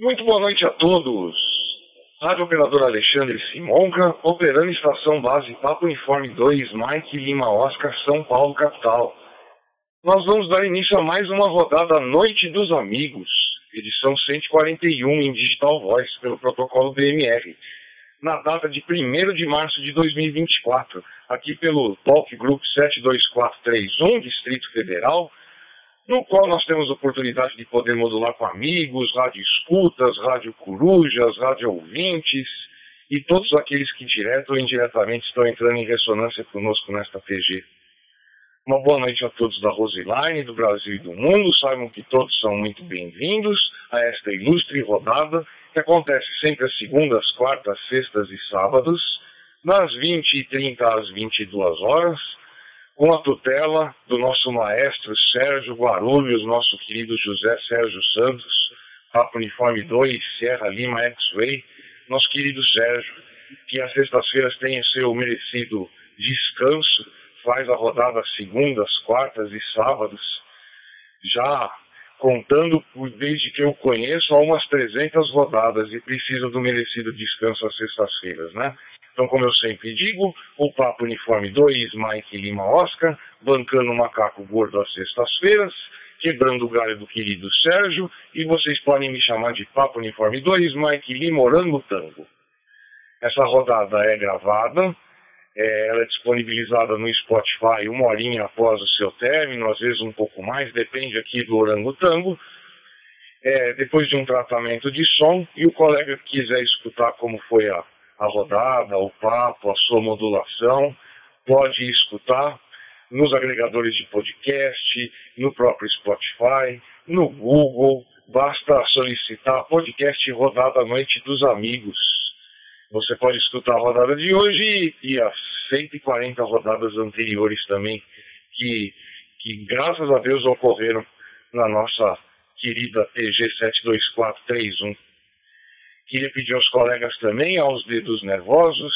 Muito boa noite a todos. Rádio Operador Alexandre Simonca, operando estação base Papo Informe 2, Mike Lima Oscar, São Paulo, capital. Nós vamos dar início a mais uma rodada Noite dos Amigos, edição 141 em Digital Voice, pelo protocolo DMR, na data de 1 de março de 2024, aqui pelo Talk Group 72431, Distrito Federal, no qual nós temos oportunidade de poder modular com amigos, rádio escutas, rádio corujas, rádio ouvintes e todos aqueles que direto ou indiretamente estão entrando em ressonância conosco nesta PG. Uma boa noite a todos da Roseline, do Brasil e do mundo. Saibam que todos são muito bem-vindos a esta ilustre rodada que acontece sempre às segundas, quartas, sextas e sábados, das 20h30 às 22 horas com a tutela do nosso maestro Sérgio Guarulhos, nosso querido José Sérgio Santos, Papo Uniforme 2, Sierra Lima X-Way, nosso querido Sérgio, que às sextas-feiras tem seu merecido descanso, faz a rodada segundas, quartas e sábados, já contando desde que eu conheço há umas 300 rodadas e precisa do merecido descanso às sextas-feiras, né? Então, como eu sempre digo, o Papo Uniforme 2, Mike Lima Oscar, bancando o macaco gordo às sextas-feiras, quebrando o galho do querido Sérgio, e vocês podem me chamar de Papo Uniforme 2, Mike Lima Orango Tango. Essa rodada é gravada, é, ela é disponibilizada no Spotify uma horinha após o seu término, às vezes um pouco mais, depende aqui do Orango Tango. É, depois de um tratamento de som, e o colega quiser escutar como foi a a rodada, o papo, a sua modulação, pode escutar nos agregadores de podcast, no próprio Spotify, no Google. Basta solicitar podcast Rodada Noite dos Amigos. Você pode escutar a rodada de hoje e as 140 rodadas anteriores também, que, que graças a Deus ocorreram na nossa querida TG 72431. Queria pedir aos colegas também, aos dedos nervosos,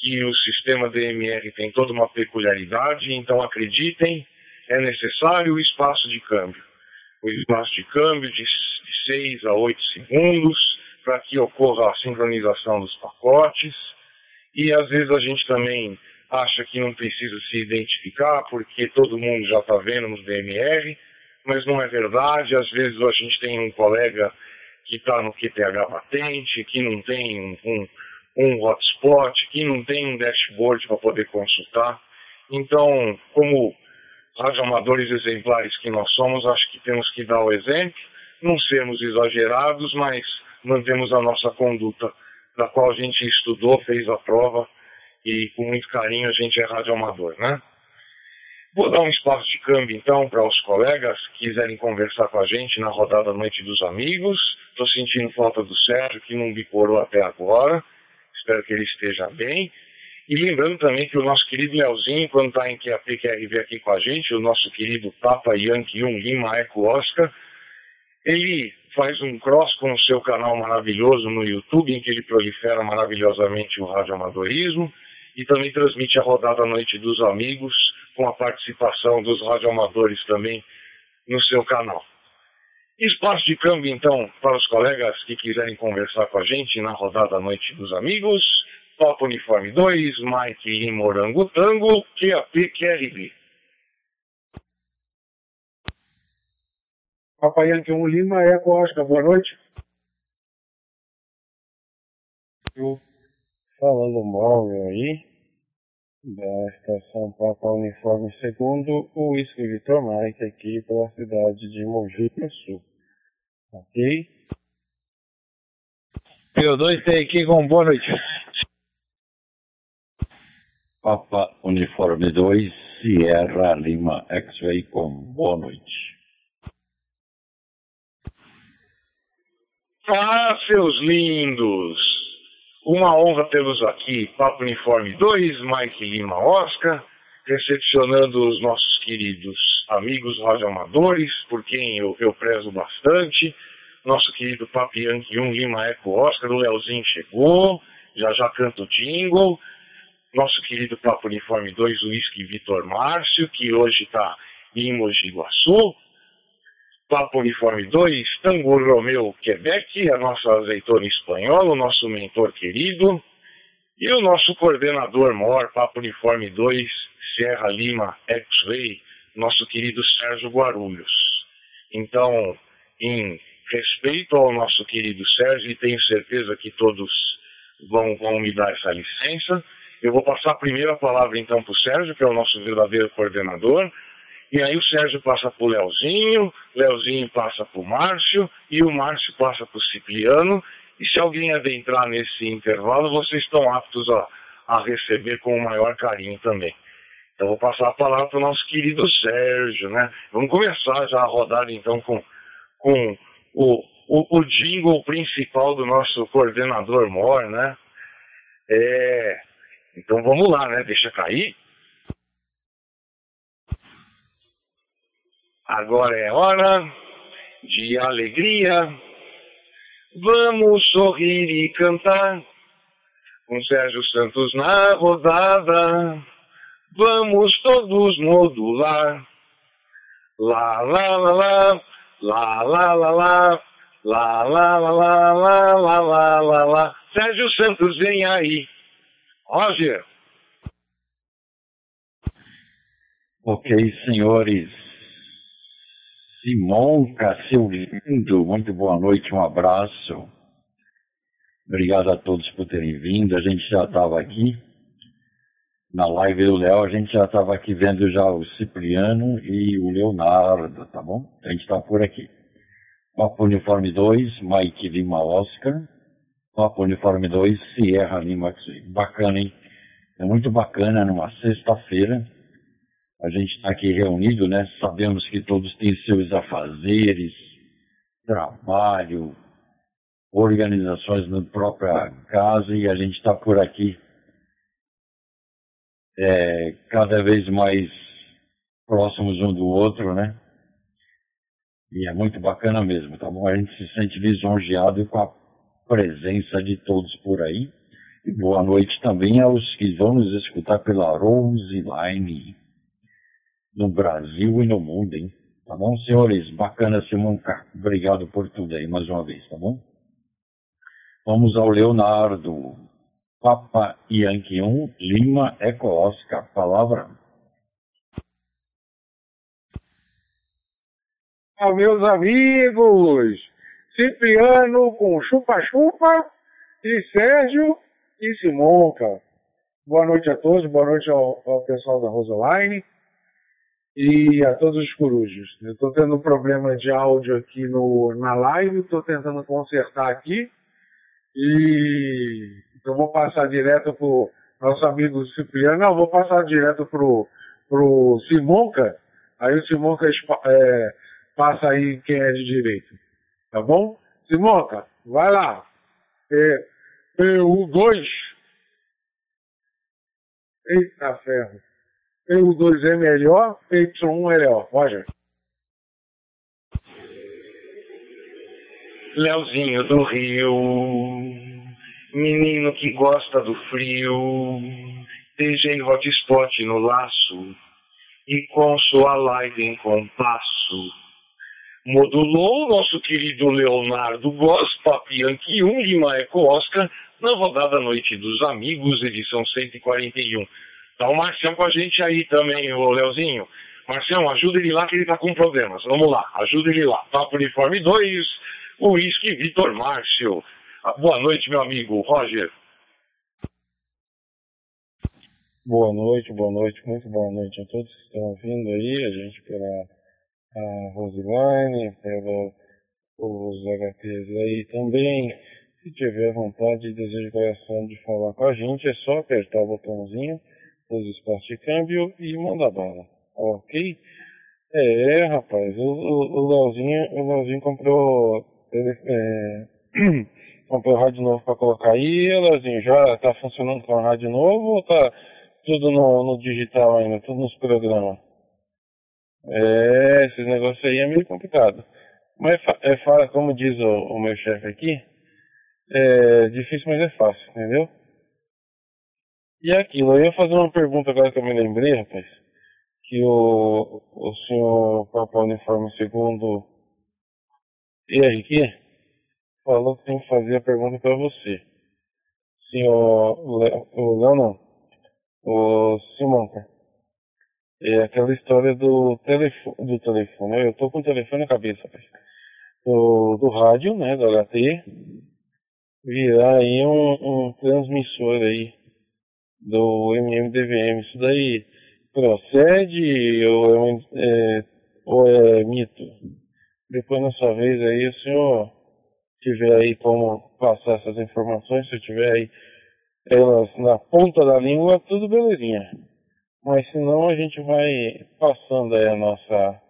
que o sistema DMR tem toda uma peculiaridade, então acreditem, é necessário o espaço de câmbio. O espaço de câmbio de 6 a 8 segundos, para que ocorra a sincronização dos pacotes. E às vezes a gente também acha que não precisa se identificar, porque todo mundo já está vendo no DMR, mas não é verdade. Às vezes a gente tem um colega que está no QTH patente, que não tem um, um, um hotspot, que não tem um dashboard para poder consultar. Então, como radioamadores exemplares que nós somos, acho que temos que dar o exemplo, não sermos exagerados, mas mantemos a nossa conduta, da qual a gente estudou, fez a prova e com muito carinho a gente é radioamador, né? Vou dar um espaço de câmbio então para os colegas que quiserem conversar com a gente na rodada Noite dos Amigos. Estou sentindo falta do Sérgio, que não bicorou até agora. Espero que ele esteja bem. E lembrando também que o nosso querido Leozinho, quando está em QAP QRV aqui com a gente, o nosso querido Papa Yankee 1 Lima Eco Oscar, ele faz um cross com o seu canal maravilhoso no YouTube, em que ele prolifera maravilhosamente o radioamadorismo e também transmite a rodada Noite dos Amigos com a participação dos radioamadores também no seu canal. Espaço de câmbio, então, para os colegas que quiserem conversar com a gente na rodada Noite dos Amigos. Papo Uniforme 2, Mike e Morango Tango, QAP QRB. Papai Yankee 1 Lima, Eco Oscar, boa noite. Eu falando mal aí, da estação Papa Uniforme segundo o Whisky Vitor Mike aqui pela cidade de Mogi Sul. Ok? P2 tem aqui com boa noite. Papa Uniforme 2, Sierra Lima X-Ray com boa noite. Ah, seus lindos! Uma honra tê-los aqui, Papo Uniforme 2, Mike Lima Oscar, recepcionando os nossos queridos amigos radioamadores, por quem eu, eu prezo bastante. Nosso querido Papianque 1 Lima Eco Oscar, o Leozinho chegou, já já canta o jingle. Nosso querido Papo Uniforme 2, Whisky Vitor Márcio, que hoje está em Mogi Guaçu. Papo Uniforme 2, Tango Romeu Quebec, a nossa azeitona espanhola, o nosso mentor querido, e o nosso coordenador maior, Papo Uniforme 2, Sierra Lima X-Ray, nosso querido Sérgio Guarulhos. Então, em respeito ao nosso querido Sérgio, e tenho certeza que todos vão, vão me dar essa licença, eu vou passar a palavra então para o Sérgio, que é o nosso verdadeiro coordenador, e aí o Sérgio passa para o Leozinho, Leozinho passa para o Márcio, e o Márcio passa para o Cipriano, e se alguém adentrar nesse intervalo, vocês estão aptos a, a receber com o maior carinho também. Então vou passar a palavra para o nosso querido Sérgio, né? Vamos começar já a rodada então com, com o, o, o jingle principal do nosso coordenador Mor, né? É, então vamos lá, né? Deixa cair. Agora é hora de alegria. Vamos sorrir e cantar com Sérgio Santos na rodada. Vamos todos modular. Lá, lá, lá, lá, lá, lá, lá, lá, lá, lá, lá, lá, lá, lá, lá, lá, lá. Sérgio Santos, vem aí. Roger. Ok, senhores. Simonca, seu lindo, muito boa noite, um abraço. Obrigado a todos por terem vindo. A gente já estava aqui na live do Léo, a gente já estava aqui vendo já o Cipriano e o Leonardo, tá bom? A gente está por aqui. Papo Uniforme 2, Mike Lima Oscar. Papo Uniforme 2, Sierra Lima Bacana, hein? É muito bacana numa sexta-feira. A gente está aqui reunido, né? Sabemos que todos têm seus afazeres, trabalho, organizações na própria casa e a gente está por aqui é, cada vez mais próximos um do outro, né? E é muito bacana mesmo, tá bom? A gente se sente lisonjeado com a presença de todos por aí. E boa noite também aos que vão nos escutar pela Rose Line no Brasil e no mundo, hein? Tá bom, senhores? Bacana, Simão Obrigado por tudo aí mais uma vez, tá bom? Vamos ao Leonardo. Papa Yankee 1, Lima Eco Oscar. Palavra. Ah, meus amigos, Cipriano com chupa-chupa e Sérgio e Simonca. Boa noite a todos, boa noite ao, ao pessoal da Rosaline e a todos os corujos. Eu estou tendo um problema de áudio aqui no, na live, estou tentando consertar aqui e então vou passar direto para o nosso amigo Cipriano, não, vou passar direto para o Simonca, aí o Simonca é, passa aí quem é de direito. Tá bom? Simonca, vai lá. É, PU2. Eita ferro. PU2 é melhor, Y1 é melhor. Roger. Leozinho do Rio, menino que gosta do frio, DJ Hotspot no laço e com sua live em compasso modulou o nosso querido Leonardo Goss, Papianque 1 Lima Eco Oscar, na rodada Noite dos Amigos, edição 141. Tá o Marcião com a gente aí também, o Leozinho. Marcião, ajuda ele lá que ele tá com problemas. Vamos lá, ajuda ele lá. Papo Uniforme 2, Whisky Vitor Márcio. Ah, boa noite, meu amigo Roger. Boa noite, boa noite, muito boa noite a todos que estão ouvindo aí, a gente pela a Roseline, pelos HTs aí também. Se tiver vontade e desejo coração de falar com a gente, é só apertar o botãozinho dos espaços de câmbio e mandar bala. Ok? É, rapaz, o, o, o Leozinho, o Leozinho comprou, ele, é, comprou rádio novo para colocar aí, Leozinho, já tá funcionando com a rádio novo ou tá tudo no, no digital ainda, tudo nos programas? É, esses negócios aí é meio complicado. Mas é fala, como diz o, o meu chefe aqui, é difícil, mas é fácil, entendeu? E é aquilo, eu ia fazer uma pergunta agora que eu me lembrei, rapaz, que o, o senhor Papa Uniforme segundo E aí, que? Falou que tem que fazer a pergunta para você. Sim, o Léo, não. O Simonca. É aquela história do telefone, do telefone. Eu tô com o telefone na cabeça, rapaz. Do, do rádio, né, do HT. Virar aí um, um transmissor aí do MMDVM. Isso daí procede ou é, é, ou é mito? Depois, na sua vez, aí, o senhor tiver aí como passar essas informações, se eu tiver aí elas na ponta da língua, tudo belezinha. Mas se não, a gente vai passando aí a nossa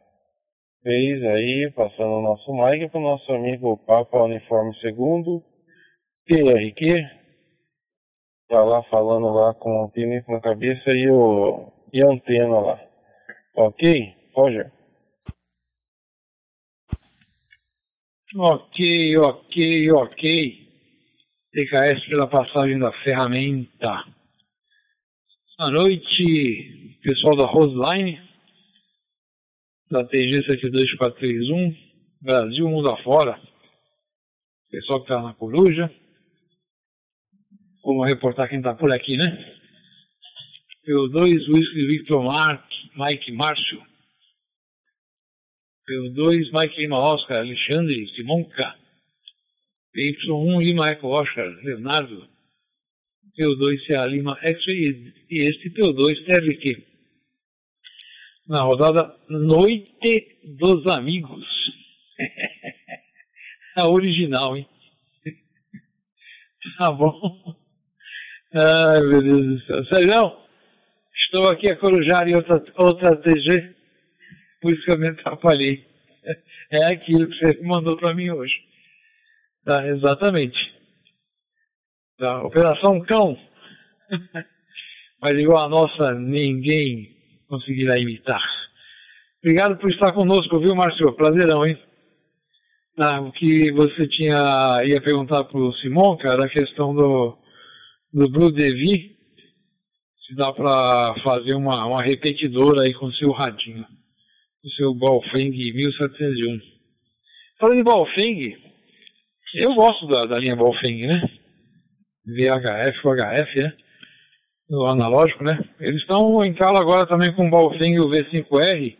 vez aí, passando o nosso mic para o nosso amigo Papa Uniforme Segundo, PRQ, tá lá falando lá com o pinico na cabeça e, o, e a antena lá. Ok? Roger. Ok, ok, ok. TKS pela passagem da ferramenta. Boa noite, pessoal da Roseline, da TG 72431, Brasil, mundo afora. Pessoal que está na Coruja. Vamos reportar quem está por aqui, né? P2 Whisky Victor Mark, Mike Márcio. P2 Mike Lima Oscar, Alexandre Simonca. PY1 Lima Eco Oscar, Leonardo. P2 CA Lima X e este P2 TRQ. Na rodada Noite dos Amigos. A original, hein? Tá bom. Ai, meu Deus do céu. Sérgio, estou aqui a corujar em outra, outra TG, por isso que eu me atrapalhei. É aquilo que você mandou para mim hoje. Tá, exatamente. Tá, Operação Cão. Mas igual a nossa, ninguém conseguirá imitar. Obrigado por estar conosco, viu, Márcio? Prazerão, hein? Ah, o que você tinha ia perguntar para o Simon, cara, a questão do, do Blue Devi, se dá para fazer uma, uma repetidora aí com o seu radinho, o seu Balfeng 1701. Falando em Balfeng, eu gosto da, da linha Balfeng, né? VHF, UHF, né? No analógico, né? Eles estão em cala agora também com o Balfeng e o V5R,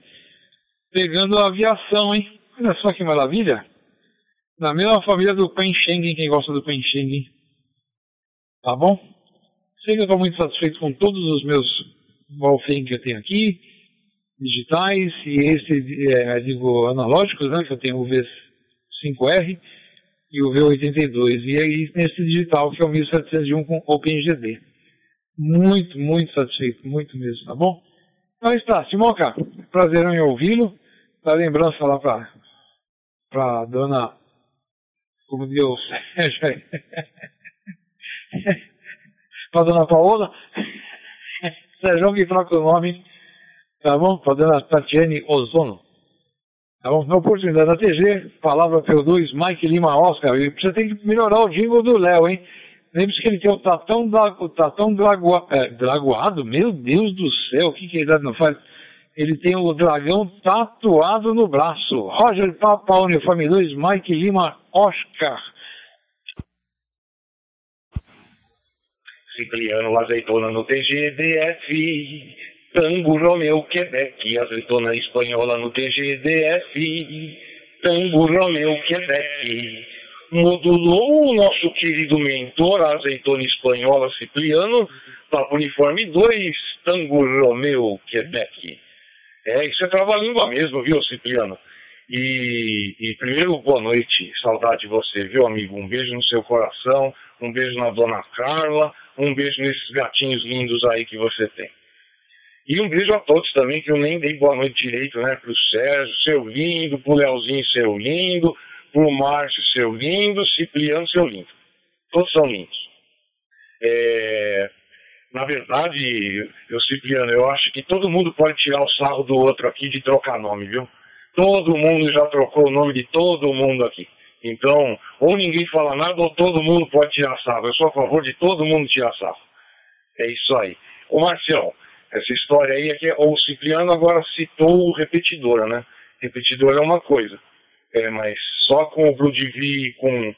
pegando a aviação, hein? Olha só que maravilha! Na mesma família do Pensheng, quem gosta do Pensheng. Tá bom? Sei que eu estou muito satisfeito com todos os meus Balfeng que eu tenho aqui, digitais, e esse, é, digo, analógicos, né? Que eu tenho o V5R e o V82. E aí nesse digital, que é o 1701 com OpenGD. Muito, muito satisfeito, muito mesmo, tá bom? Então está, Simoca, prazer em ouvi-lo. Dá lembrança lá para para dona como Deus para dona Paola Sérgio que troca o nome tá bom? para dona Tatiane Ozono tá bom? na oportunidade da TG palavra P2 Mike Lima Oscar e você tem que melhorar o jingle do Léo hein lembre-se que ele tem o tatão, o tatão dragua, é, draguado meu Deus do céu o que que ele não faz ele tem o dragão tatuado no braço. Roger Papa, Uniforme 2, Mike Lima, Oscar. Cipriano, azeitona no TGDF. Tango Romeu, Quebec, azeitona espanhola no TGDF. Tango Romeu, Quebec. Modulou o nosso querido mentor, azeitona espanhola Cipriano, Papo Uniforme 2, Tango Romeu, Quebec. É, isso é trava-língua mesmo, viu, Cipriano? E, e, primeiro, boa noite, saudade de você, viu, amigo? Um beijo no seu coração, um beijo na dona Carla, um beijo nesses gatinhos lindos aí que você tem. E um beijo a todos também, que eu nem dei boa noite direito, né? Pro Sérgio, seu lindo, pro Leozinho, seu lindo, pro Márcio, seu lindo, Cipriano, seu lindo. Todos são lindos. É, na verdade, eu Cipriano, eu acho que todo mundo pode tirar o sarro do outro aqui de trocar nome, viu? Todo mundo já trocou o nome de todo mundo aqui. Então, ou ninguém fala nada, ou todo mundo pode tirar sarro. Eu sou a favor de todo mundo tirar sarro. É isso aí. Ô Marcião, essa história aí é que o Cipriano agora citou o repetidor, né? Repetidor é uma coisa. É, mas só com o Blue e com,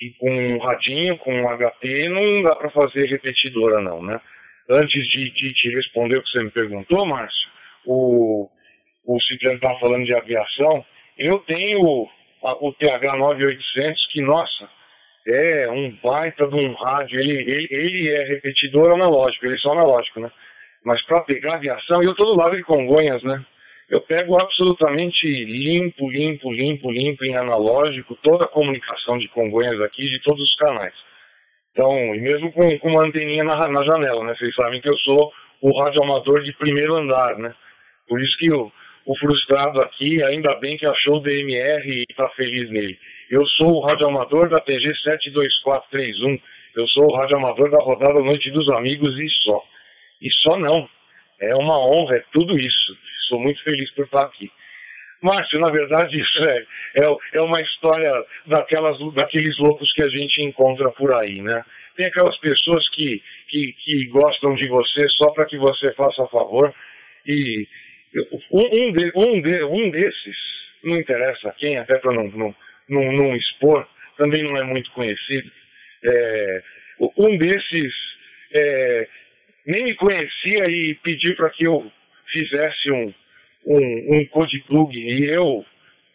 e com um radinho, com um HP, não dá para fazer repetidora não, né? Antes de, de te responder o que você me perguntou, Márcio, o, o Cipriano estava falando de aviação, eu tenho o TH9800 que, nossa, é um baita de um rádio, ele, ele, ele é repetidor analógico, ele é só analógico, né? Mas para pegar aviação, eu estou do lado de Congonhas, né? Eu pego absolutamente limpo, limpo, limpo, limpo em analógico toda a comunicação de Congonhas aqui, de todos os canais. Então, e mesmo com, com uma anteninha na, na janela, né? Vocês sabem que eu sou o radioamador de primeiro andar, né? Por isso que o, o frustrado aqui, ainda bem que achou o DMR e está feliz nele. Eu sou o radioamador da TG 72431. Eu sou o radioamador da rodada Noite dos Amigos e só. E só não. É uma honra, é tudo isso. Sou muito feliz por estar aqui. Márcio, na verdade, isso é, é, é, uma história daquelas, daqueles loucos que a gente encontra por aí, né? Tem aquelas pessoas que, que, que gostam de você só para que você faça favor. E um, de, um, de, um desses, não interessa quem, até para não, não, não, não, expor, também não é muito conhecido. É, um desses é, nem me conhecia e pediu para que eu fizesse um, um, um code plug. E eu,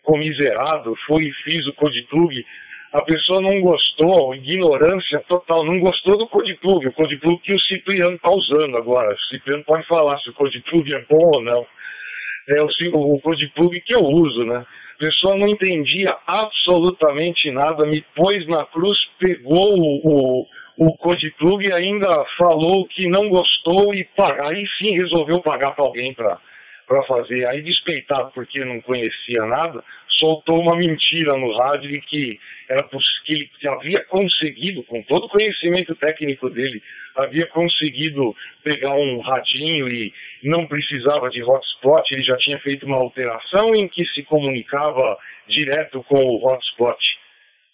comiserado, fui e fiz o code plug. A pessoa não gostou, ignorância total, não gostou do code plug, o code plug que o Cipriano está usando agora. O Cipriano pode falar se o code plug é bom ou não. É o, o code plug que eu uso, né? A pessoa não entendia absolutamente nada, me pôs na cruz, pegou o, o o Code Club ainda falou que não gostou e aí sim resolveu pagar para alguém para fazer. Aí despeitado porque não conhecia nada, soltou uma mentira no rádio de que era que ele havia conseguido, com todo o conhecimento técnico dele, havia conseguido pegar um radinho e não precisava de hotspot, ele já tinha feito uma alteração em que se comunicava direto com o hotspot.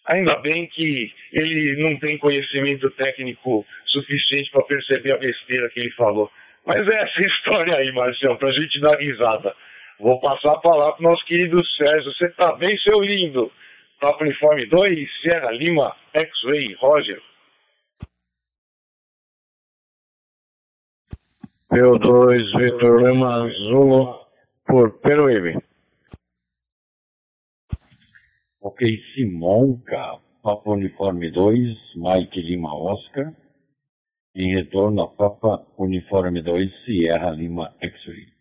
Ainda bem que ele não tem conhecimento técnico suficiente para perceber a besteira que ele falou. Mas é essa história aí, Marcião, para a gente dar risada. Vou passar a palavra para o nosso querido Sérgio. Você está bem, seu lindo? Papo Uniforme 2, Sierra Lima, X-Ray, Roger. P2, Vitor Lima, Zulu, por Peruíbe. Ok, Simonca, Papa Uniforme 2, Mike Lima Oscar. Em retorno a Papa Uniforme 2, Sierra Lima X-Ray.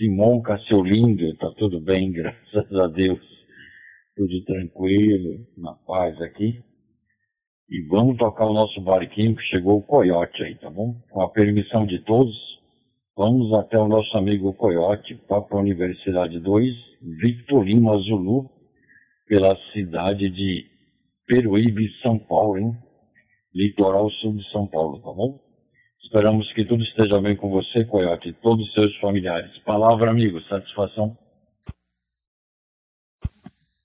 Simonca, seu lindo, tá tudo bem, graças a Deus. Tudo tranquilo, na paz aqui. E vamos tocar o nosso barquinho que chegou o Coyote aí, tá bom? Com a permissão de todos, vamos até o nosso amigo Coyote, Papa Universidade 2, Victor Lima Zulu, pela cidade de Peruíbe, São Paulo, hein? Litoral sul de São Paulo, tá bom? Esperamos que tudo esteja bem com você, Coyote, e todos os seus familiares. Palavra, amigo, satisfação.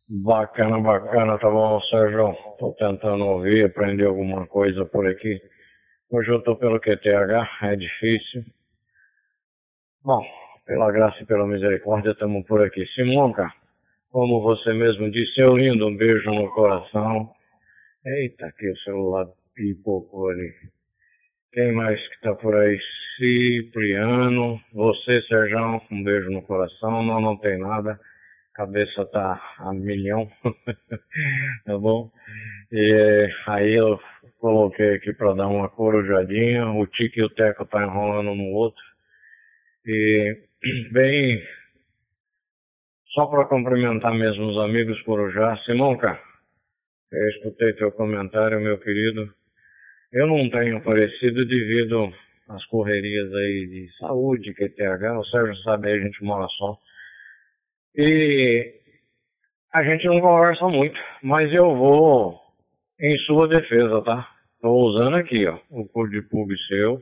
Bacana, bacana, tá bom, Sérgio? Tô tentando ouvir, aprender alguma coisa por aqui. Hoje eu tô pelo QTH, é difícil. Bom, pela graça e pela misericórdia, estamos por aqui. Simonca, como você mesmo disse, seu lindo, um beijo no coração. Eita, que o celular pipocou ali. Quem mais que tá por aí? Cipriano, você, Serjão, um beijo no coração. Não, não tem nada. Cabeça tá a milhão. tá bom? E aí eu coloquei aqui para dar uma corujadinha. O Tique e o Teco tá enrolando no outro. E, bem, só para cumprimentar mesmo os amigos por já. Simonca, eu escutei teu comentário, meu querido. Eu não tenho aparecido devido às correrias aí de saúde, QTH. O Sérgio sabe a gente mora só. E a gente não conversa muito, mas eu vou em sua defesa, tá? Estou usando aqui, ó, o cor de pub seu.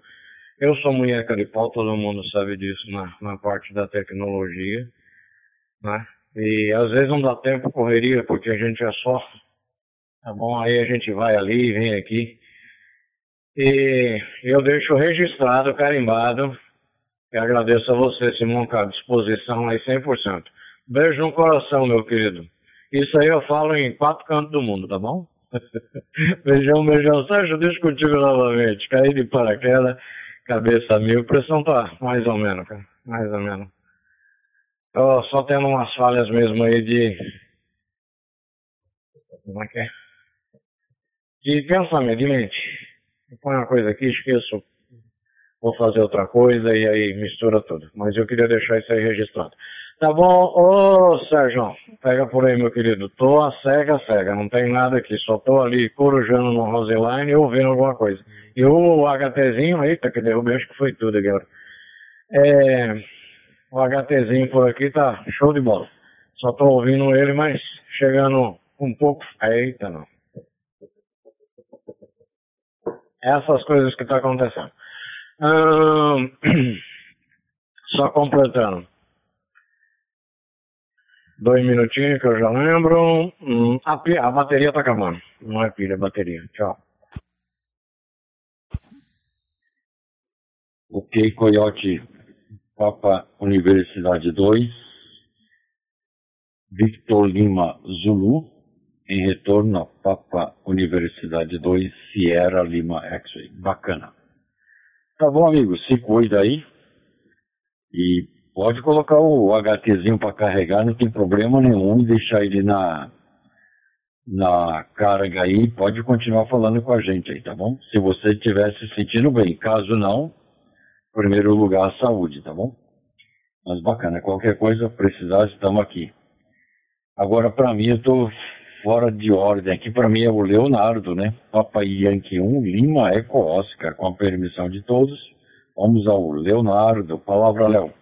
Eu sou munheca de pau, todo mundo sabe disso na, na parte da tecnologia né? E às vezes não dá tempo correria porque a gente é só, tá bom? Aí a gente vai ali, vem aqui. E eu deixo registrado, carimbado. E agradeço a você, Simão, com a disposição aí 100%. Beijo no coração, meu querido. Isso aí eu falo em quatro cantos do mundo, tá bom? beijão, beijão. Sérgio, deixa contigo novamente. Caí de paraquedas, cabeça mil. Pressão tá mais ou menos, cara. Mais ou menos. Tô só tendo umas falhas mesmo aí de. Como é que é? De pensamento, de mente. Põe uma coisa aqui, esqueço. Vou fazer outra coisa e aí mistura tudo. Mas eu queria deixar isso aí registrado. Tá bom, ô Sérgio, pega por aí, meu querido. Tô a cega, cega, não tem nada aqui, só tô ali corujando no Roseline e ouvindo alguma coisa. E o HTzinho, eita, que derrubei, acho que foi tudo agora. É, o HTzinho por aqui tá show de bola. Só tô ouvindo ele, mas chegando um pouco. Eita, não. Essas coisas que tá acontecendo. Só completando. Dois minutinhos que eu já lembro. Hum, a, a bateria tá acabando. Não é pilha, é bateria. Tchau. Ok, Coyote Papa Universidade 2, Victor Lima Zulu, em retorno a Papa Universidade 2, Sierra Lima X-Ray. Bacana. Tá bom, amigo, se cuida aí. E Pode colocar o HTzinho para carregar, não tem problema nenhum, deixar ele na, na carga aí, pode continuar falando com a gente aí, tá bom? Se você estiver se sentindo bem. Caso não, primeiro lugar a saúde, tá bom? Mas bacana, qualquer coisa precisar, estamos aqui. Agora, para mim, eu estou fora de ordem aqui. Para mim é o Leonardo, né? Papai Yankee 1, Lima Eco Oscar. Com a permissão de todos, vamos ao Leonardo. Palavra, Léo.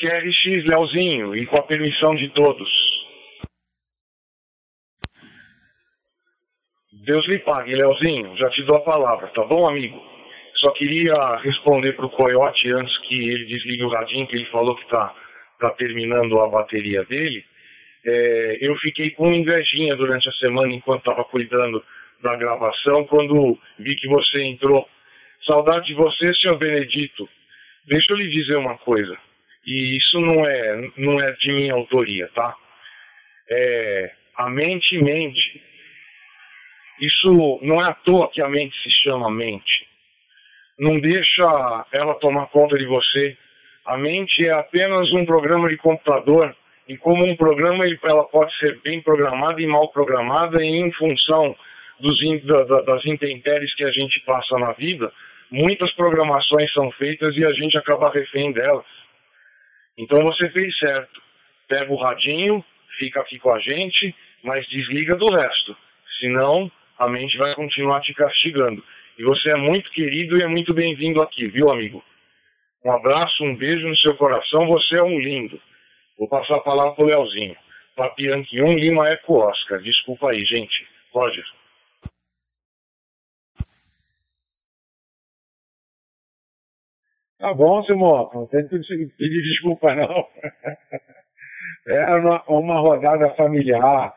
QRX, Leozinho, e com a permissão de todos. Deus lhe pague, Leozinho, já te dou a palavra, tá bom, amigo? Só queria responder pro Coyote antes que ele desligue o radinho, que ele falou que tá, tá terminando a bateria dele. É, eu fiquei com invejinha durante a semana enquanto estava cuidando da gravação, quando vi que você entrou. Saudade de você, senhor Benedito. Deixa eu lhe dizer uma coisa. E isso não é, não é de minha autoria, tá? É, a mente mente. Isso não é à toa que a mente se chama mente. Não deixa ela tomar conta de você. A mente é apenas um programa de computador e como um programa ela pode ser bem programada e mal programada e em função dos, das intempéries que a gente passa na vida, muitas programações são feitas e a gente acaba refém delas. Então você fez certo. Pega o radinho, fica aqui com a gente, mas desliga do resto. Senão, a mente vai continuar te castigando. E você é muito querido e é muito bem-vindo aqui, viu, amigo? Um abraço, um beijo no seu coração, você é um lindo. Vou passar a palavra pro Leozinho. 1, Lima Eco Oscar. Desculpa aí, gente. Roger. Tá bom, Simão, não tem que pedir desculpa não. É uma, uma rodada familiar.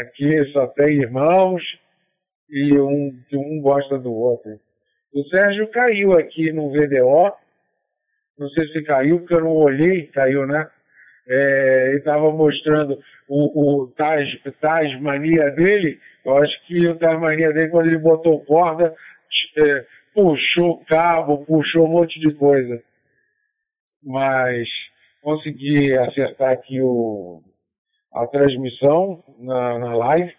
Aqui só tem irmãos e um, um gosta do outro. O Sérgio caiu aqui no VDO. Não sei se caiu, porque eu não olhei, caiu, né? É, ele estava mostrando o, o Taj, Taj Mania dele. Eu acho que o Taj Mania dele, quando ele botou corda, é, puxou cabo, puxou um monte de coisa. Mas consegui acertar aqui o, a transmissão na, na live.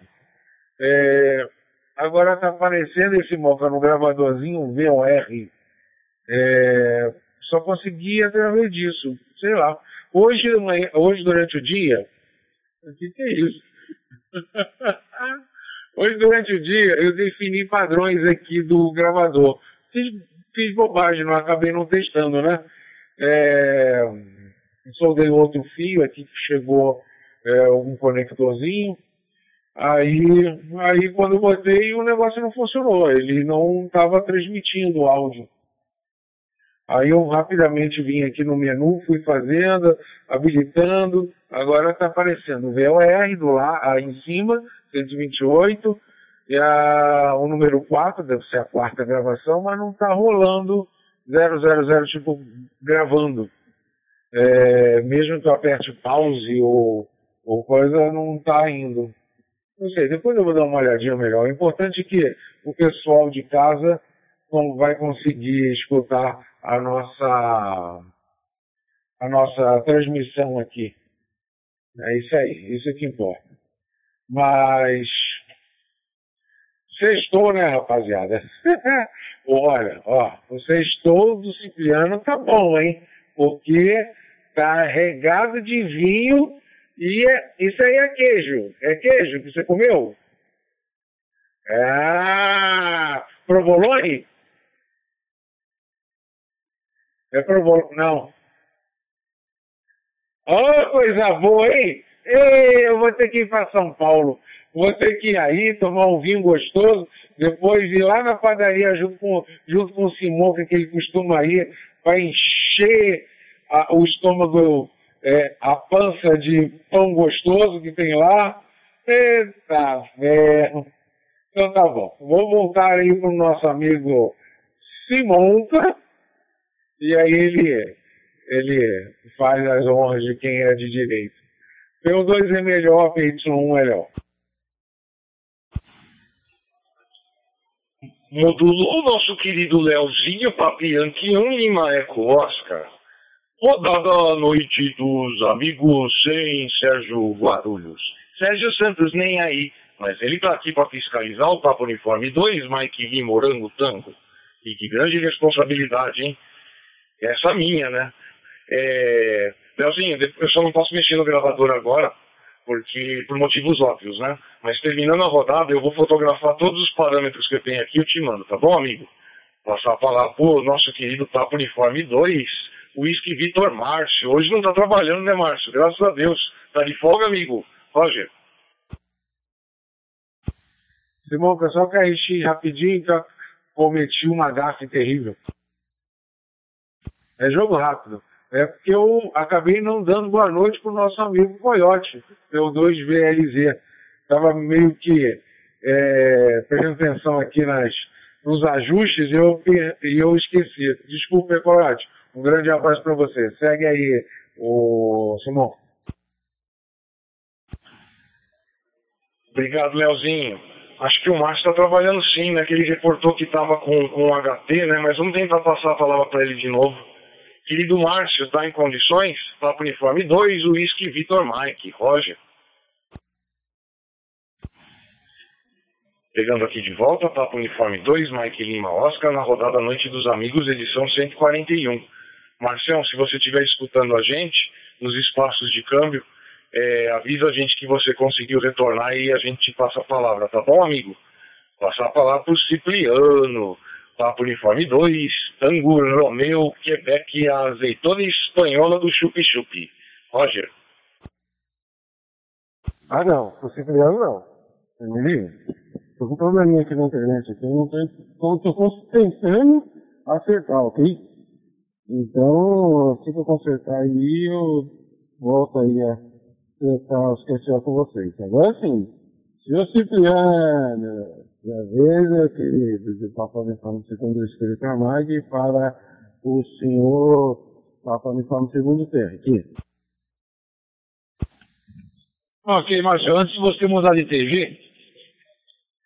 É, agora está aparecendo esse moca no gravadorzinho VOR. É, só consegui através disso. Sei lá. Hoje, hoje durante o dia. O que, que é isso? Hoje, durante o dia, eu defini padrões aqui do gravador. Fiz, fiz bobagem, não acabei não testando, né? É, soldei outro fio aqui que chegou é, um conectorzinho. Aí, aí quando botei, o negócio não funcionou. Ele não estava transmitindo o áudio. Aí eu rapidamente vim aqui no menu, fui fazendo, habilitando. Agora está aparecendo o VOR do lá, aí em cima, 128, e a, o número 4, deve ser a quarta gravação, mas não está rolando 000, tipo, gravando. É, mesmo que eu aperte pause ou, ou coisa, não está indo. Não sei, depois eu vou dar uma olhadinha melhor. O importante é que o pessoal de casa vai conseguir escutar a nossa, a nossa transmissão aqui. É isso aí, isso é que importa. Mas Sextou, né, rapaziada? Olha, ó, o sextou do Cipriano tá bom, hein? Porque tá regado de vinho e é, isso aí é queijo. É queijo que você comeu? Ah, provolone? É provolone, não. Oh, coisa boa, hein? Ei, eu vou ter que ir para São Paulo. Vou ter que ir aí, tomar um vinho gostoso, depois ir lá na padaria junto com, junto com o Simão, que ele costuma ir, para encher a, o estômago, é, a pança de pão gostoso que tem lá. Eita ferro. Então tá bom. Vou voltar aí pro nosso amigo Simonca. E aí ele, ele faz as honras de quem é de direito. P2 é melhor, PY1 é melhor. modulou o nosso querido Leozinho Papianque Lima Eco Oscar. Rodada a noite dos amigos sem Sérgio Guarulhos. Sérgio Santos nem aí, mas ele tá aqui para fiscalizar o Papo Uniforme 2, Mike Morango Tango. E que grande responsabilidade, hein? Essa minha, né? É... Leozinho, eu só não posso mexer no gravador agora, porque por motivos óbvios, né? Mas terminando a rodada, eu vou fotografar todos os parâmetros que eu tenho aqui e eu te mando, tá bom, amigo? Passar a palavra pro nosso querido Papo Uniforme 2, Whisky Vitor Márcio. Hoje não tá trabalhando, né, Márcio? Graças a Deus. Tá de folga, amigo? Roger. Simão, pessoal, que rapidinho, que eu cometi uma gafe terrível. É jogo rápido. É porque eu acabei não dando boa noite pro nosso amigo Coyote, pelo 2VLZ estava meio que é, prestando atenção aqui nas, nos ajustes e eu, eu esqueci. Desculpe, Corate. Um grande abraço para você. Segue aí, o Simão. Obrigado, Leozinho. Acho que o Márcio está trabalhando sim, né? Que ele reportou que estava com, com um HT, né? Mas vamos tentar passar a palavra para ele de novo. Querido Márcio, está em condições? Papo Uniforme 2, Whisky Vitor Mike, Roger. Pegando aqui de volta, Papo Uniforme 2, Mike Lima Oscar, na rodada Noite dos Amigos, edição 141. Marcelo, se você estiver escutando a gente nos espaços de câmbio, é, avisa a gente que você conseguiu retornar e a gente te passa a palavra, tá bom, amigo? Passar a palavra para o Cipriano, Papo Uniforme 2, Tango Romeu, Quebec, azeitona espanhola do Chupi Chupi. Roger. Ah, não, o Cipriano não. Emily, Tô com um probleminha aqui na internet aqui, eu não tô, tô, tô tentando acertar, ok? Então, assim que eu consertar aí, eu volto aí a tentar questionar com vocês. Agora sim, senhor Cipriano, já veja, querido, de Papa Uniforme Segundo Espírito Armag para o senhor Papa Uniforme Segundo Terra, aqui. Ok, Márcio, antes de você mudar de TV,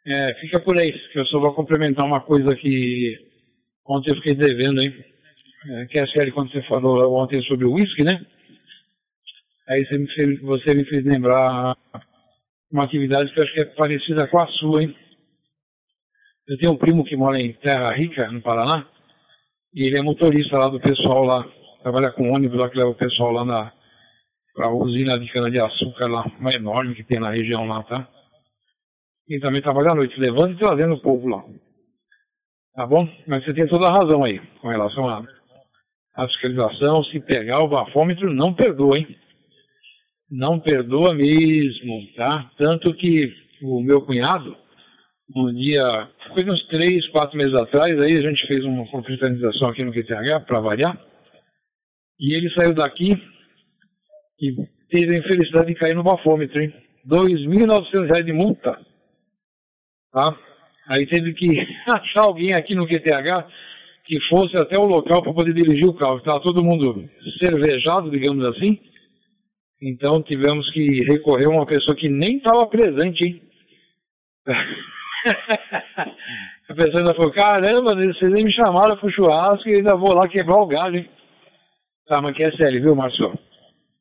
é, fica por aí, que eu só vou complementar uma coisa que ontem eu fiquei devendo, hein? É, que é a série quando você falou ontem sobre o whisky, né? Aí você me, fez, você me fez lembrar uma atividade que eu acho que é parecida com a sua, hein? Eu tenho um primo que mora em Terra Rica, no Paraná, e ele é motorista lá do pessoal lá, trabalha com ônibus lá que leva o pessoal lá na pra usina de cana-de-açúcar lá, uma enorme que tem na região lá, tá? e também trabalha à noite, levando e trazendo o povo lá. Tá bom? Mas você tem toda a razão aí, com relação à, à fiscalização. Se pegar o bafômetro, não perdoa, hein? Não perdoa mesmo, tá? Tanto que o meu cunhado, um dia, foi uns três, quatro meses atrás, aí a gente fez uma confraternização aqui no QTH, para variar, e ele saiu daqui e teve a infelicidade de cair no bafômetro, hein? R$ 2.900 de multa. Tá? Aí teve que achar alguém aqui no QTH que fosse até o local para poder dirigir o carro. Estava todo mundo cervejado, digamos assim. Então tivemos que recorrer a uma pessoa que nem estava presente, hein? a pessoa ainda falou, caramba, vocês nem me chamaram pro churrasco e ainda vou lá quebrar o galho, hein? Tá, mas QSL, viu, Marcelo?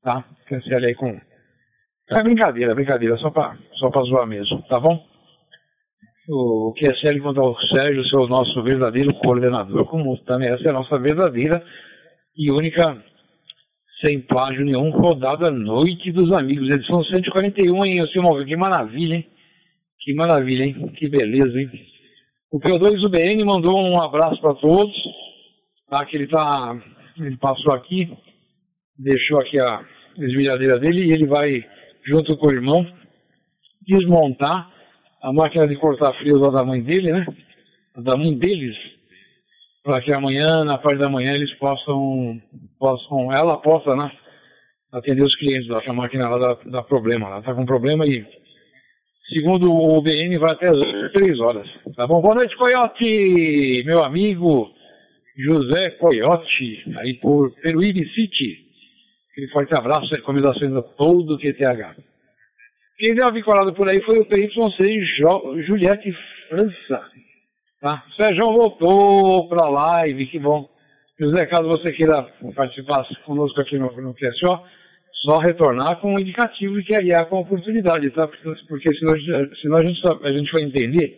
Tá? QSL aí com... É brincadeira, brincadeira, só pra, só pra zoar mesmo, tá bom? O QSL contra o Sérgio, seu nosso verdadeiro coordenador, como também essa é a nossa verdadeira e única sem plágio nenhum, rodada Noite dos Amigos, edição 141, hein, Silmão? Que maravilha, hein? Que maravilha, hein? Que beleza, hein? O P2 UBN mandou um abraço para todos, tá? Que ele tá, ele passou aqui, deixou aqui a esvilhadeira dele e ele vai, junto com o irmão, desmontar a máquina de cortar frios lá da mãe dele, né? Da mãe deles, para que amanhã, na parte da manhã, eles possam, possam ela possa, né, atender os clientes lá, que a máquina lá dá, dá problema, ela está com problema e, segundo o BN, vai até as 3 horas, tá bom? Boa noite, Coyote, meu amigo José Coyote, aí por Peruíbe City, aquele forte abraço, recomendações a todo o QTH. Quem deu uma vinculada por aí foi o PY6 Juliette França, Tá? O Sérgio voltou para a live, que bom. José, caso você queira participar conosco aqui no, no QSO, só retornar com um indicativo de que aí com oportunidade, tá? Porque, porque senão, senão a, gente só, a gente vai entender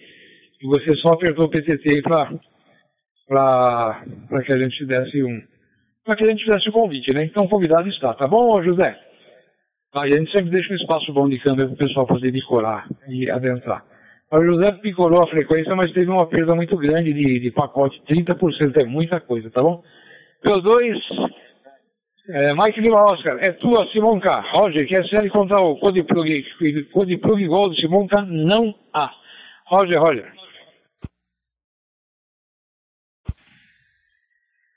que você só apertou o PTT para que a gente desse um para que a gente desse o convite, né? Então convidado está, tá bom, José? Aí a gente sempre deixa um espaço bom de câmbio para o pessoal poder decorar e adentrar. O José picorou a frequência, mas teve uma perda muito grande de, de pacote. 30% é muita coisa, tá bom? Meus dois, é, Mike Lima Oscar, é tua, Simon K. Roger, quer ser contar o Code Plug, Code Plug Gol do Simon K? Não há. Roger, Roger.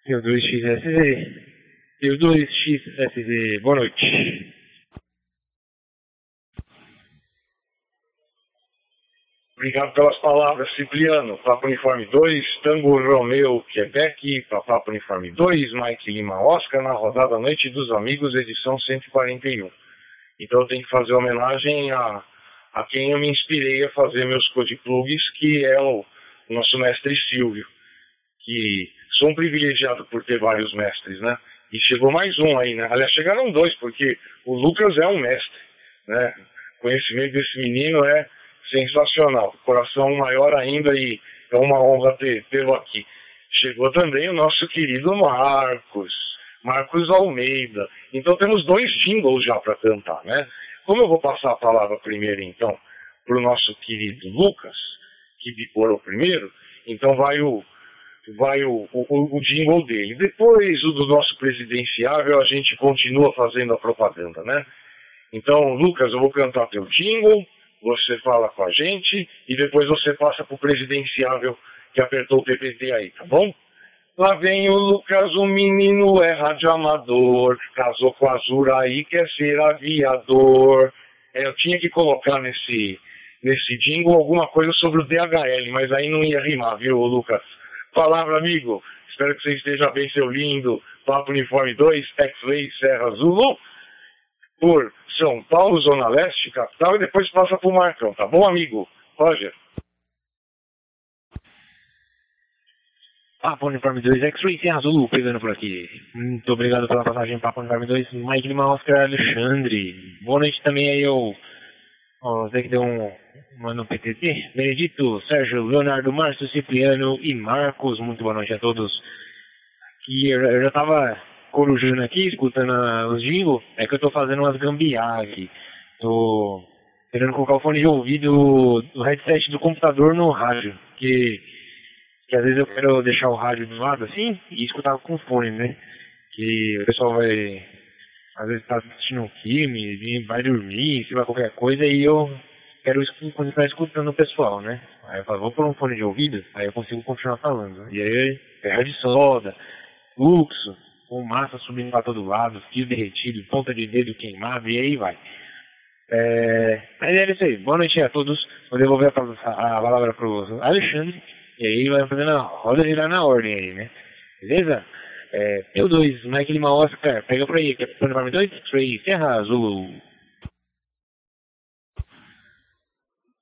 Meu 2XSZ. Meu 2XSZ. Boa noite. Obrigado pelas palavras, Cipriano. Papo Uniforme 2, Tango Romeu, Quebec, Papo Uniforme 2, Mike Lima Oscar, na rodada Noite dos Amigos, edição 141. Então eu tenho que fazer homenagem a, a quem eu me inspirei a fazer meus code plugs, que é o nosso mestre Silvio, que sou um privilegiado por ter vários mestres, né? E chegou mais um aí, né? Aliás, chegaram dois, porque o Lucas é um mestre, né? O conhecimento desse menino é sensacional. Coração maior ainda e é uma honra tê-lo aqui. Chegou também o nosso querido Marcos, Marcos Almeida. Então temos dois jingles já para cantar, né? Como eu vou passar a palavra primeiro, então, para o nosso querido Lucas, que decorou primeiro, então vai o, vai o, o, o jingle dele. Depois o do nosso presidenciável, a gente continua fazendo a propaganda, né? Então, Lucas, eu vou cantar teu jingle, você fala com a gente e depois você passa para o presidenciável que apertou o PPT aí, tá bom? Lá vem o Lucas, o menino é radioamador, casou com a Azura aí, quer ser aviador. É, eu tinha que colocar nesse, nesse jingle alguma coisa sobre o DHL, mas aí não ia rimar, viu, Lucas? Palavra, amigo. Espero que você esteja bem, seu lindo. Papo Uniforme 2, X-Ray Serra Zulu. Por são Paulo, Zona Leste, capital, e depois passa para o Marcão, tá bom, amigo? Roger. Papo Uniforme 2, X-Ray tem azul pegando por aqui. Muito obrigado pela passagem, Papo Uniforme 2, Mike Lima, Oscar Alexandre. Boa noite também aí ao, ao Zé que deu um, uma PTT. Benedito, Sérgio, Leonardo, Márcio, Cipriano e Marcos. Muito boa noite a todos. Eu, eu já estava corujando aqui, escutando os jingles, é que eu tô fazendo umas gambiarra aqui. Tô querendo colocar o fone de ouvido do headset do computador no rádio, que, que às vezes eu quero deixar o rádio do lado assim e escutar com fone, né? Que o pessoal vai, às vezes tá assistindo um filme, vai dormir, se vai qualquer coisa, e eu quero continuar escutando o pessoal, né? Aí eu falo, vou pôr um fone de ouvido, aí eu consigo continuar falando. E aí, terra de soda, fluxo, com massa subindo para todo lado, fio derretido, ponta de dedo queimado, e aí vai. É, mas é isso aí. Boa noite a todos. Vou devolver a, a palavra para o Alexandre E aí vai fazendo a roda girar na ordem aí, né? Beleza? É, P2, Mike Lima Oscar, pega por aí, que é pro uniforme 2, X-Ray, Serra Azul.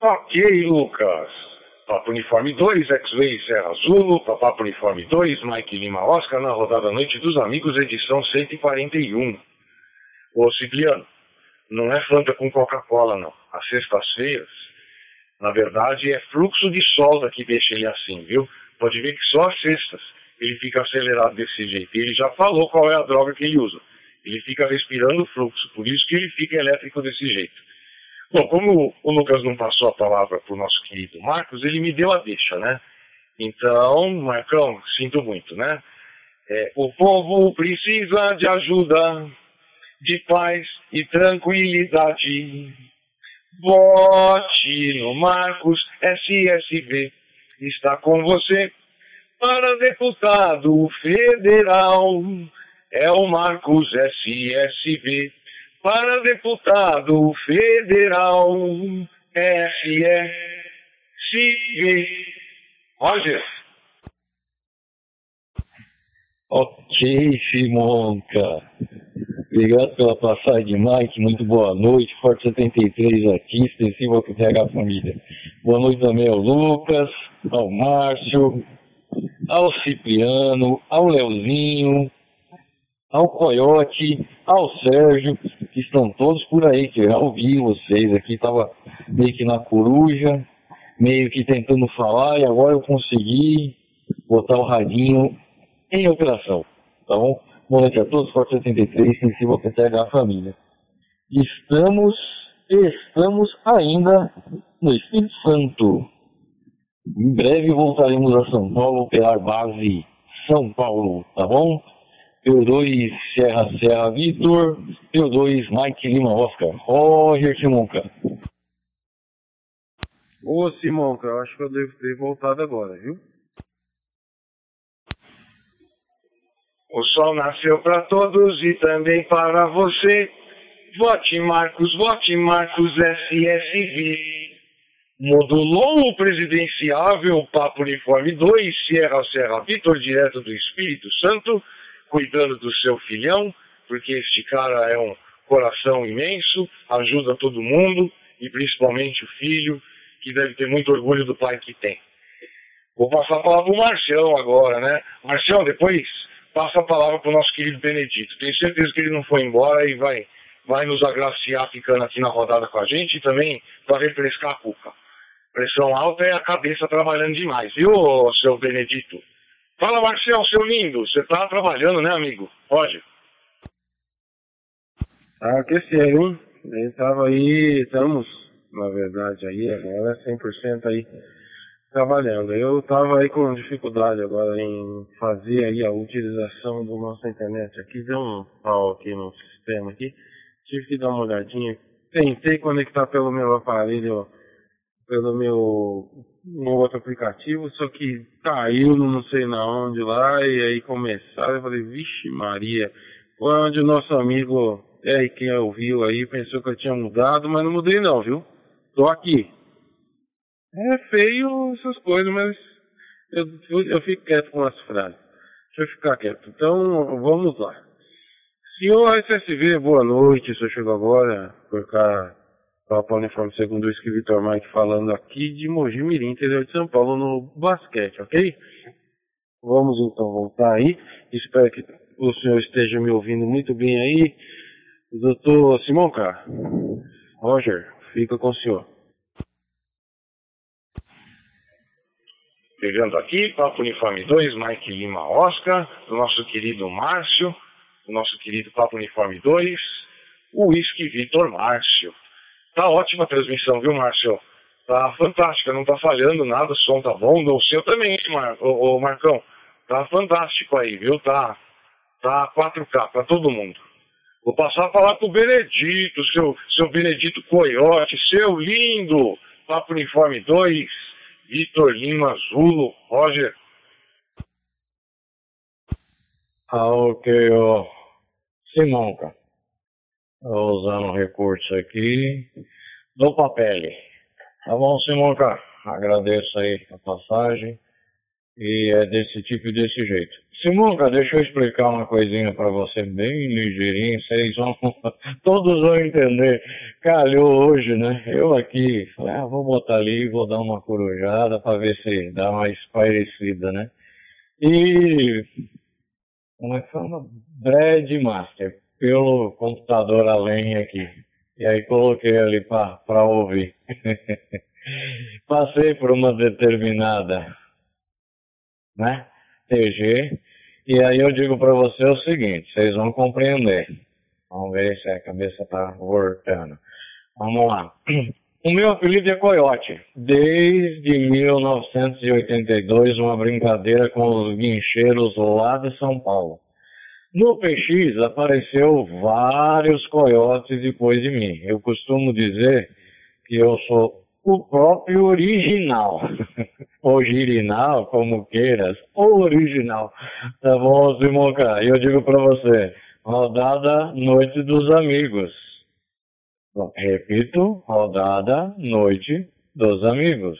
Ok, Lucas. Papo Uniforme 2, X-Ray Serra Azul, Papo Uniforme 2, Mike Lima Oscar, na rodada Noite dos Amigos, edição 141. Ô Cipriano, não é Fanta com Coca-Cola, não. As sextas-feiras, na verdade, é fluxo de solda que deixa ele assim, viu? Pode ver que só as sextas ele fica acelerado desse jeito. Ele já falou qual é a droga que ele usa. Ele fica respirando fluxo, por isso que ele fica elétrico desse jeito. Bom, como o Lucas não passou a palavra para o nosso querido Marcos, ele me deu a deixa, né? Então, Marcão, sinto muito, né? É, o povo precisa de ajuda, de paz e tranquilidade. Vote no Marcos SSV. Está com você para deputado federal. É o Marcos SSV para deputado federal SSV. Roger. Ok, Simonca. Obrigado pela passagem, Mike. Muito boa noite. Forte 73 aqui, extensivo ao PH Família. Boa noite também ao Lucas, ao Márcio, ao Cipriano, ao Leozinho, ao Coyote, ao Sérgio, que estão todos por aí, que eu já ouvi vocês aqui, estava meio que na coruja, meio que tentando falar, e agora eu consegui botar o radinho em operação, tá bom? Noite a todos, Forte 73, sensível PTH Família. Estamos, estamos ainda no Espírito Santo. Em breve voltaremos a São Paulo, operar base São Paulo, tá bom? P2 Serra Serra Vitor, P2 Mike Lima Oscar, Roger Simonca. Ô Simonca, eu acho que eu devo ter voltado agora, viu? O sol nasceu para todos e também para você. Vote Marcos, vote Marcos SSV. Modulou o presidenciável Papo Uniforme 2, Sierra Serra Vitor, direto do Espírito Santo cuidando do seu filhão, porque este cara é um coração imenso, ajuda todo mundo, e principalmente o filho, que deve ter muito orgulho do pai que tem. Vou passar a palavra para o Marcião agora, né? Marcião, depois passa a palavra para o nosso querido Benedito. Tenho certeza que ele não foi embora e vai, vai nos agraciar ficando aqui na rodada com a gente e também para refrescar a cuca. Pressão alta é a cabeça trabalhando demais, viu, seu Benedito? Fala, Marcel, seu lindo. Você tá trabalhando, né, amigo? Pode. Tá aquecendo, hein? Ele tava aí, estamos, na verdade, aí, agora 100% aí trabalhando. Eu tava aí com dificuldade agora em fazer aí a utilização do nossa internet. Aqui deu um pau aqui no sistema aqui. Tive que dar uma olhadinha. Tentei conectar pelo meu aparelho, pelo meu um outro aplicativo, só que caiu não sei na onde lá, e aí começaram, eu falei, vixe Maria, onde o nosso amigo é quem ouviu aí pensou que eu tinha mudado, mas não mudei não, viu? Tô aqui. É feio essas coisas, mas eu, eu fico quieto com as frases. Deixa eu ficar quieto. Então, vamos lá. Senhor SSV, boa noite. O senhor chegou agora por cá Papa Uniforme segundo o Vitor Mike falando aqui de Mogi Mirim, interior de São Paulo, no basquete, ok? Vamos então voltar aí. Espero que o senhor esteja me ouvindo muito bem aí. Doutor Simonca, Roger, fica com o senhor. Pegando aqui, Papo Uniforme 2, Mike Lima Oscar, do nosso querido Márcio, do nosso querido Papo Uniforme 2, o Whisky Vitor Márcio. Tá ótima a transmissão, viu, Márcio? Tá fantástica, não tá falhando nada, o som tá bom, o seu também, Mar... ô, ô, Marcão. Tá fantástico aí, viu? Tá, tá 4K pra todo mundo. Vou passar a falar pro Benedito, seu, seu Benedito Coyote, seu lindo, Papo Uniforme 2, Vitor Lima, Zulo, Roger. Ah, ok, ó. Simão, cara usando recurso aqui do papel. Tá bom, Simonca? Agradeço aí a passagem. E é desse tipo e desse jeito. Simonca, deixa eu explicar uma coisinha para você bem ligeirinho, vocês vão, todos vão entender. Calhou hoje, né? Eu aqui, falei, ah, vou botar ali e vou dar uma corujada para ver se dá uma espairecida, né? E, como é que fala? Bread Master, pelo computador além aqui. E aí coloquei ali para ouvir. Passei por uma determinada, né? TG e aí eu digo para você o seguinte, vocês vão compreender. Vamos ver se a cabeça está voltando. Vamos lá. O meu apelido é Coyote. Desde 1982, uma brincadeira com os guincheiros lá de São Paulo. No PX apareceu vários coiotes depois de mim. Eu costumo dizer que eu sou o próprio original. original, como queiras, original. Tá bom, Simonca? Eu digo para você, rodada Noite dos Amigos. Repito, rodada Noite dos Amigos.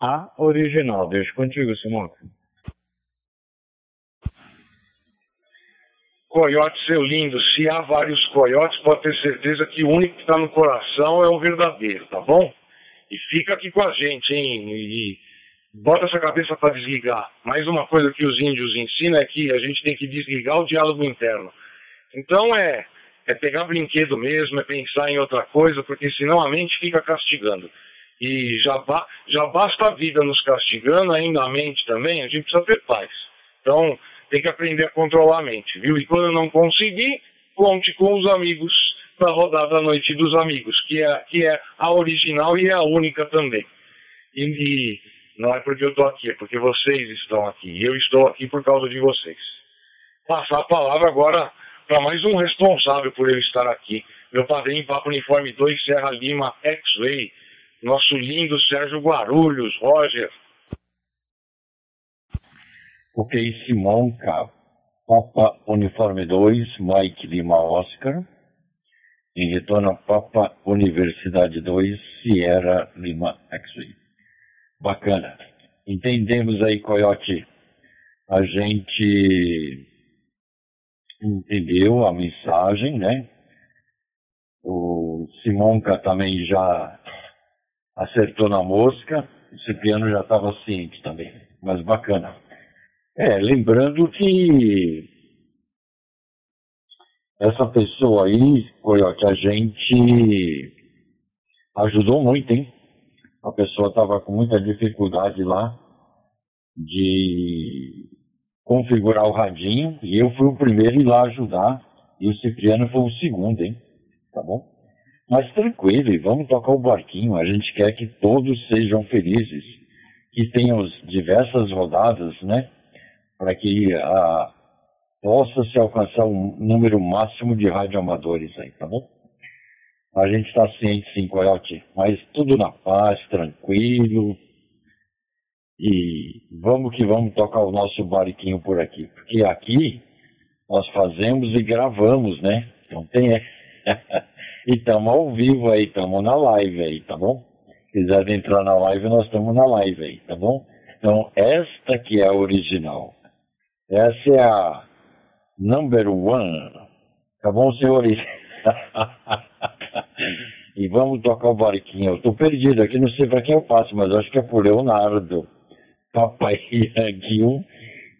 A original. Deixa contigo, Simonca. Coiote, seu lindo, se há vários coiotes, pode ter certeza que o único que está no coração é o verdadeiro, tá bom? E fica aqui com a gente, hein? E bota essa cabeça para desligar. Mais uma coisa que os índios ensinam é que a gente tem que desligar o diálogo interno. Então é, é pegar brinquedo mesmo, é pensar em outra coisa, porque senão a mente fica castigando. E já, ba já basta a vida nos castigando, ainda a mente também, a gente precisa ter paz. Então tem que aprender a controlar a mente, viu? E quando não conseguir, conte com os amigos para rodar da Noite dos Amigos, que é, que é a original e é a única também. E, e não é porque eu estou aqui, é porque vocês estão aqui. Eu estou aqui por causa de vocês. Passar a palavra agora para mais um responsável por eu estar aqui. Meu padrinho Papo Uniforme 2, Serra Lima, X-Ray. Nosso lindo Sérgio Guarulhos, Roger. Ok, Simonca, Papa Uniforme 2, Mike Lima Oscar em retorno Papa Universidade 2, Sierra Lima X-Ray. Bacana. Entendemos aí, Coyote. A gente entendeu a mensagem, né? O Simonca também já acertou na mosca. O Cipriano já estava ciente também. Mas bacana. É, lembrando que essa pessoa aí, Coyote, a gente ajudou muito, hein? A pessoa estava com muita dificuldade lá de configurar o radinho e eu fui o primeiro a ir lá ajudar e o Cipriano foi o segundo, hein? Tá bom? Mas tranquilo, vamos tocar o barquinho. A gente quer que todos sejam felizes, que tenham diversas rodadas, né? Para que a, possa se alcançar um número máximo de radioamadores aí, tá bom? A gente está ciente sim, Coyote, mas tudo na paz, tranquilo. E vamos que vamos tocar o nosso barquinho por aqui. Porque aqui nós fazemos e gravamos, né? Então tem. e estamos ao vivo aí, estamos na live aí, tá bom? Se quiser entrar na live, nós estamos na live aí, tá bom? Então, esta que é a original. Essa é a number one. Tá bom, senhores? e vamos tocar o barquinho. Eu tô perdido aqui, não sei para quem eu passo, mas acho que é por Leonardo. Papai Gil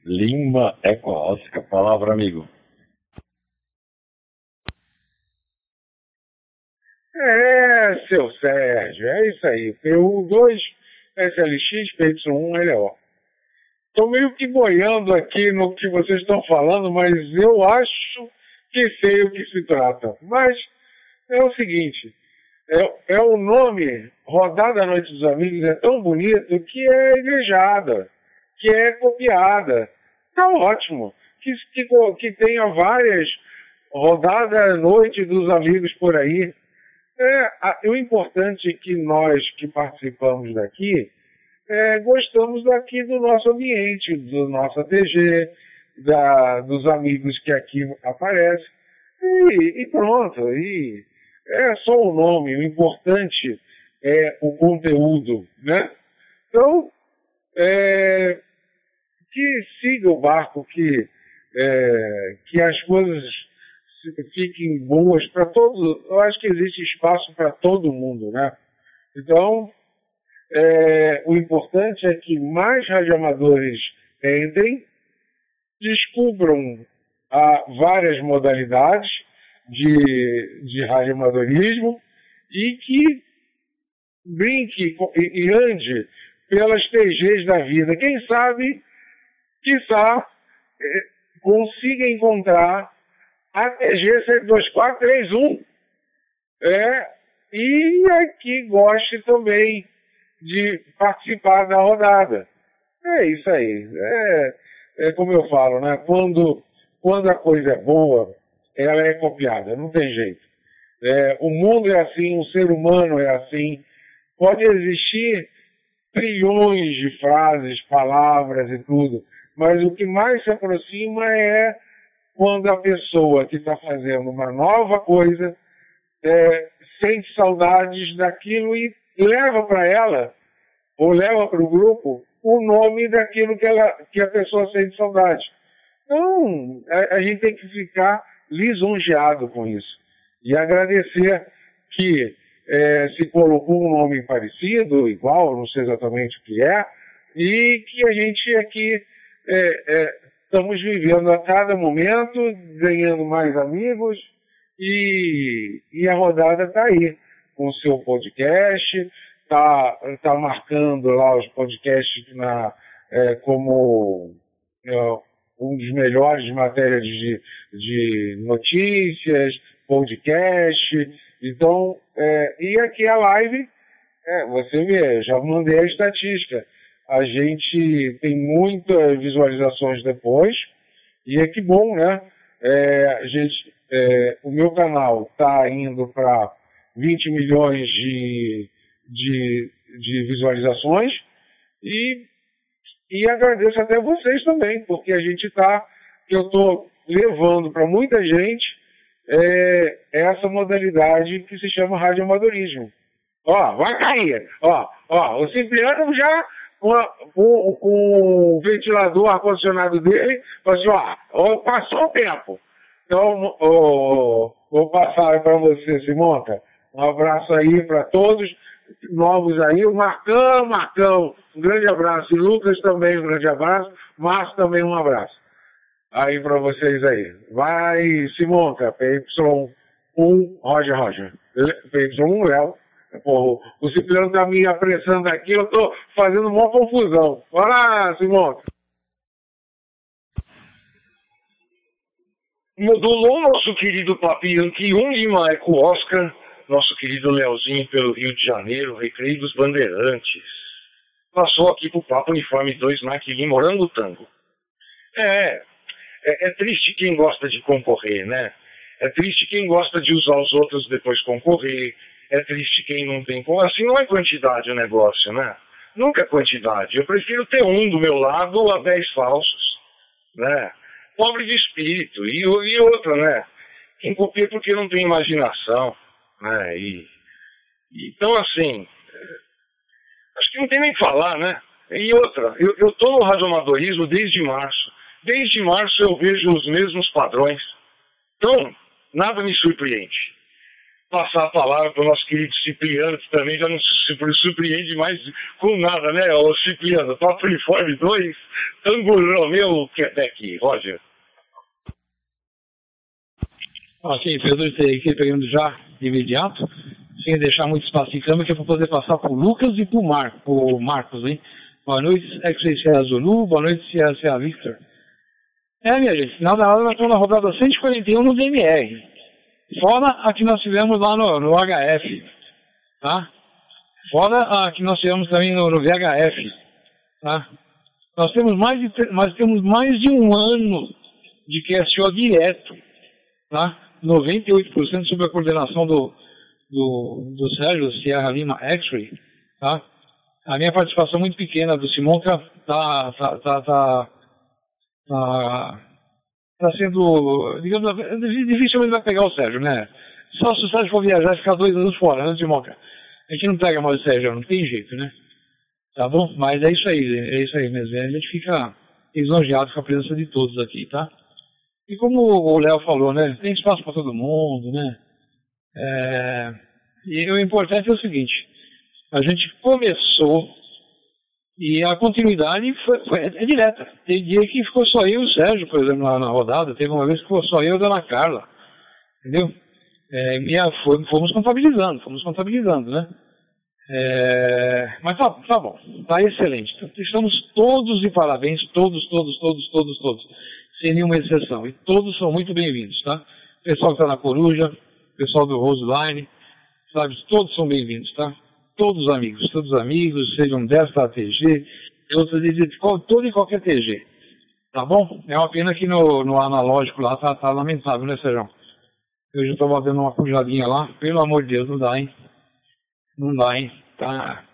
Lima Eco Oscar. Palavra, amigo. É, seu Sérgio, é isso aí. PU2, SLX, PY1, LO. Estou meio que boiando aqui no que vocês estão falando, mas eu acho que sei o que se trata. Mas é o seguinte, é, é o nome Rodada Noite dos Amigos é tão bonito que é invejada, que é copiada. Tá ótimo. Que, que, que tenha várias rodadas Noite dos Amigos por aí. É, a, o importante é que nós que participamos daqui é, gostamos daqui do nosso ambiente, do nosso ATG, da, dos amigos que aqui aparecem. E, e, pronto, e é só o nome, o importante é o conteúdo, né? Então, é, que siga o barco, que, é, que as coisas fiquem boas para todos. Eu acho que existe espaço para todo mundo, né? Então, é, o importante é que mais radioamadores entrem, descubram ah, várias modalidades de, de radioamadorismo e que brinque e, ande pelas TGs da vida. Quem sabe, quiçá, é, consiga encontrar a TG 72431 é, e é que goste também de participar da rodada. É isso aí. É, é como eu falo, né? Quando, quando a coisa é boa, ela é copiada, não tem jeito. É, o mundo é assim, o ser humano é assim. Pode existir trilhões de frases, palavras e tudo, mas o que mais se aproxima é quando a pessoa que está fazendo uma nova coisa é, sente saudades daquilo e leva para ela, ou leva para o grupo, o nome daquilo que, ela, que a pessoa sente saudade. Então, a, a gente tem que ficar lisonjeado com isso e agradecer que é, se colocou um nome parecido, igual, não sei exatamente o que é, e que a gente aqui é, é, estamos vivendo a cada momento, ganhando mais amigos, e, e a rodada está aí, com o seu podcast, está tá marcando lá os podcasts na, é, como é, um dos melhores matérias de, de notícias, podcast. Então, é, e aqui a live, é, você vê, já mandei a estatística. A gente tem muitas visualizações depois, e é que bom, né? É, gente, é, o meu canal está indo para 20 milhões de, de, de visualizações e, e agradeço até vocês também, porque a gente está, que eu estou levando para muita gente é, essa modalidade que se chama radioamadorismo. Ó, vai cair. Ó, ó, o Cipriano já com, com, com o ventilador ar-condicionado dele, falou assim, ó, ó, passou o tempo. Então, ó, vou passar para você, Simonca. Um abraço aí para todos novos aí. O Marcão, Marcão, um grande abraço. E Lucas também, um grande abraço. Márcio também, um abraço. Aí para vocês aí. Vai, Simonca, PY1, Roger, Roger. PY1, Léo. Porra, o Cipriano tá me apressando aqui, eu tô fazendo uma confusão. Lá, Simão. Modulou nosso querido Papi Yankee 1 e Maico Oscar, nosso querido Leozinho pelo Rio de Janeiro, Recreio dos Bandeirantes. Passou aqui pro Papo Uniforme 2 Mike Lima, Morango Tango. É, é, é triste quem gosta de concorrer, né? É triste quem gosta de usar os outros depois concorrer, é triste quem não tem. Assim não é quantidade o negócio, né? Nunca é quantidade. Eu prefiro ter um do meu lado a dez falsos, né? Pobre de espírito. E, e outra, né? Quem copia porque não tem imaginação, né? E, então, assim, acho que não tem nem que falar, né? E outra, eu estou no radioamadorismo desde março. Desde março eu vejo os mesmos padrões. Então, nada me surpreende passar a palavra para o nosso querido Cipriano, que também já não se surpreende mais com nada, né? O Cipriano, Papo Uniforme 2, Tango Romeu, Quebec, Roger. Ok, Pedro, aqui pegando já de imediato, sem deixar muito espaço em câmera, que é para poder passar para o Lucas e para o Mar, Marcos, hein? Boa noite, XCA Zulu, boa noite, CA Victor. É, minha gente, final da hora nós estamos na rodada 141 no DMR. Fora a que nós tivemos lá no, no HF, tá? Fora a que nós tivemos também no, no VHF, tá? Nós temos mais de, nós temos mais de um ano de QSO direto, tá? 98% sob a coordenação do, do, do Sérgio Sierra Lima X-Ray, tá? A minha participação é muito pequena do Simon tá, tá, tá, tá, tá, tá sendo, digamos, dificilmente vai pegar o Sérgio, né? Só se o Sérgio for viajar e ficar dois anos fora, de moca. A gente não pega mais o Sérgio, não tem jeito, né? Tá bom? Mas é isso aí, é isso aí mesmo. A gente fica lisonjeado com a presença de todos aqui, tá? E como o Léo falou, né? Tem espaço para todo mundo, né? É, e o importante é o seguinte: a gente começou e a continuidade foi, foi, é direta. Tem dia que ficou só eu e o Sérgio, por exemplo, na, na rodada. Teve uma vez que ficou só eu e a Dona Carla. Entendeu? É, e a, fomos contabilizando, fomos contabilizando, né? É, mas tá, tá bom, tá excelente. Estamos todos de parabéns, todos, todos, todos, todos, todos, sem nenhuma exceção. E todos são muito bem-vindos, tá? O pessoal que está na Coruja, o pessoal do Roseline, sabe? Todos são bem-vindos, tá? Todos amigos, todos amigos, sejam desta ATG, outras de, todo e qualquer TG. Tá bom? É uma pena que no, no analógico lá tá, tá lamentável, né, Sérgio? Eu já estava dando uma puxadinha lá, pelo amor de Deus, não dá, hein? Não dá, hein? Tá.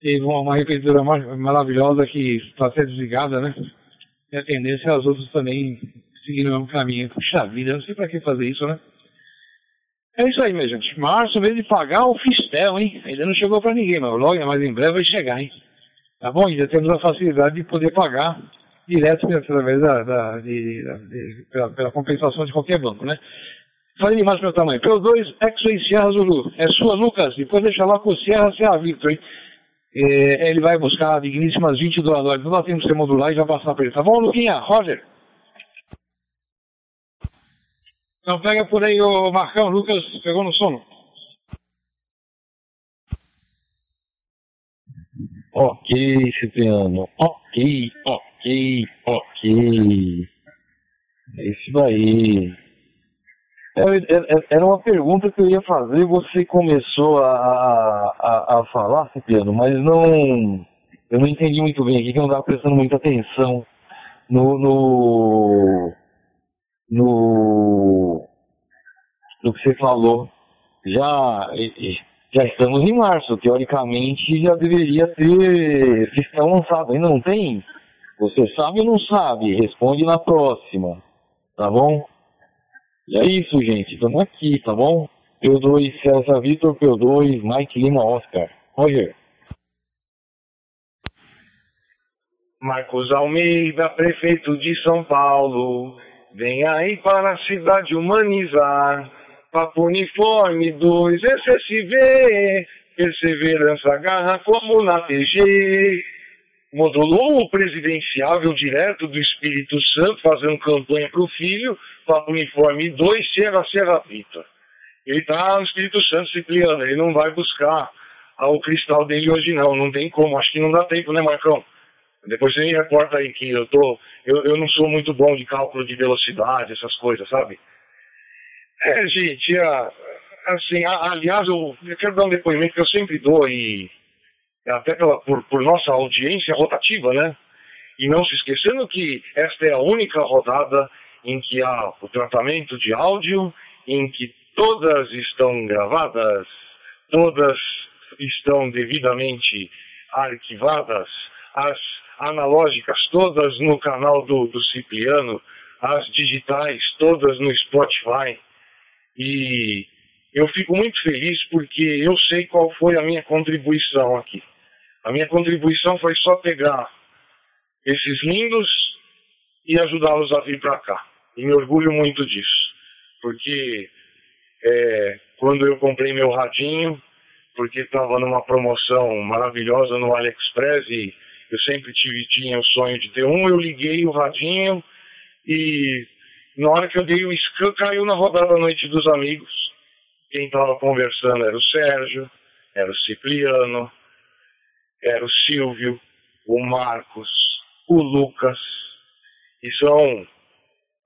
Teve uma, uma refeitura mar maravilhosa que está até desligada, né? E a tendência é as outras também seguirem o mesmo caminho. Puxa vida, não sei para que fazer isso, né? É isso aí, minha gente. Março, mês de pagar o Fistel, hein? Ainda não chegou para ninguém, mas logo, mas em breve vai chegar, hein? Tá bom? Ainda temos a facilidade de poder pagar direto através da, da de, de, pela, pela, compensação de qualquer banco, né? Falei demais meu tamanho. P2, X-Ray Sierra Zulu. É sua, Lucas. Depois deixa lá com o Sierra Sierra Victor, hein? É, ele vai buscar digníssimas 20 doadores. Não dá tempo de você modular e já passar para ele. Tá bom, Luquinha? Roger? Então pega por aí o Marcão. Lucas pegou no sono. Ok, Cipriano. Ok, ok, ok. É isso aí. Era uma pergunta que eu ia fazer, você começou a, a, a falar, Cipriano, mas não. Eu não entendi muito bem aqui, que eu não estava prestando muita atenção no. no. no, no que você falou. Já, já estamos em março, teoricamente já deveria ter sistema lançado, ainda não tem? Você sabe ou não sabe? Responde na próxima, tá bom? E é isso, gente. Estamos aqui, tá bom? P2 César Vitor, P2 Mike Lima Oscar. Roger. Marcos Almeida, prefeito de São Paulo, vem aí para a cidade humanizar. Papo Uniforme 2, SSV, perseverança, garra como na TG. Modulou presidenciável direto do Espírito Santo, fazendo campanha para o filho, o uniforme 2, Serra Vita. Ele está no Espírito Santo Cipriano, ele não vai buscar o cristal dele hoje não, não tem como, acho que não dá tempo, né Marcão? Depois você me reporta aí que eu tô, eu, eu não sou muito bom de cálculo de velocidade, essas coisas, sabe? É, gente, a, assim, a, aliás, eu, eu, quero dar um depoimento que eu sempre dou e até pela, por, por nossa audiência rotativa, né? E não se esquecendo que esta é a única rodada em que há o tratamento de áudio, em que todas estão gravadas, todas estão devidamente arquivadas, as analógicas todas no canal do, do Cipriano, as digitais todas no Spotify. E eu fico muito feliz porque eu sei qual foi a minha contribuição aqui. A minha contribuição foi só pegar esses lindos e ajudá-los a vir para cá. E me orgulho muito disso, porque é, quando eu comprei meu radinho, porque estava numa promoção maravilhosa no AliExpress e eu sempre tive, tinha o sonho de ter um, eu liguei o radinho e na hora que eu dei o scan, caiu na rodada da noite dos amigos. Quem estava conversando era o Sérgio, era o Cipriano, era o Silvio, o Marcos, o Lucas, e são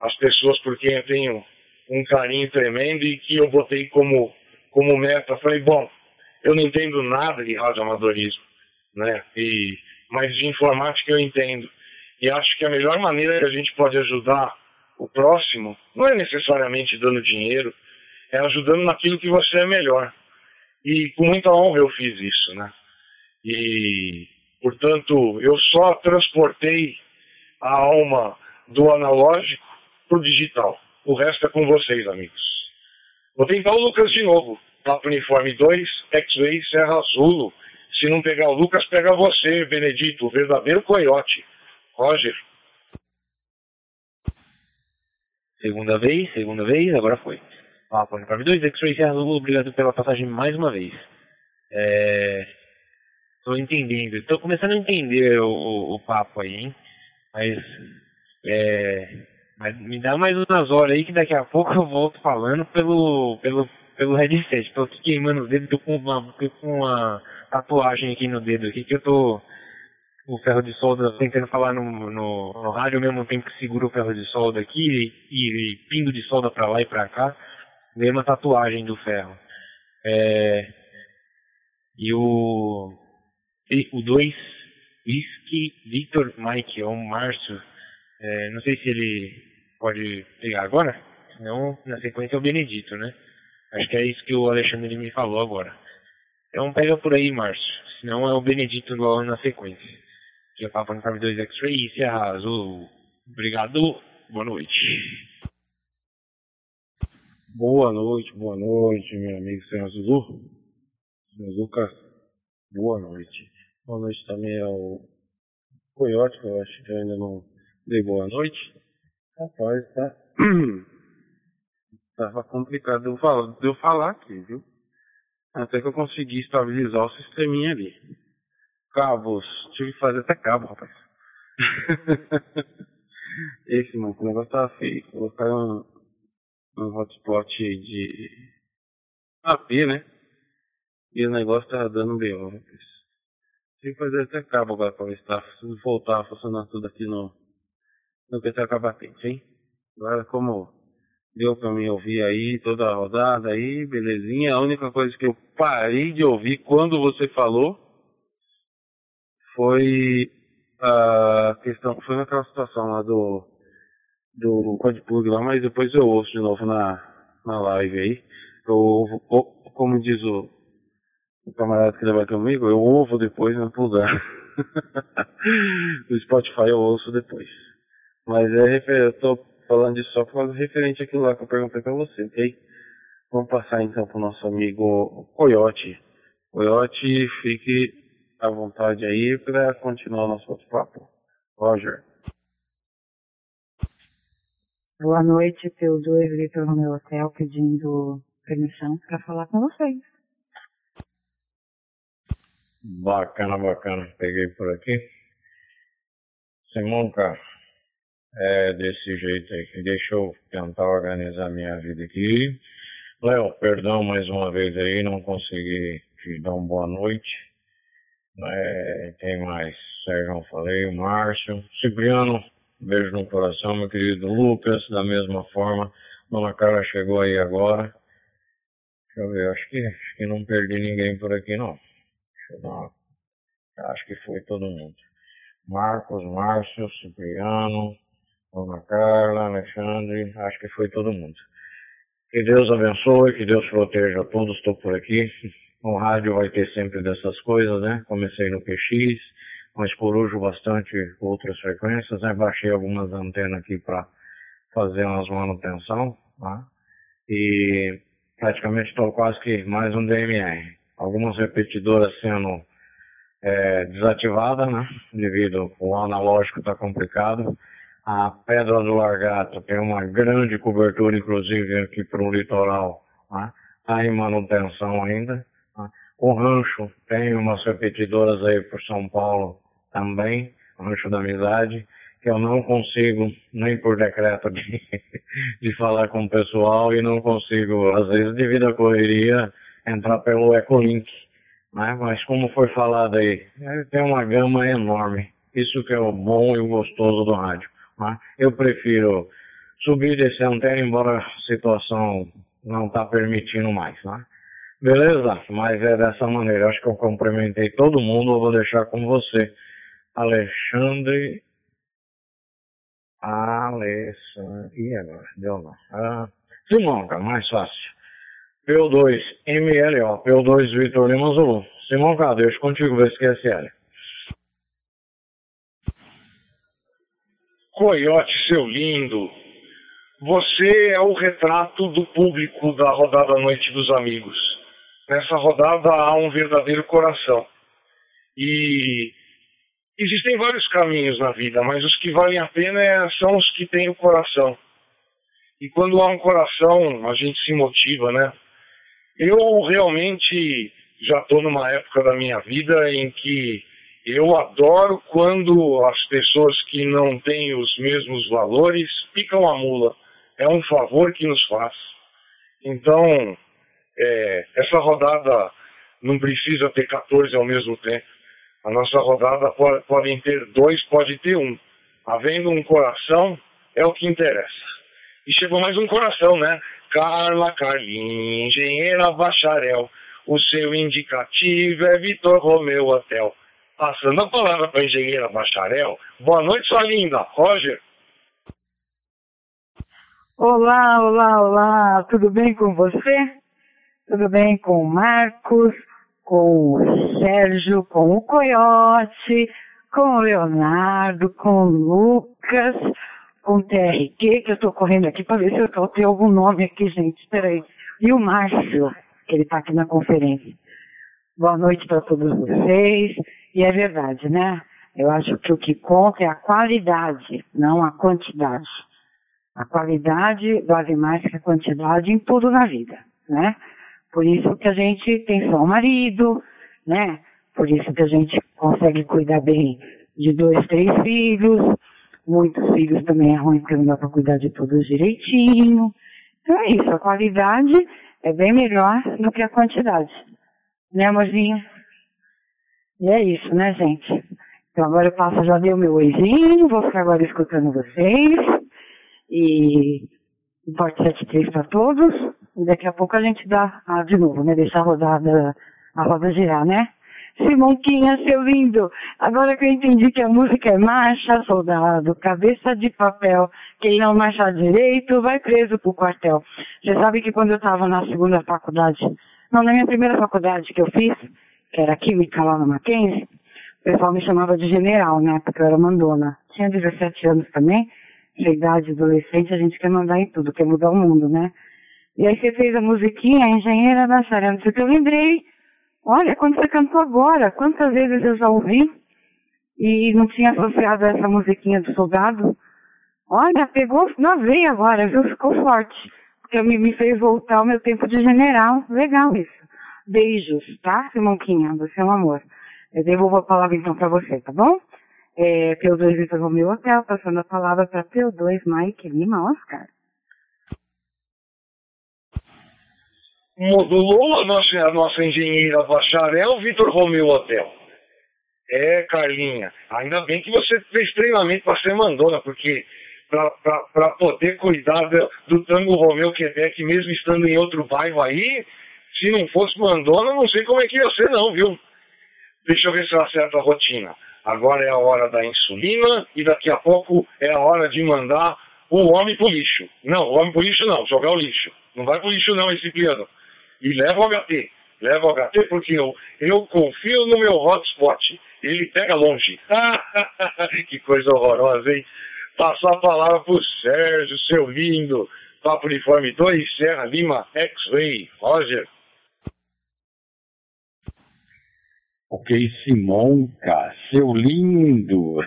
as pessoas por quem eu tenho um carinho tremendo e que eu botei como, como meta. Falei, bom, eu não entendo nada de radioamadorismo, né? E, mas de informática eu entendo. E acho que a melhor maneira que a gente pode ajudar o próximo não é necessariamente dando dinheiro, é ajudando naquilo que você é melhor. E com muita honra eu fiz isso, né? E, portanto, eu só transportei a alma do analógico para o digital. O resto é com vocês, amigos. Vou tentar o Lucas de novo. Papo Uniforme 2, X-Way, Serra Azul. Se não pegar o Lucas, pega você, Benedito, o verdadeiro coiote. Roger. Segunda vez, segunda vez, agora foi. Papa Uniforme 2, X-Ray Serra Zulu, obrigado pela passagem mais uma vez. É... Tô entendendo, tô começando a entender o, o, o papo aí, hein? Mas, é... Mas me dá mais umas horas aí que daqui a pouco eu volto falando pelo, pelo, pelo headset. Tô aqui queimando os dedos, tô com uma, com uma tatuagem aqui no dedo aqui que eu tô o ferro de solda tentando falar no, no, no rádio ao mesmo tempo que segura o ferro de solda aqui e, e, e pindo de solda para lá e para cá, veio uma tatuagem do ferro. É, e o e o 2 Whisky Victor Mike, ou Márcio, é, não sei se ele pode pegar agora, senão na sequência é o Benedito, né? Acho que é isso que o Alexandre me falou agora. Então pega por aí, Márcio, senão é o Benedito logo na sequência que é Papa Uniforme 2 X-Ray, Serra Azul. Obrigado, boa noite. Boa noite, boa noite, meu amigo Serra Zulu. Senhor Lucas, boa noite. Boa noite também ao Coyote, que eu acho que eu ainda não dei boa noite. Rapaz, tá. Tava complicado de eu falar, de eu falar aqui, viu? Até que eu consegui estabilizar o sisteminha ali. Cabos. Tive que fazer até cabo, rapaz. Esse, mano, o negócio tava feio. Colocaram um, um hotspot de AP, né? E o negócio tava dando BO, rapaz. Tive que fazer até cabo agora pra ver se, tá, voltar a funcionar tudo aqui no, no PTK batente, hein? Agora como deu pra mim ouvir aí toda a rodada aí, belezinha. A única coisa que eu parei de ouvir quando você falou foi a questão, foi naquela situação lá do, do Codepug lá, mas depois eu ouço de novo na, na live aí. Eu ouvo, como diz o, o camarada que trabalha comigo, eu ouvo depois no lugar. no Spotify eu ouço depois. Mas é eu tô falando disso só por causa referente àquilo lá que eu perguntei pra você, ok? Vamos passar então pro nosso amigo Coyote. Coyote, fique à vontade aí para continuar o nosso bate-papo. Roger. Boa noite, P2 Vitor no meu hotel pedindo permissão para falar com vocês. Bacana, bacana. Peguei por aqui. Simonca, é desse jeito aí. Deixa eu tentar organizar minha vida aqui. Léo, perdão mais uma vez aí, não consegui te dar uma boa noite. É, quem mais? Sérgio falei, Márcio, Cipriano, beijo no coração, meu querido Lucas, da mesma forma. Dona Carla chegou aí agora. Deixa eu ver, acho que, acho que não perdi ninguém por aqui não. Deixa eu dar uma... Acho que foi todo mundo. Marcos, Márcio, Cipriano, Dona Carla, Alexandre, acho que foi todo mundo. Que Deus abençoe, que Deus proteja todos, estou por aqui. No rádio vai ter sempre dessas coisas, né? Comecei no PX, mas corujo bastante outras frequências, né? Baixei algumas antenas aqui para fazer umas manutenção, tá? E praticamente estou quase que mais um DMR. Algumas repetidoras sendo é, desativadas, né? Devido o analógico está complicado. A Pedra do Largato tem uma grande cobertura, inclusive aqui para o litoral, tá? Tá em manutenção ainda. O rancho tem umas repetidoras aí por São Paulo também, rancho da amizade, que eu não consigo, nem por decreto, de, de falar com o pessoal e não consigo, às vezes devido à correria, entrar pelo Ecolink. Né? Mas como foi falado aí, tem uma gama enorme. Isso que é o bom e o gostoso do rádio. Né? Eu prefiro subir desse antena, embora a situação não está permitindo mais. Né? Beleza, mas é dessa maneira. Acho que eu cumprimentei todo mundo. Eu vou deixar com você. Alexandre. Alessandro. Ih, agora, deu não. Ah, cara, mais fácil. P2 MLO, P2 Vitor Lima Zulu. Simão, cara, deixa contigo ver se quer SL. Coiote, seu lindo. Você é o retrato do público da rodada Noite dos Amigos nessa rodada há um verdadeiro coração. E Existem vários caminhos na vida, mas os que valem a pena é, são os que têm o coração. E quando há um coração, a gente se motiva, né? Eu realmente já estou numa época da minha vida em que eu adoro quando as pessoas que não têm os mesmos valores picam a mula. É um favor que nos faz. Então, é, essa rodada não precisa ter 14 ao mesmo tempo. A nossa rodada pode, ter dois, pode ter um. Havendo um coração, é o que interessa. E chegou mais um coração, né? Carla Carlinha, engenheira bacharel. O seu indicativo é Vitor Romeu Hotel. Passando a palavra para a engenheira bacharel. Boa noite, sua linda. Roger. Olá, olá, olá. Tudo bem com você? Tudo bem com o Marcos, com o Sérgio, com o Coyote, com o Leonardo, com o Lucas, com o TRQ, que eu estou correndo aqui para ver se eu tenho algum nome aqui, gente. Espera aí. E o Márcio, que ele está aqui na conferência. Boa noite para todos vocês. E é verdade, né? Eu acho que o que conta é a qualidade, não a quantidade. A qualidade vale mais que a quantidade em tudo na vida, né? Por isso que a gente tem só um marido, né? Por isso que a gente consegue cuidar bem de dois, três filhos. Muitos filhos também é ruim porque não dá para cuidar de todos direitinho. Então é isso, a qualidade é bem melhor do que a quantidade. Né, amorzinho? E é isso, né, gente? Então agora eu passo, já dei o meu oizinho, vou ficar agora escutando vocês. E um porte 73 para todos. E daqui a pouco a gente dá ah, de novo, né? Deixar a rodada, a roda girar, né? Simonquinha, seu lindo, agora que eu entendi que a música é marcha, soldado, cabeça de papel, quem não marchar direito vai preso pro quartel. Você sabe que quando eu estava na segunda faculdade, não, na minha primeira faculdade que eu fiz, que era química lá no Mackenzie, o pessoal me chamava de general, né, porque eu era mandona. Tinha 17 anos também, na idade adolescente, a gente quer mandar em tudo, quer mudar o mundo, né? E aí você fez a musiquinha, a engenheira da Sarana, que eu lembrei, olha, quando você cantou agora, quantas vezes eu já ouvi e não tinha associado essa musiquinha do soldado. Olha, pegou na veia agora, viu? Ficou forte. Porque me, me fez voltar ao meu tempo de general. Legal isso. Beijos, tá, Simonquinha? Você é um amor. Eu devolvo a palavra então para você, tá bom? É, P2 Vitor Romeu Hotel, passando a palavra para P2 Mike Lima Oscar. modulou a nossa, a nossa engenheira bacharel Vitor Romeu Hotel. É, Carlinha, ainda bem que você fez treinamento para ser mandona, porque para poder cuidar do, do Tango Romeu Quebec, mesmo estando em outro bairro aí, se não fosse mandona, não sei como é que ia ser não, viu? Deixa eu ver se eu acerto a rotina. Agora é a hora da insulina e daqui a pouco é a hora de mandar o homem pro lixo. Não, o homem pro lixo não, jogar o lixo. Não vai pro lixo não, esse piano e leva o HT. Leva o HT porque eu, eu confio no meu hotspot. Ele pega longe. que coisa horrorosa, hein? Passar a palavra pro Sérgio, seu lindo. Papo Uniforme 2, Serra Lima, X-Ray. Roger. Ok, Simonca, seu lindo.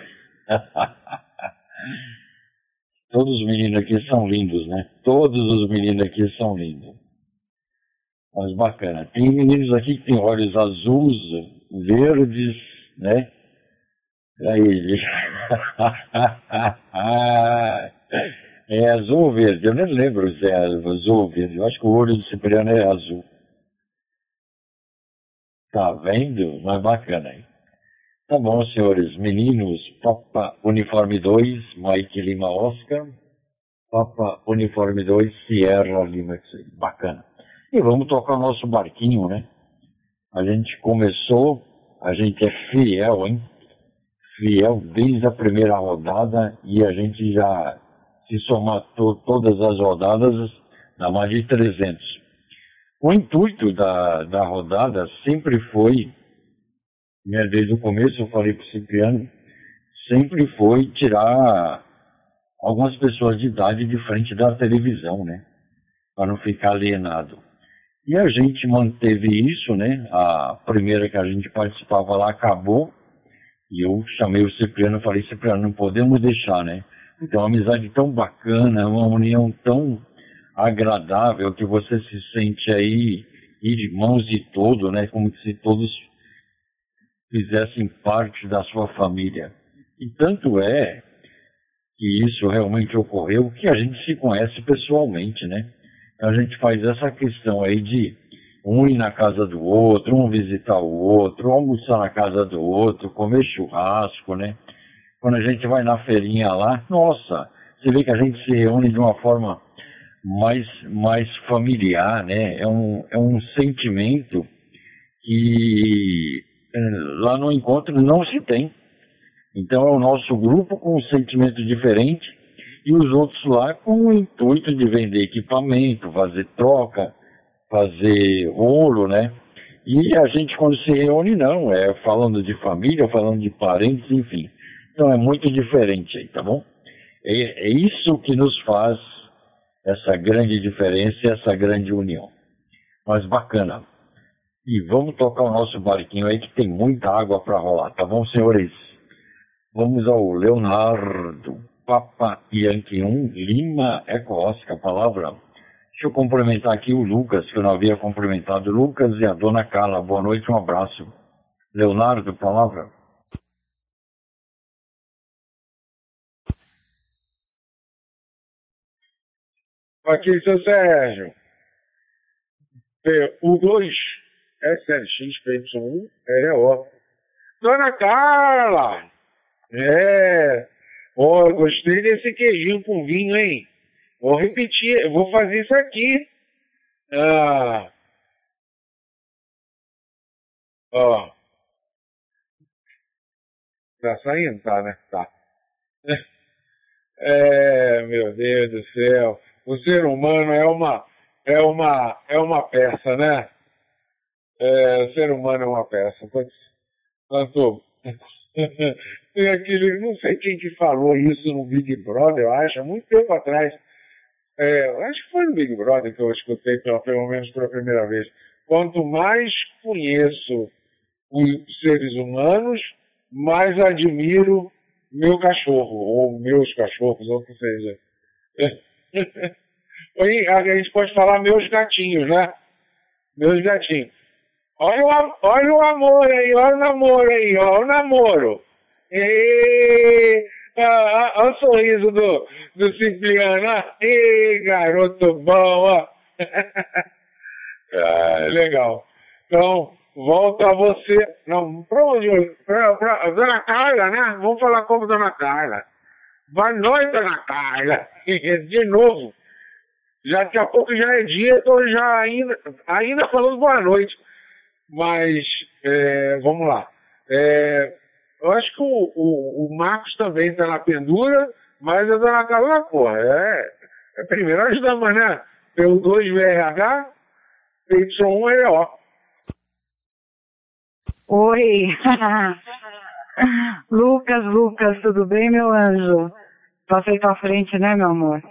Todos os meninos aqui são lindos, né? Todos os meninos aqui são lindos. Mas bacana. Tem meninos aqui que têm olhos azuis, verdes, né? Aí. é azul ou verde? Eu nem lembro se é azul ou verde. Eu acho que o olho do Cipriano é azul. Tá vendo? Mas bacana aí. Tá bom, senhores. Meninos, Papa Uniforme 2, Mike Lima Oscar. Papa Uniforme 2, Sierra Lima. Bacana. E vamos tocar nosso barquinho, né? A gente começou, a gente é fiel, hein? Fiel desde a primeira rodada e a gente já, se somar to todas as rodadas, dá mais de 300. O intuito da, da rodada sempre foi, né, desde o começo eu falei para o Cipriano, sempre foi tirar algumas pessoas de idade de frente da televisão, né? Para não ficar alienado. E a gente manteve isso, né? A primeira que a gente participava lá acabou. E eu chamei o Cipriano e falei, Cipriano, não podemos deixar, né? Então, uma amizade tão bacana, uma união tão agradável que você se sente aí irmãos de todo, né? Como se todos fizessem parte da sua família. E tanto é que isso realmente ocorreu que a gente se conhece pessoalmente, né? A gente faz essa questão aí de um ir na casa do outro, um visitar o outro, almoçar na casa do outro, comer churrasco, né? Quando a gente vai na feirinha lá, nossa, você vê que a gente se reúne de uma forma mais, mais familiar, né? É um, é um sentimento que eh, lá no encontro não se tem. Então é o nosso grupo com um sentimento diferente e os outros lá com o intuito de vender equipamento, fazer troca, fazer rolo, né? E a gente quando se reúne não, é falando de família, falando de parentes, enfim. Então é muito diferente aí, tá bom? É, é isso que nos faz essa grande diferença e essa grande união. Mas bacana. E vamos tocar o nosso barquinho aí que tem muita água para rolar, tá bom, senhores? Vamos ao Leonardo Papa Yankee 1 Lima Eco palavra. Deixa eu cumprimentar aqui o Lucas, que eu não havia cumprimentado. Lucas e a dona Carla, boa noite, um abraço. Leonardo, palavra. Aqui, seu Sérgio. O 2 SLX PY1 RO. Dona Carla! É. Ó, oh, gostei desse queijinho com vinho, hein? Vou repetir, vou fazer isso aqui. Ah. Ó. Tá saindo, tá, né? Tá. É, meu Deus do céu o ser humano é uma, é uma, é uma peça, né? É, o ser humano é uma peça. Quanto, tem aquele, não sei quem que falou isso no Big Brother, eu acho, há muito tempo atrás. É, acho que foi no Big Brother que eu escutei pela, pelo menos pela primeira vez. Quanto mais conheço os seres humanos, mais admiro meu cachorro, ou meus cachorros, ou o que seja. a gente pode falar meus gatinhos, né? Meus gatinhos. Olha o, olha o amor aí, olha o namoro aí, olha o namoro. E, olha o sorriso do, do Cipriano. E garoto bom, ah, legal. Então, volta a você. Não, pra onde? Pra, pra, Dona Carla, né? Vamos falar como Dona Carla. Boa noite, Dona Carla. De novo. Já daqui a pouco já é dia, estou já ainda, ainda falando boa noite. Mas é, vamos lá. É, eu acho que o, o, o Marcos também está na pendura, mas eu estou na casa da porra. É, é primeiro ajudamos, né? Pelo 2VRH, PY1EO. Oi! Lucas, Lucas, tudo bem, meu anjo? Passei pra frente, né, meu amor?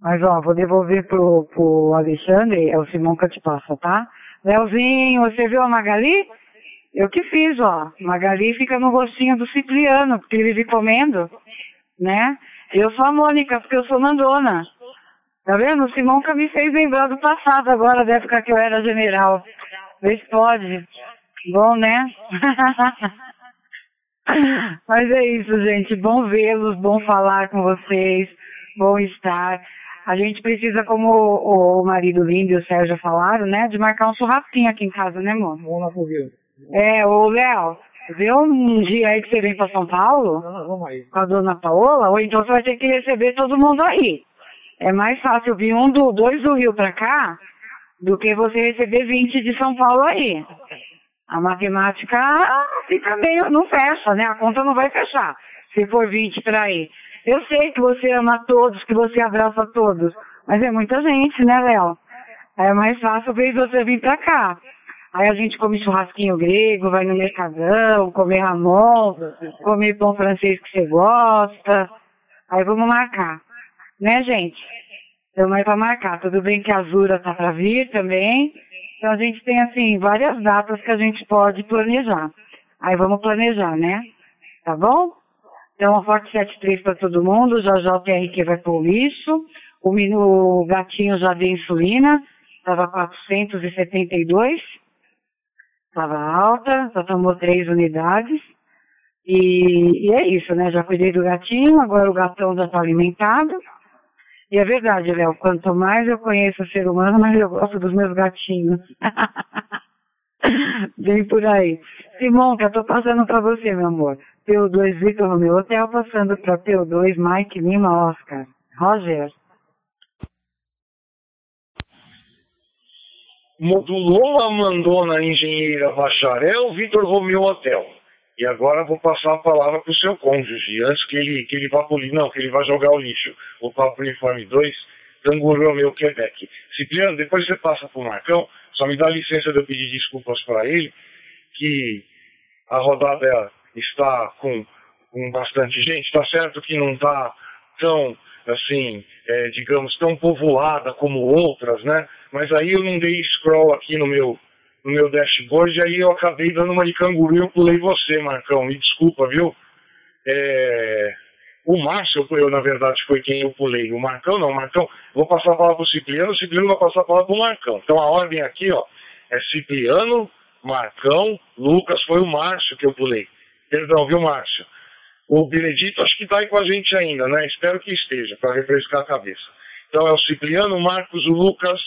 Mas, ó, vou devolver pro, pro Alexandre, é o Simão que te passa, tá? Leozinho, você viu a Magali? Eu que fiz, ó. Magali fica no rostinho do Cipriano, porque ele vive comendo, né? Eu sou a Mônica, porque eu sou mandona. Tá vendo? O Simão que me fez lembrar do passado agora, da época que eu era general. Vê se pode. Bom, né? Mas é isso, gente. Bom vê-los, bom falar com vocês, bom estar. A gente precisa, como o, o marido lindo e o Sérgio falaram, né, de marcar um churrasquinho aqui em casa, né, amor? Vamos lá pro Rio. É, ô Léo, vê um dia aí que você vem pra São Paulo? Não, vamos aí. Com a dona Paola, ou então você vai ter que receber todo mundo aí. É mais fácil vir um do, dois do Rio pra cá do que você receber 20 de São Paulo aí. A matemática fica meio, não fecha, né? A conta não vai fechar se for 20 pra aí. Eu sei que você ama todos, que você abraça todos, mas é muita gente, né, Léo? É mais fácil ver você vir pra cá. Aí a gente come churrasquinho grego, vai no mercadão, comer ramon, comer pão francês que você gosta. Aí vamos marcar. Né, gente? Então aí pra marcar. Tudo bem que a Azura tá pra vir também. Então a gente tem, assim, várias datas que a gente pode planejar. Aí vamos planejar, né? Tá bom? Então, uma forte 73 para todo mundo. Já já o TRQ vai pro lixo. O, o gatinho já deu insulina. Estava 472. Estava alta. Já tomou três unidades. E, e, é isso, né? Já cuidei do gatinho. Agora o gatão já está alimentado. E é verdade, Léo. Quanto mais eu conheço o ser humano, mais eu gosto dos meus gatinhos. Vem por aí. Simonca, tô passando para você, meu amor. P2 Vitor no meu hotel, passando para P2 Mike Lima Oscar. Roger. Modulou a mandona engenheira bacharel Vitor Romeu Hotel. E agora vou passar a palavra para o seu cônjuge, antes que ele, que ele vá pro não, que ele vá jogar o lixo. O Papo Uniforme 2, Tango Romeu Quebec. Cipriano, depois você passa para o Marcão, só me dá licença de eu pedir desculpas para ele, que a rodada está com, com bastante gente. Está certo que não está tão, assim, é, digamos, tão povoada como outras, né? Mas aí eu não dei scroll aqui no meu, no meu dashboard, e aí eu acabei dando uma de canguru e eu pulei você, Marcão. Me desculpa, viu? É... O Márcio, eu, na verdade, foi quem eu pulei. O Marcão não, Marcão, vou passar a palavra para o Cipriano, o Cipriano vai passar a palavra para o Marcão. Então a ordem aqui, ó, é Cipriano, Marcão, Lucas, foi o Márcio que eu pulei. Perdão, viu, Márcio? O Benedito acho que está aí com a gente ainda, né? Espero que esteja, para refrescar a cabeça. Então é o Cipriano, o Marcos, o Lucas,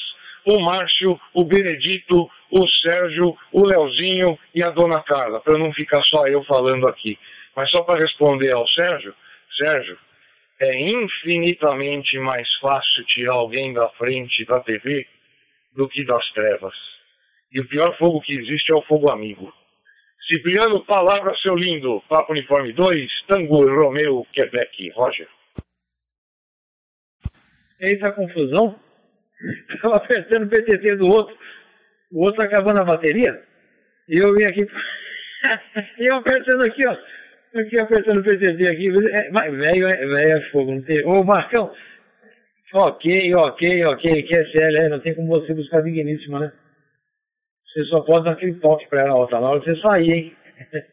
o Márcio, o Benedito, o Sérgio, o Leozinho e a Dona Carla, para não ficar só eu falando aqui. Mas só para responder ao Sérgio, Sérgio, é infinitamente mais fácil tirar alguém da frente da TV do que das trevas. E o pior fogo que existe é o fogo amigo. Cipriano, palavra, seu lindo. Papo Uniforme 2, Tango Romeu, Quebec. Roger. Eita confusão. Estava apertando o PTT do outro. O outro acabando a bateria. E eu vim aqui. e eu apertando aqui, ó. Aqui apertando o PTT aqui. É, velho é, é fogo. Não tem... Ô, Marcão. Ok, ok, ok. QSL, é, não tem como você buscar digníssima, né? Você só pode dar aquele toque para ela, ó, tá na hora de você sair, hein?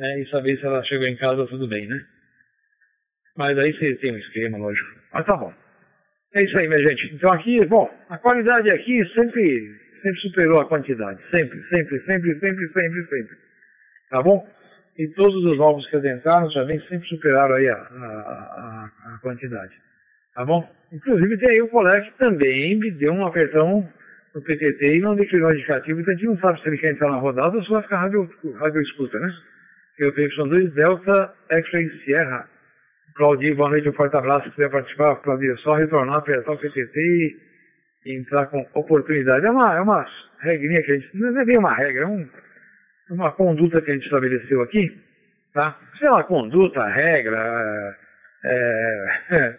é, e saber se ela chegou em casa tudo bem, né? Mas aí você tem um esquema, lógico. Mas tá bom. É isso aí, minha gente. Então aqui, bom, a qualidade aqui sempre, sempre superou a quantidade. Sempre, sempre, sempre, sempre, sempre, sempre. Tá bom? E todos os ovos que adentraram vem sempre superaram aí a, a, a, a quantidade. Tá bom? Inclusive tem aí o colega que também me deu um apertão no PTT e não declinou indicativo, então a gente não sabe se ele quer entrar na rodada ou se vai ficar radio escuta, né? Eu tenho são dois Delta X-Ray Sierra. Claudio, boa noite, um forte abraço. Se quiser participar, Claudio, é só retornar, apertar o PTT e entrar com oportunidade. É uma, é uma regrinha que a gente, não é bem uma regra, é um, é uma conduta que a gente estabeleceu aqui, tá? Sei lá, conduta, regra, é, é,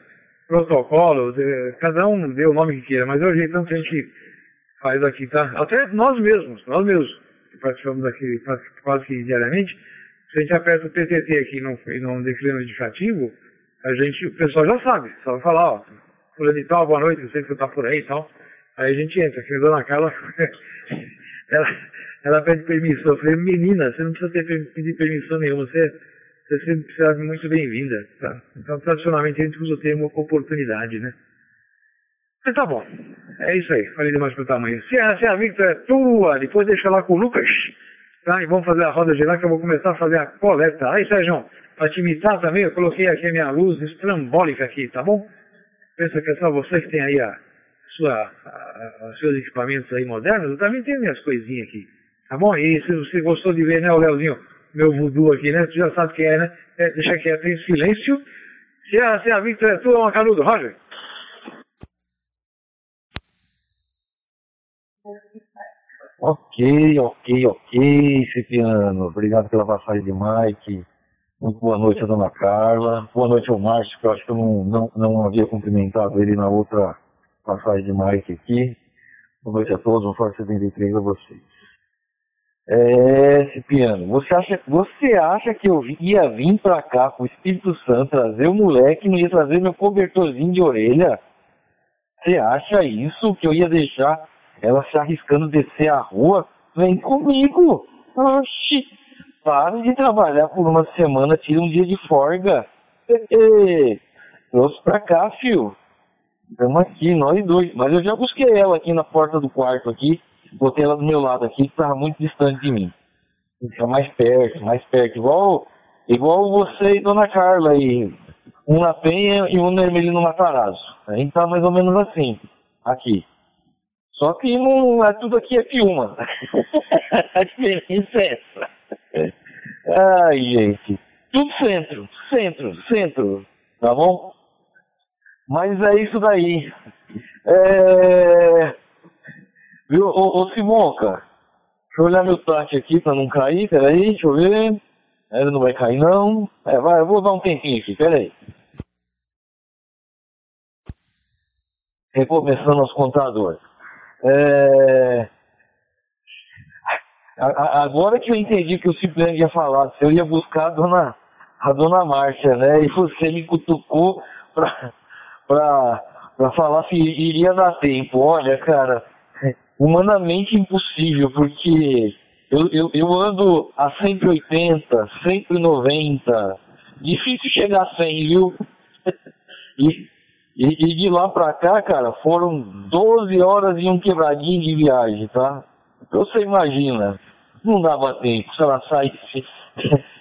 protocolo, cada um dê o nome que queira, mas é o jeitão que a gente faz aqui, tá? Até nós mesmos, nós mesmos, que participamos daqui quase que diariamente, se a gente aperta o PTT aqui e não, não declina o indicativo, a gente, o pessoal já sabe, só falar, ó, fulano e tal, boa noite, eu sei que você tá por aí e tal. Aí a gente entra, que a dona Carla, ela, ela pede permissão. Eu falei, menina, você não precisa ter, pedir permissão nenhuma, você, você sempre será muito bem-vinda, tá? Então, tradicionalmente, a gente usa o termo oportunidade, né? Mas tá bom. É isso aí. Falei demais pro tamanho. Se a, se a Victor é tua, depois deixa lá com o Lucas. Tá? E vamos fazer a roda girar que eu vou começar a fazer a coleta. Aí, Sérgio, pra te imitar também, eu coloquei aqui a minha luz estrambólica aqui, tá bom? Pensa que é só você que tem aí a sua, a, os seus equipamentos aí modernos. Eu também tenho minhas coisinhas aqui. Tá bom? E se você gostou de ver, né, o Leozinho, meu voodoo aqui, né? Você já sabe quem é, né? É, deixa quieto em silêncio. Se a, se a Victor é tua, é uma canudo, Roger. Ok, ok, ok, Cipriano. Obrigado pela passagem de Mike. Boa noite dona Carla. Boa noite ao Márcio, que eu acho que eu não, não, não havia cumprimentado ele na outra passagem de Mike aqui. Boa noite a todos, um forte 73 a vocês. É, Cipriano, você acha, você acha que eu ia vir pra cá com o Espírito Santo, trazer o moleque, não ia trazer meu cobertorzinho de orelha? Você acha isso que eu ia deixar ela se arriscando descer a rua, vem comigo. Oxi, Para de trabalhar por uma semana, tira um dia de folga. Trouxe pra cá, fio. Estamos aqui, nós dois. Mas eu já busquei ela aqui na porta do quarto aqui. Botei ela do meu lado aqui, que estava muito distante de mim. Fica mais perto, mais perto. Igual, igual você e Dona Carla aí. Um na Penha e um no Hermelino Matarazzo. A gente tá mais ou menos assim, aqui. Só que não é tudo aqui é filma. a diferença é essa. Ai, gente. Tudo centro, centro, centro. Tá bom? Mas é isso daí. É... Viu, ô, ô Simonca? Deixa eu olhar meu tanque aqui pra não cair, peraí, deixa eu ver. Ele não vai cair não. É, vai, eu vou dar um tempinho aqui, peraí. Recomeçando nosso contador. É... Agora que eu entendi que o Cipriano ia falar, eu ia buscar a dona, a dona Márcia, né? E você me cutucou pra, pra, pra falar se iria dar tempo. Olha, cara, humanamente impossível, porque eu, eu, eu ando a 180, 190, difícil chegar a 100, viu? e, e, e, de lá pra cá, cara, foram 12 horas e um quebradinho de viagem, tá? Então você imagina, não dava tempo, se ela saísse,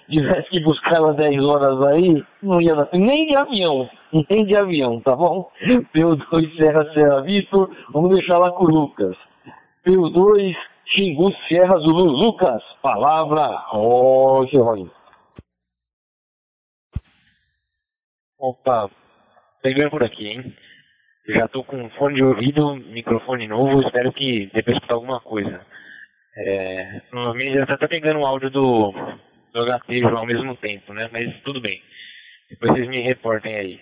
tivesse que buscar ela 10 horas aí, não ia dar tempo, nem de avião, nem de avião, tá bom? P2 Serra Serra Vitor, vamos deixar lá com o Lucas. P2 Xingu Serra Zulu Lucas, palavra, ó, seu Opa, pegando por aqui, hein? Já tô com fone de ouvido, microfone novo, espero que pra escutar alguma coisa. É, normalmente já tá até pegando o áudio do, do HT ao mesmo tempo, né? Mas tudo bem. Depois vocês me reportem aí.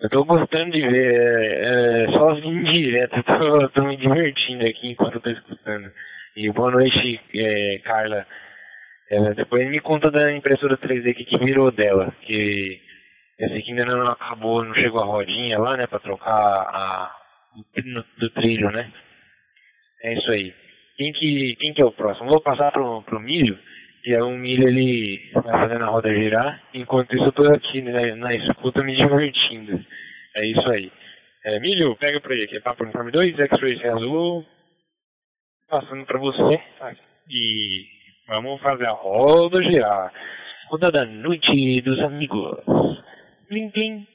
Eu tô gostando de ver, é, é, sozinho direto, tô, tô me divertindo aqui enquanto eu tô escutando. E boa noite, é, Carla. É, depois me conta da impressora 3D que, que virou dela, que esse aqui ainda não acabou, não chegou a rodinha lá, né, pra trocar a, do trilho, né? É isso aí. Quem que, quem que é o próximo? Vou passar pro, pro milho, e aí o milho ele vai fazendo a roda girar, enquanto isso eu tô aqui né, na escuta me divertindo. É isso aí. É, milho, pega por aí, aqui é Papo Uniforme 2, X-Ray Azul, passando pra você, e vamos fazer a roda girar. Roda da noite dos amigos. Plim, plim.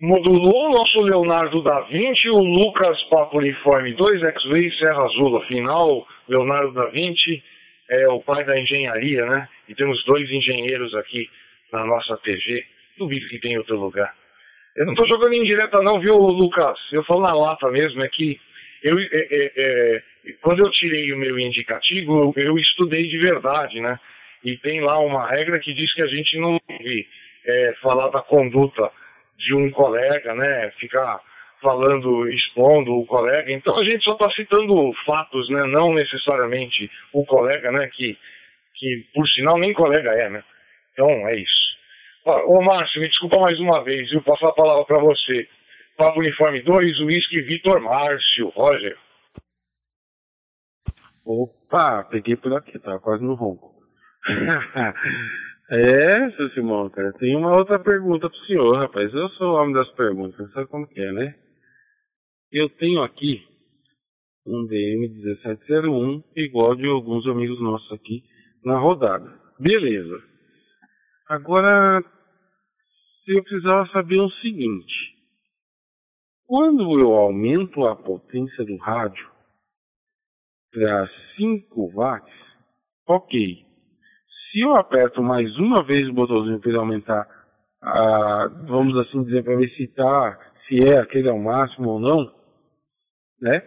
Modulou nosso Leonardo da Vinci, o Lucas Papo Uniforme 2, X-Ray Serra Azul. Afinal, Leonardo da Vinci é o pai da engenharia, né? E temos dois engenheiros aqui na nossa TG. Duvido que tem em outro lugar. Eu não estou jogando em direta não, viu, Lucas? Eu falo na lata mesmo, é que eu, é, é, é, quando eu tirei o meu indicativo, eu, eu, estudei de verdade, né? E tem lá uma regra que diz que a gente não deve é, falar da conduta de um colega, né? Ficar falando, expondo o colega. Então a gente só está citando fatos, né? Não necessariamente o colega, né? Que, que por sinal nem colega é, né? Então é isso. Ô Márcio, me desculpa mais uma vez, eu passo a palavra para você. Papo Uniforme 2, Whisky Vitor Márcio, Roger. Opa, peguei por aqui, tá quase no ronco. é, seu Simão, cara, tem uma outra pergunta pro senhor, rapaz. Eu sou o homem das perguntas, sabe como que é, né? Eu tenho aqui um DM1701, igual de alguns amigos nossos aqui na rodada. Beleza. Agora, eu precisava saber o seguinte. Quando eu aumento a potência do rádio para 5 watts, ok. Se eu aperto mais uma vez o botãozinho para ele aumentar, a, vamos assim dizer, para ver se tá, se é aquele ao máximo ou não, né?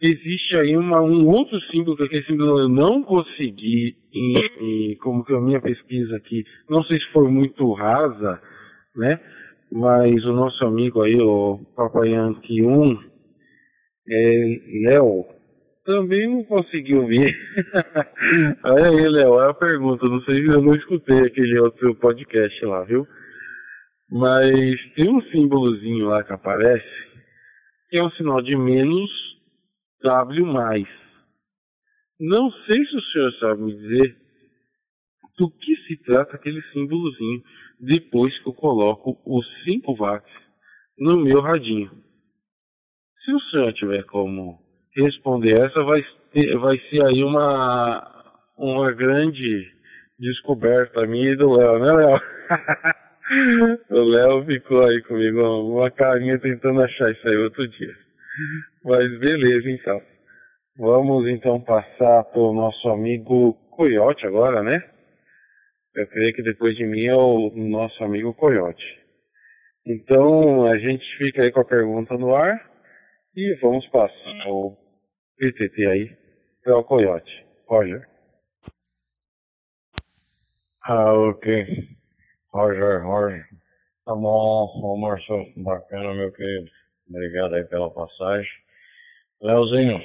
Existe aí uma, um outro símbolo que aquele símbolo eu não consegui, em, em, como que a minha pesquisa aqui, não sei se foi muito rasa, né? mas o nosso amigo aí, o Papai 1, é, Léo, também não conseguiu vir. Olha aí, Léo, é a pergunta, não sei se eu não escutei aquele outro podcast lá, viu? Mas tem um símbolozinho lá que aparece, que é um sinal de menos W+. Não sei se o senhor sabe me dizer do que se trata aquele símbolozinho depois que eu coloco os 5 watts no meu radinho. Se o senhor tiver como responder essa, vai, vai ser aí uma, uma grande descoberta minha e do Léo, né, Léo? o Léo ficou aí comigo, uma carinha tentando achar isso aí outro dia. Mas beleza, então. Vamos então passar para o nosso amigo Coyote agora, né? Eu creio que depois de mim é o nosso amigo Coyote. Então a gente fica aí com a pergunta no ar e vamos passar PTT aí para o Coyote. Roger. Ah, ok. Roger, Roger. Tá bom, Márcio, bacana, meu querido. Obrigado aí pela passagem. Leozinho,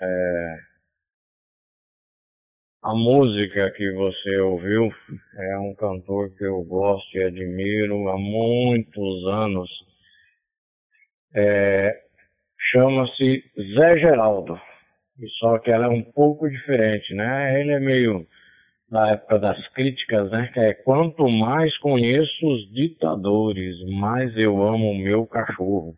é, a música que você ouviu é um cantor que eu gosto e admiro há muitos anos. É, Chama-se Zé Geraldo. Só que ela é um pouco diferente, né? Ele é meio na época das críticas, né? Que é quanto mais conheço os ditadores, mais eu amo o meu cachorro,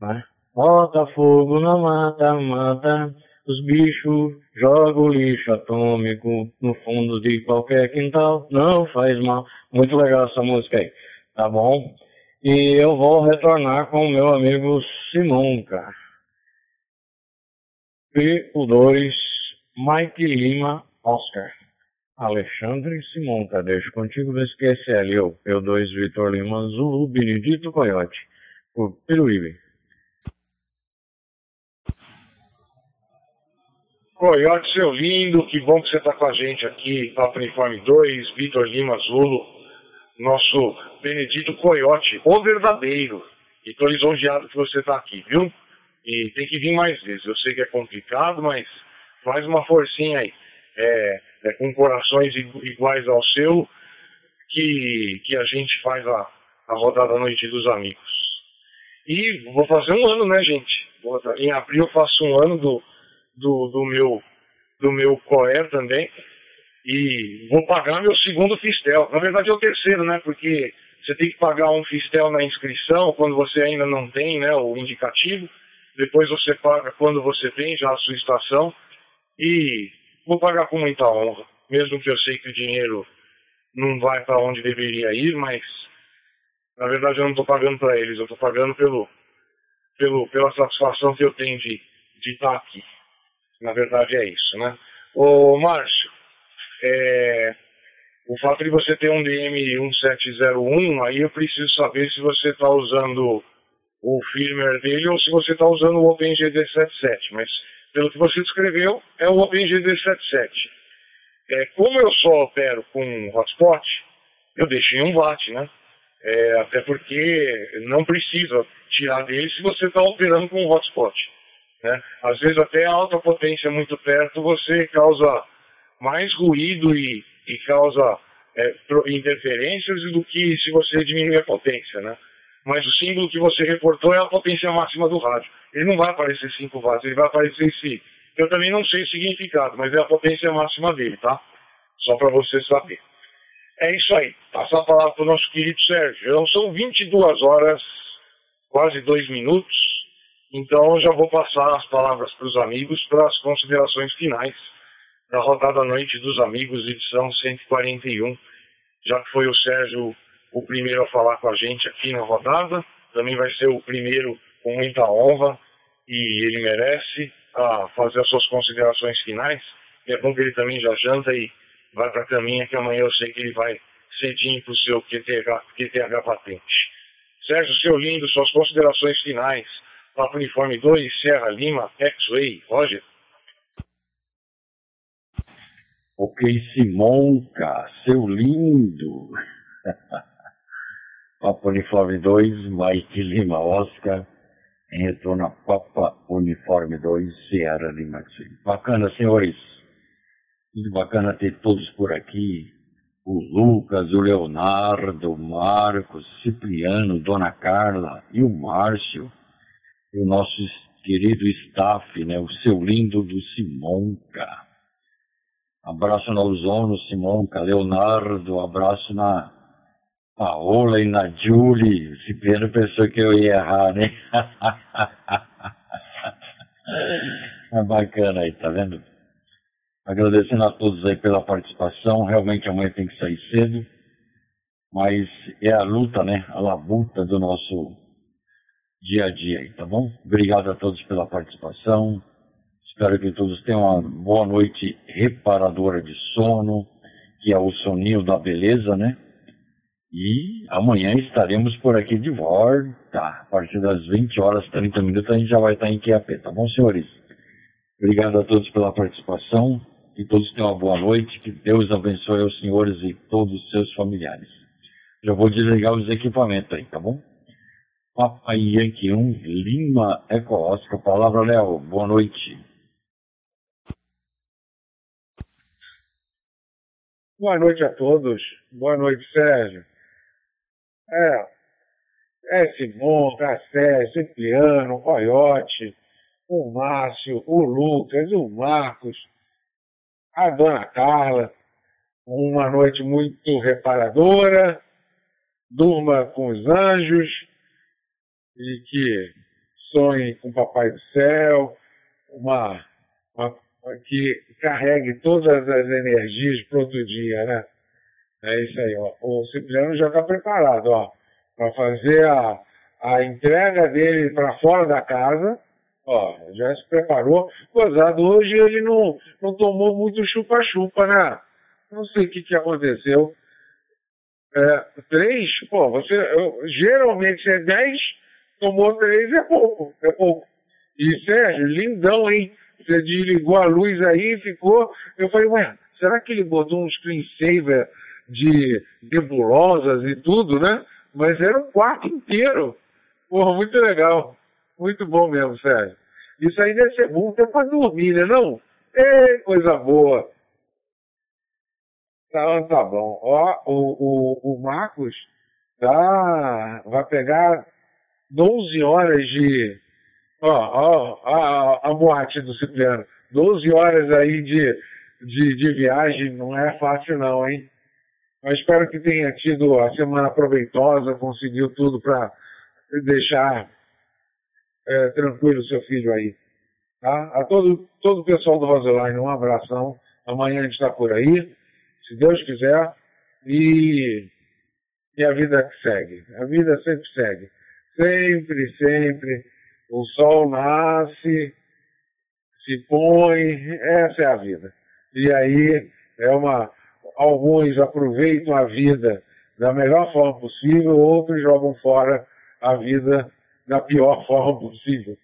né? Bota fogo na mata, mata os bichos, joga o lixo atômico no fundo de qualquer quintal, não faz mal. Muito legal essa música aí, tá bom? E eu vou retornar com o meu amigo Simonca. P2, Mike Lima, Oscar. Alexandre Simonca, deixo contigo SQSL, eu, P2 Vitor Lima, Zulu, Benedito Coyote, por Peruíbe. Coyote, seu lindo, que bom que você está com a gente aqui, Papo Uniforme 2, Vitor Lima Zulo, nosso Benedito Coyote, o verdadeiro. E estou lisonjeado que você está aqui, viu? E tem que vir mais vezes. Eu sei que é complicado, mas faz uma forcinha aí. É, é com corações iguais ao seu que, que a gente faz a, a rodada Noite dos Amigos. E vou fazer um ano, né, gente? Em abril eu faço um ano do do, do meu do meu COER também e vou pagar meu segundo fistel. Na verdade é o terceiro, né? Porque você tem que pagar um fistel na inscrição quando você ainda não tem, né, o indicativo. Depois você paga quando você tem já a sua estação e vou pagar com muita honra, mesmo que eu sei que o dinheiro não vai para onde deveria ir, mas na verdade eu não estou pagando para eles, eu estou pagando pelo, pelo, pela satisfação que eu tenho de, de estar tá aqui. Na verdade é isso, né? Ô, Márcio, é, o fato de você ter um DM1701, aí eu preciso saber se você está usando o firmware dele ou se você está usando o OpenGD77, mas pelo que você descreveu, é o OpenGD77. É, como eu só opero com hotspot, eu deixo em 1 watt, né? É, até porque não precisa tirar dele se você está operando com hotspot. Né? Às vezes até a alta potência muito perto você causa mais ruído e, e causa é, interferências do que se você diminuir a potência, né? Mas o símbolo que você reportou é a potência máxima do rádio. Ele não vai aparecer 5 watts, ele vai aparecer esse. Eu também não sei o significado, mas é a potência máxima dele, tá? Só para você saber. É isso aí. Passar a palavra para o nosso querido Sérgio. Então, são 22 horas, quase 2 minutos. Então, já vou passar as palavras para os amigos para as considerações finais da rodada Noite dos Amigos, edição 141, já que foi o Sérgio o primeiro a falar com a gente aqui na rodada, também vai ser o primeiro com muita honra e ele merece a fazer as suas considerações finais. E é bom que ele também já janta e vai para a caminha, que amanhã eu sei que ele vai cedinho para o seu QTH, QTH patente. Sérgio, seu lindo, suas considerações finais Papo Uniforme 2, Serra Lima, X-Way, Roger. Ok, Simonca, seu lindo. Papo Uniforme 2, Mike Lima, Oscar. Em retorno a Papa Uniforme 2, Sierra Lima. Bacana, senhores. Muito bacana ter todos por aqui. O Lucas, o Leonardo, o Marcos, Cipriano, Dona Carla e o Márcio e o nosso querido staff, né? O seu lindo do Simonca. Abraço na Ozono, Simonca, Leonardo, abraço na Paola e na Julie. Cipriano pensou que eu ia errar, né? é bacana aí, tá vendo? Agradecendo a todos aí pela participação. Realmente amanhã tem que sair cedo. Mas é a luta, né? A labuta do nosso dia a dia aí, tá bom? Obrigado a todos pela participação. Espero que todos tenham uma boa noite reparadora de sono, que é o soninho da beleza, né? E amanhã estaremos por aqui de volta. A partir das 20 horas 30 minutos a gente já vai estar em QAP, tá bom, senhores? Obrigado a todos pela participação. Que todos tenham uma boa noite. Que Deus abençoe os senhores e todos os seus familiares. Já vou desligar os equipamentos aí, tá bom? Papai Yankee 1, Lima Eco Oscar. Palavra, Léo. Boa noite. Boa noite a todos. Boa noite, Sérgio. É, é Simon, Cassé, Cipriano, Coyote, o Márcio, o Lucas, o Marcos, a Dona Carla. Uma noite muito reparadora. Durma com os anjos e que sonhe com o Papai do Céu, uma, uma que carregue todas as energias para outro dia, né? É isso aí, ó. O Cipriano já está preparado, ó, para fazer a, a entrega dele para fora da casa. Ó, já se preparou. Gozado, hoje ele não, não tomou muito chupa-chupa, né? Não sei o que, que aconteceu. É, três, pô, você eu, geralmente é dez, tomou três é pouco, é pouco. E Sérgio, lindão, hein? Você desligou a luz aí e ficou. Eu falei, ué, será que ele botou um screensaver de nebulosas e tudo, né? Mas era um quarto inteiro. Porra, muito legal. Muito bom mesmo, Sérgio. Isso aí deve ser bom até pra dormir, né? Não? É coisa boa. Tá, tá bom. Ó, o, o, o Marcos tá, vai pegar 12 horas de. Ó, ó, a, a boate do Cipriano. 12 horas aí de, de, de viagem não é fácil, não, hein? Mas espero que tenha tido a semana proveitosa, conseguiu tudo para deixar é, tranquilo o seu filho aí. Tá? A todo, todo o pessoal do Vaseline, um abração. Amanhã a gente está por aí, se Deus quiser. E, e a vida segue. A vida sempre segue. Sempre, sempre. O sol nasce, se põe, essa é a vida. E aí é uma alguns aproveitam a vida da melhor forma possível, outros jogam fora a vida da pior forma possível.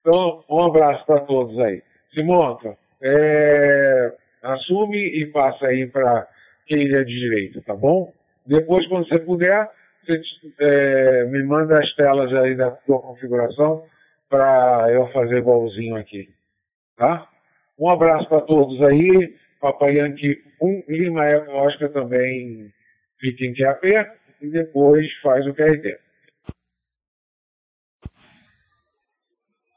Então, um abraço para todos aí. Simonca, é, assume e passa aí para quem é de direito, tá bom? Depois, quando você puder, você é, me manda as telas aí da tua configuração para eu fazer igualzinho aqui, tá? Um abraço para todos aí. Papai Yankee 1 Lima Eco Oscar também fica em QAP e depois faz o QRT.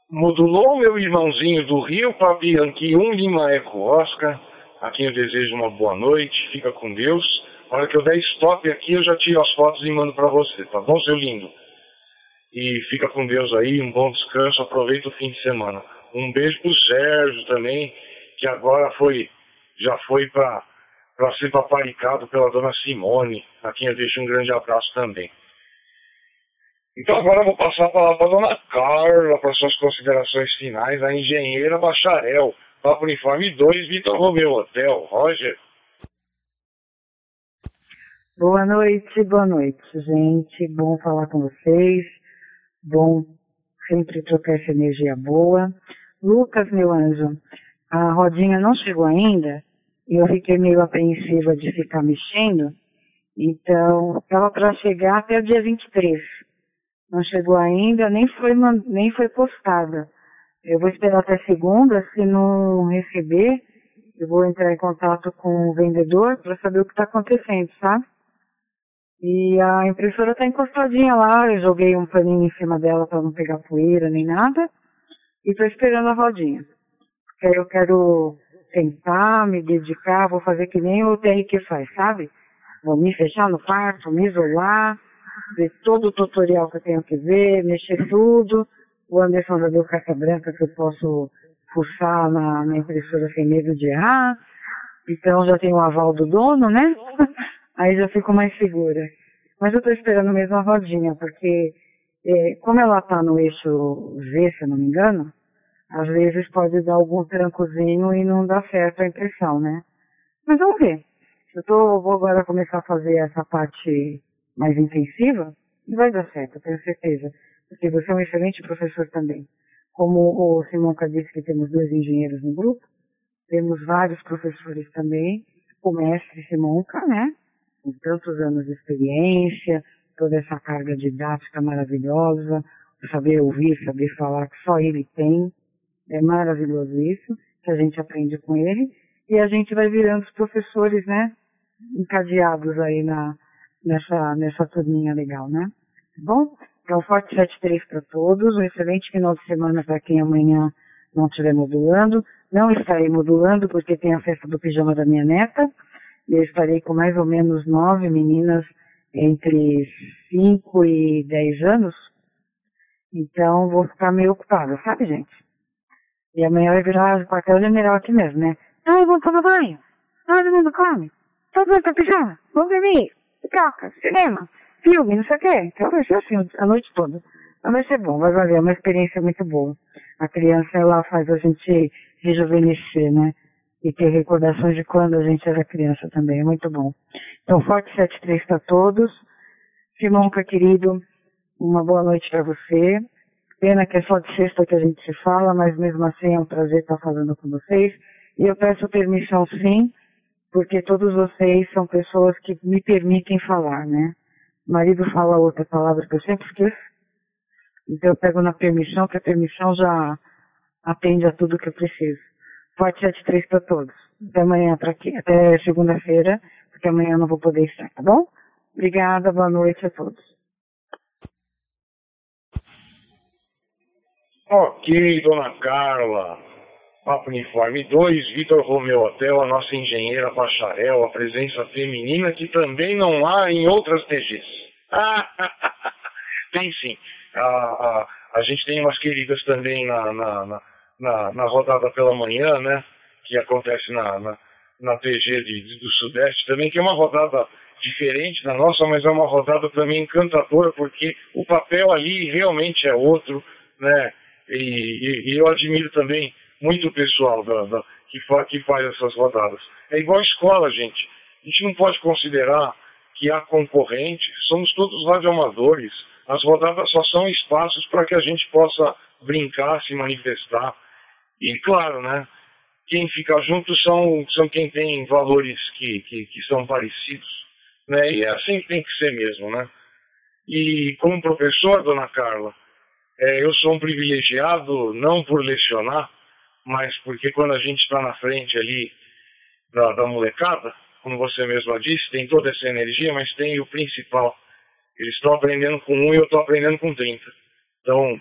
Modulou meu irmãozinho do Rio, Papi Yankee 1 Lima Eco Oscar. A quem eu desejo uma boa noite, fica com Deus. Na hora que eu der stop aqui, eu já tiro as fotos e mando para você, tá bom, seu lindo? E fica com Deus aí, um bom descanso, aproveita o fim de semana. Um beijo pro Sérgio também, que agora foi já foi para ser paparicado pela dona Simone, a quem eu deixo um grande abraço também. Então agora eu vou passar a palavra para a dona Carla para suas considerações finais, a engenheira bacharel, Papo Uniforme 2, Vitor Romeu Hotel, Roger. Boa noite, boa noite, gente. Bom falar com vocês. Bom sempre trocar essa energia boa. Lucas, meu anjo, a rodinha não chegou ainda, e eu fiquei meio apreensiva de ficar mexendo. Então, estava para chegar até o dia 23. Não chegou ainda, nem foi, nem foi postada. Eu vou esperar até segunda, se não receber, eu vou entrar em contato com o vendedor para saber o que está acontecendo, sabe? E a impressora está encostadinha lá, eu joguei um paninho em cima dela para não pegar poeira nem nada. e estou esperando a rodinha. Porque eu quero tentar, me dedicar, vou fazer que nem o TRQ faz, sabe? Vou me fechar no quarto, me isolar, ver todo o tutorial que eu tenho que ver, mexer tudo. O Anderson já deu carta branca que eu posso fuçar na, na impressora sem medo de errar. Então já tenho o aval do dono, né? Aí já fico mais segura. Mas eu estou esperando mesmo a rodinha, porque é, como ela está no eixo V, se eu não me engano, às vezes pode dar algum trancozinho e não dá certo a impressão, né? Mas vamos ver. Eu tô, vou agora começar a fazer essa parte mais intensiva e vai dar certo, tenho certeza. Porque você é um excelente professor também. Como o Simonca disse que temos dois engenheiros no grupo, temos vários professores também, o mestre Simonca, né? Com tantos anos de experiência, toda essa carga didática maravilhosa, saber ouvir, saber falar que só ele tem. É maravilhoso isso, que a gente aprende com ele. E a gente vai virando os professores, né? Encadeados aí na, nessa, nessa turminha legal, né? Tá bom? Então, forte 73 para todos. Um excelente final de semana para quem amanhã não estiver modulando. Não estarei modulando porque tem a festa do pijama da minha neta. E eu estarei com mais ou menos nove meninas entre 5 e 10 anos. Então, vou ficar meio ocupada, sabe, gente? E amanhã vai virar quartel-general aqui mesmo, né? Todo mundo toma banho, todo mundo come, todo mundo tá pijama, vamos dormir, pipoca, cinema, filme, não sei o quê. Então vai ser assim a noite toda. Mas vai ser bom, vai valer, é uma experiência muito boa. A criança, ela faz a gente rejuvenescer, né? E ter recordações de quando a gente era criança também, é muito bom. Então, forte 73 para todos. Simonca, querido, uma boa noite para você. Pena que é só de sexta que a gente se fala, mas mesmo assim é um prazer estar falando com vocês. E eu peço permissão sim, porque todos vocês são pessoas que me permitem falar, né? Marido fala outra palavra que eu sempre esqueço. Então eu pego na permissão, que a permissão já atende a tudo que eu preciso. Forte 73 para todos. Até amanhã, para aqui, até segunda-feira, porque amanhã eu não vou poder estar, tá bom? Obrigada, boa noite a todos. Ok, dona Carla. Papo Uniforme 2, Vitor Romeu Hotel, a nossa engenheira bacharel, a presença feminina que também não há em outras TGs. tem sim. A, a, a, gente tem umas queridas também na, na, na, na, rodada pela manhã, né? Que acontece na, na, na TG de, de, do Sudeste também, que é uma rodada diferente da nossa, mas é uma rodada também encantadora, porque o papel ali realmente é outro, né? E, e, e eu admiro também muito o pessoal da, da, que, fa, que faz essas rodadas. É igual escola, gente. A gente não pode considerar que há concorrente, somos todos radioamadores. As rodadas só são espaços para que a gente possa brincar, se manifestar. E claro, né? Quem fica junto são, são quem tem valores que, que, que são parecidos. Né? E é assim que tem que ser mesmo, né? E como professor, dona Carla, é, eu sou um privilegiado não por lecionar, mas porque quando a gente está na frente ali da, da, molecada, como você mesma disse, tem toda essa energia, mas tem o principal. Eles estão aprendendo com um e eu estou aprendendo com 30. Então,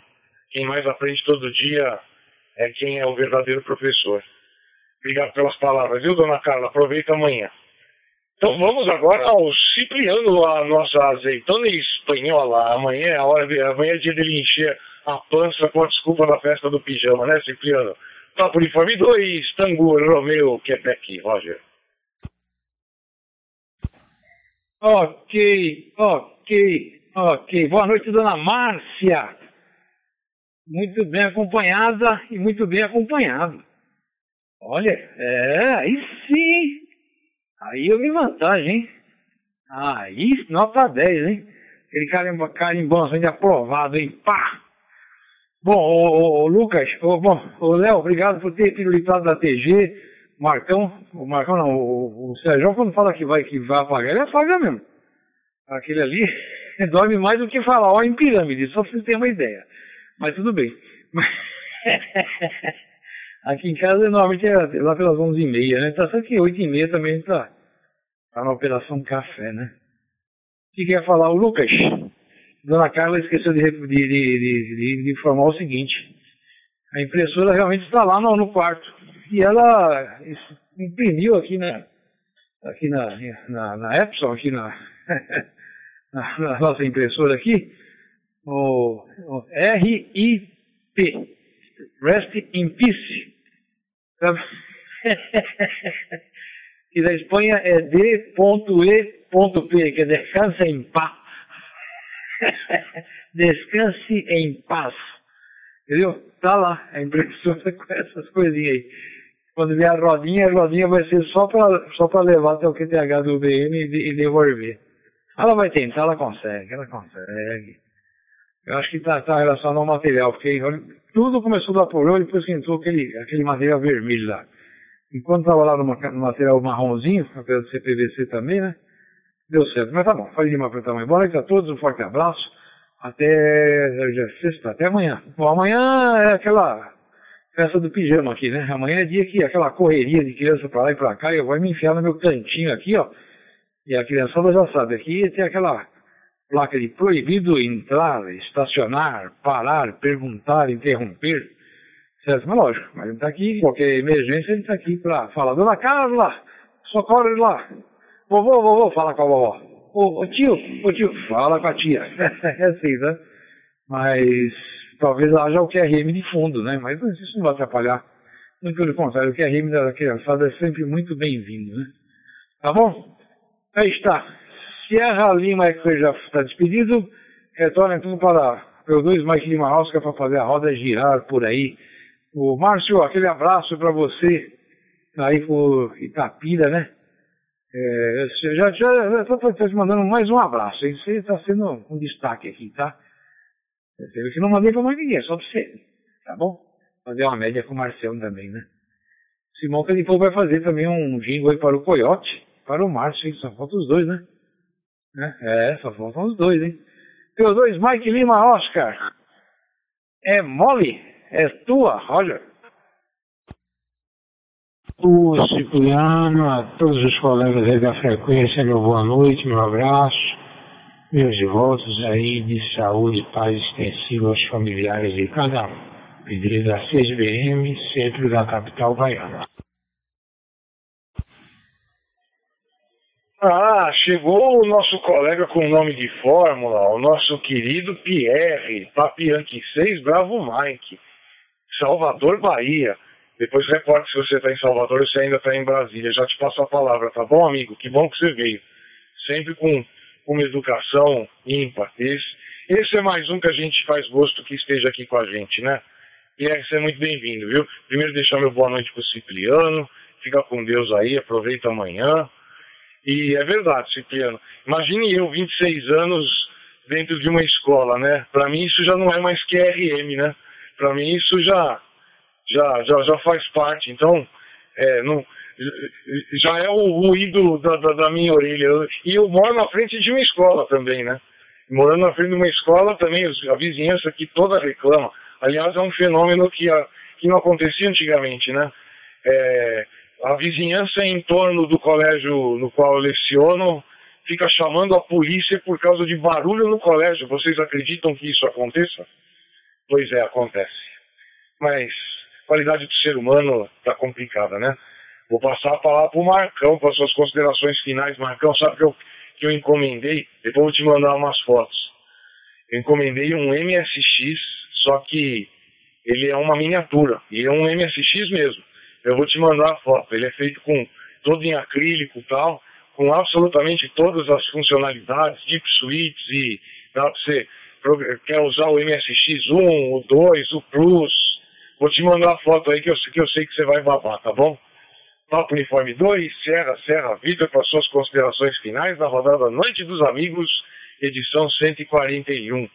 quem mais aprende todo dia é quem é o verdadeiro professor. Obrigado pelas palavras, viu, dona Carla? Aproveita amanhã. Então vamos agora ao Cipriano, a nossa azeitona espanhola. Amanhã é a hora amanhã é dia dele encher a pança com a desculpa da festa do pijama, né, Cipriano? Papo Uniforme 2, Tango Romeu, Quebec, Roger. Ok, ok, ok. Boa noite, dona Márcia. Muito bem acompanhada e muito bem acompanhado. Olha, é, aí sim. Aí eu me vantagem, hein? Aí, nota 10, hein? Aquele carimbo, carimbão de aprovado, hein? Pá! Bom, o, Lucas, bom, o Léo, obrigado por ter pirulitado da TG. Marcão, o Marcão não, o, o Sérgio quando fala que vai, que vai apagar, ele apaga mesmo. Aquele ali dorme mais do que falar, ó, em pirâmide, só pra você ter uma ideia. Mas tudo bem. Aqui em casa normalmente é lá pelas 11h30, né? Tá só que 8h30 também tá, tá na operação café, né? O que quer falar? O Lucas, Dona Carla esqueceu de, de, de, de, informar o seguinte. A impressora realmente está lá no, no quarto. E ela imprimiu aqui na, aqui na, na, na Epson, aqui na, na, na, nossa impressora aqui, o, o R-I-P, Rest in Peace. e da Espanha é D.E.P, que é descansa em paz. Descanse em paz. Entendeu? Tá lá a impressora com essas coisinhas aí. Quando vier a rodinha, a rodinha vai ser só para só pra levar até o QTH do UBM e, e devolver. Ela vai tentar, ela consegue, ela consegue. Eu acho que está tá relacionado ao material, porque tudo começou a dar problema depois que entrou aquele, aquele material vermelho lá. Enquanto estava lá no, material marronzinho, apesar de ser PVC também, né? Deu certo. Mas tá bom, falei demais para tamanho. Boa noite a todos, um forte abraço. Até já é sexta, até amanhã. Bom, amanhã é aquela festa do pijama aqui, né? Amanhã é dia que aquela correria de criança para lá e para cá, eu vou me enfiar no meu cantinho aqui, ó. E a criançada já sabe, aqui tem aquela placa de proibido entrar, estacionar, parar, perguntar, interromper. Certo? Mas lógico, mas ele está aqui, qualquer emergência ele está aqui para falar, dona Carla, socorre lá. Vovô, vovô, fala com a vovó. Ô, ô tio, ô tio, fala com a tia. é assim, né? Mas talvez haja o QRM de fundo, né? Mas isso não vai atrapalhar. Muito pelo contrário, o QRM da criançada é sempre muito bem-vindo, né? Tá bom? Aí está. Sierra Lima que já está despedido. Retorna então para o 2 Mike Lima Oscar para fazer a roda girar por aí. O Márcio, aquele abraço para você aí por Itapira, né? É, já já te mandando mais um abraço. Hein? Você está sendo um destaque aqui, tá? Você viu que não mandei para mais ninguém, só para você. Tá bom? Fazer uma média com o Marcelo também, né? Simão Calipou vai fazer também um jingle aí para o Coyote, para o Márcio, hein? Só faltam os dois, né? É, só faltam os dois, hein? Teus dois, Mike Lima Oscar. É mole? É tua, Roger? O Cipriano, a todos os colegas aí da frequência, meu boa noite, meu abraço, meus votos aí de saúde e paz extensiva aos familiares de cada um. Pedido da 6BM, centro da capital baiana. Ah, chegou o nosso colega com o nome de fórmula, o nosso querido Pierre, Papianque 6, Bravo Mike, Salvador, Bahia. Depois reporte se você está em Salvador ou se ainda está em Brasília. Já te passo a palavra, tá bom, amigo? Que bom que você veio. Sempre com, uma educação ímpar. Esse, esse é mais um que a gente faz gosto que esteja aqui com a gente, né? Pierre, você é muito bem-vindo, viu? Primeiro deixar meu boa noite para o Cipriano. Fica com Deus aí, aproveita amanhã. E é verdade, Cipriano. Imagine eu, 26 anos, dentro de uma escola, né? Para mim isso já não é mais QRM, né? Para mim isso já, já, já, já faz parte. Então, é, não, já é o, o ídolo da, da, da, minha orelha. E eu moro na frente de uma escola também, né? Morando na frente de uma escola também, a vizinhança aqui toda reclama. Aliás, é um fenômeno que, a, que não acontecia antigamente, né? É, a vizinhança em torno do colégio no qual eu leciono fica chamando a polícia por causa de barulho no colégio. Vocês acreditam que isso aconteça? Pois é, acontece. Mas qualidade do ser humano está complicada, né? Vou passar a palavra para o Marcão, para suas considerações finais. Marcão, sabe que eu, que eu encomendei? Depois vou te mandar umas fotos. Eu encomendei um MSX, só que ele é uma miniatura. E é um MSX mesmo. Eu vou te mandar a foto. Ele é feito com todo em acrílico e tal, com absolutamente todas as funcionalidades, deep suites e dá pra você quer usar o MSX1, o 2, o Plus. Vou te mandar a foto aí que eu, que eu sei que você vai babar, tá bom? Papo Uniforme 2, Serra, Serra Vida, para suas considerações finais da rodada Noite dos Amigos, edição 141.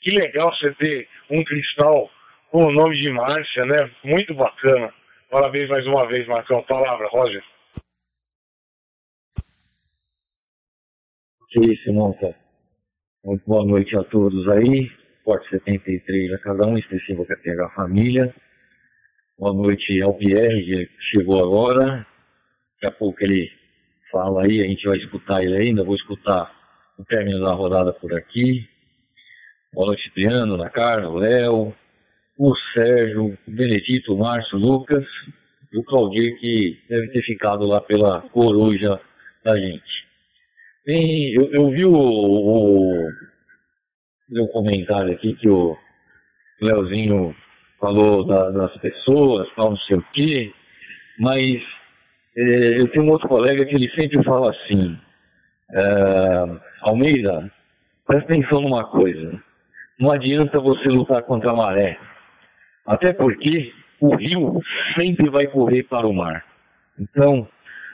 Que legal você ter um cristal com o nome de Márcia, né? Muito bacana. Parabéns mais uma vez, Marcão. Palavra, Roger. Ok, Simonca. Muito boa noite a todos aí. Porte 73 a cada um, extensivo que a família. Boa noite ao Pierre, que chegou agora. Daqui a pouco ele fala aí, a gente vai escutar ele ainda. Vou escutar o término da rodada por aqui. Boa noite, Adriano, Ana Carla, Léo, o Sérgio, o Benedito, o Márcio, o Lucas e o Claudir, que deve ter ficado lá pela coruja da gente. Bem, eu, eu vi o, o, o comentário aqui que o Leozinho falou da, das pessoas, tal, não sei o quê, mas é, eu tenho um outro colega que ele sempre fala assim, é, Almeida, presta atenção numa coisa, não adianta você lutar contra a maré, até porque o rio sempre vai correr para o mar. Então,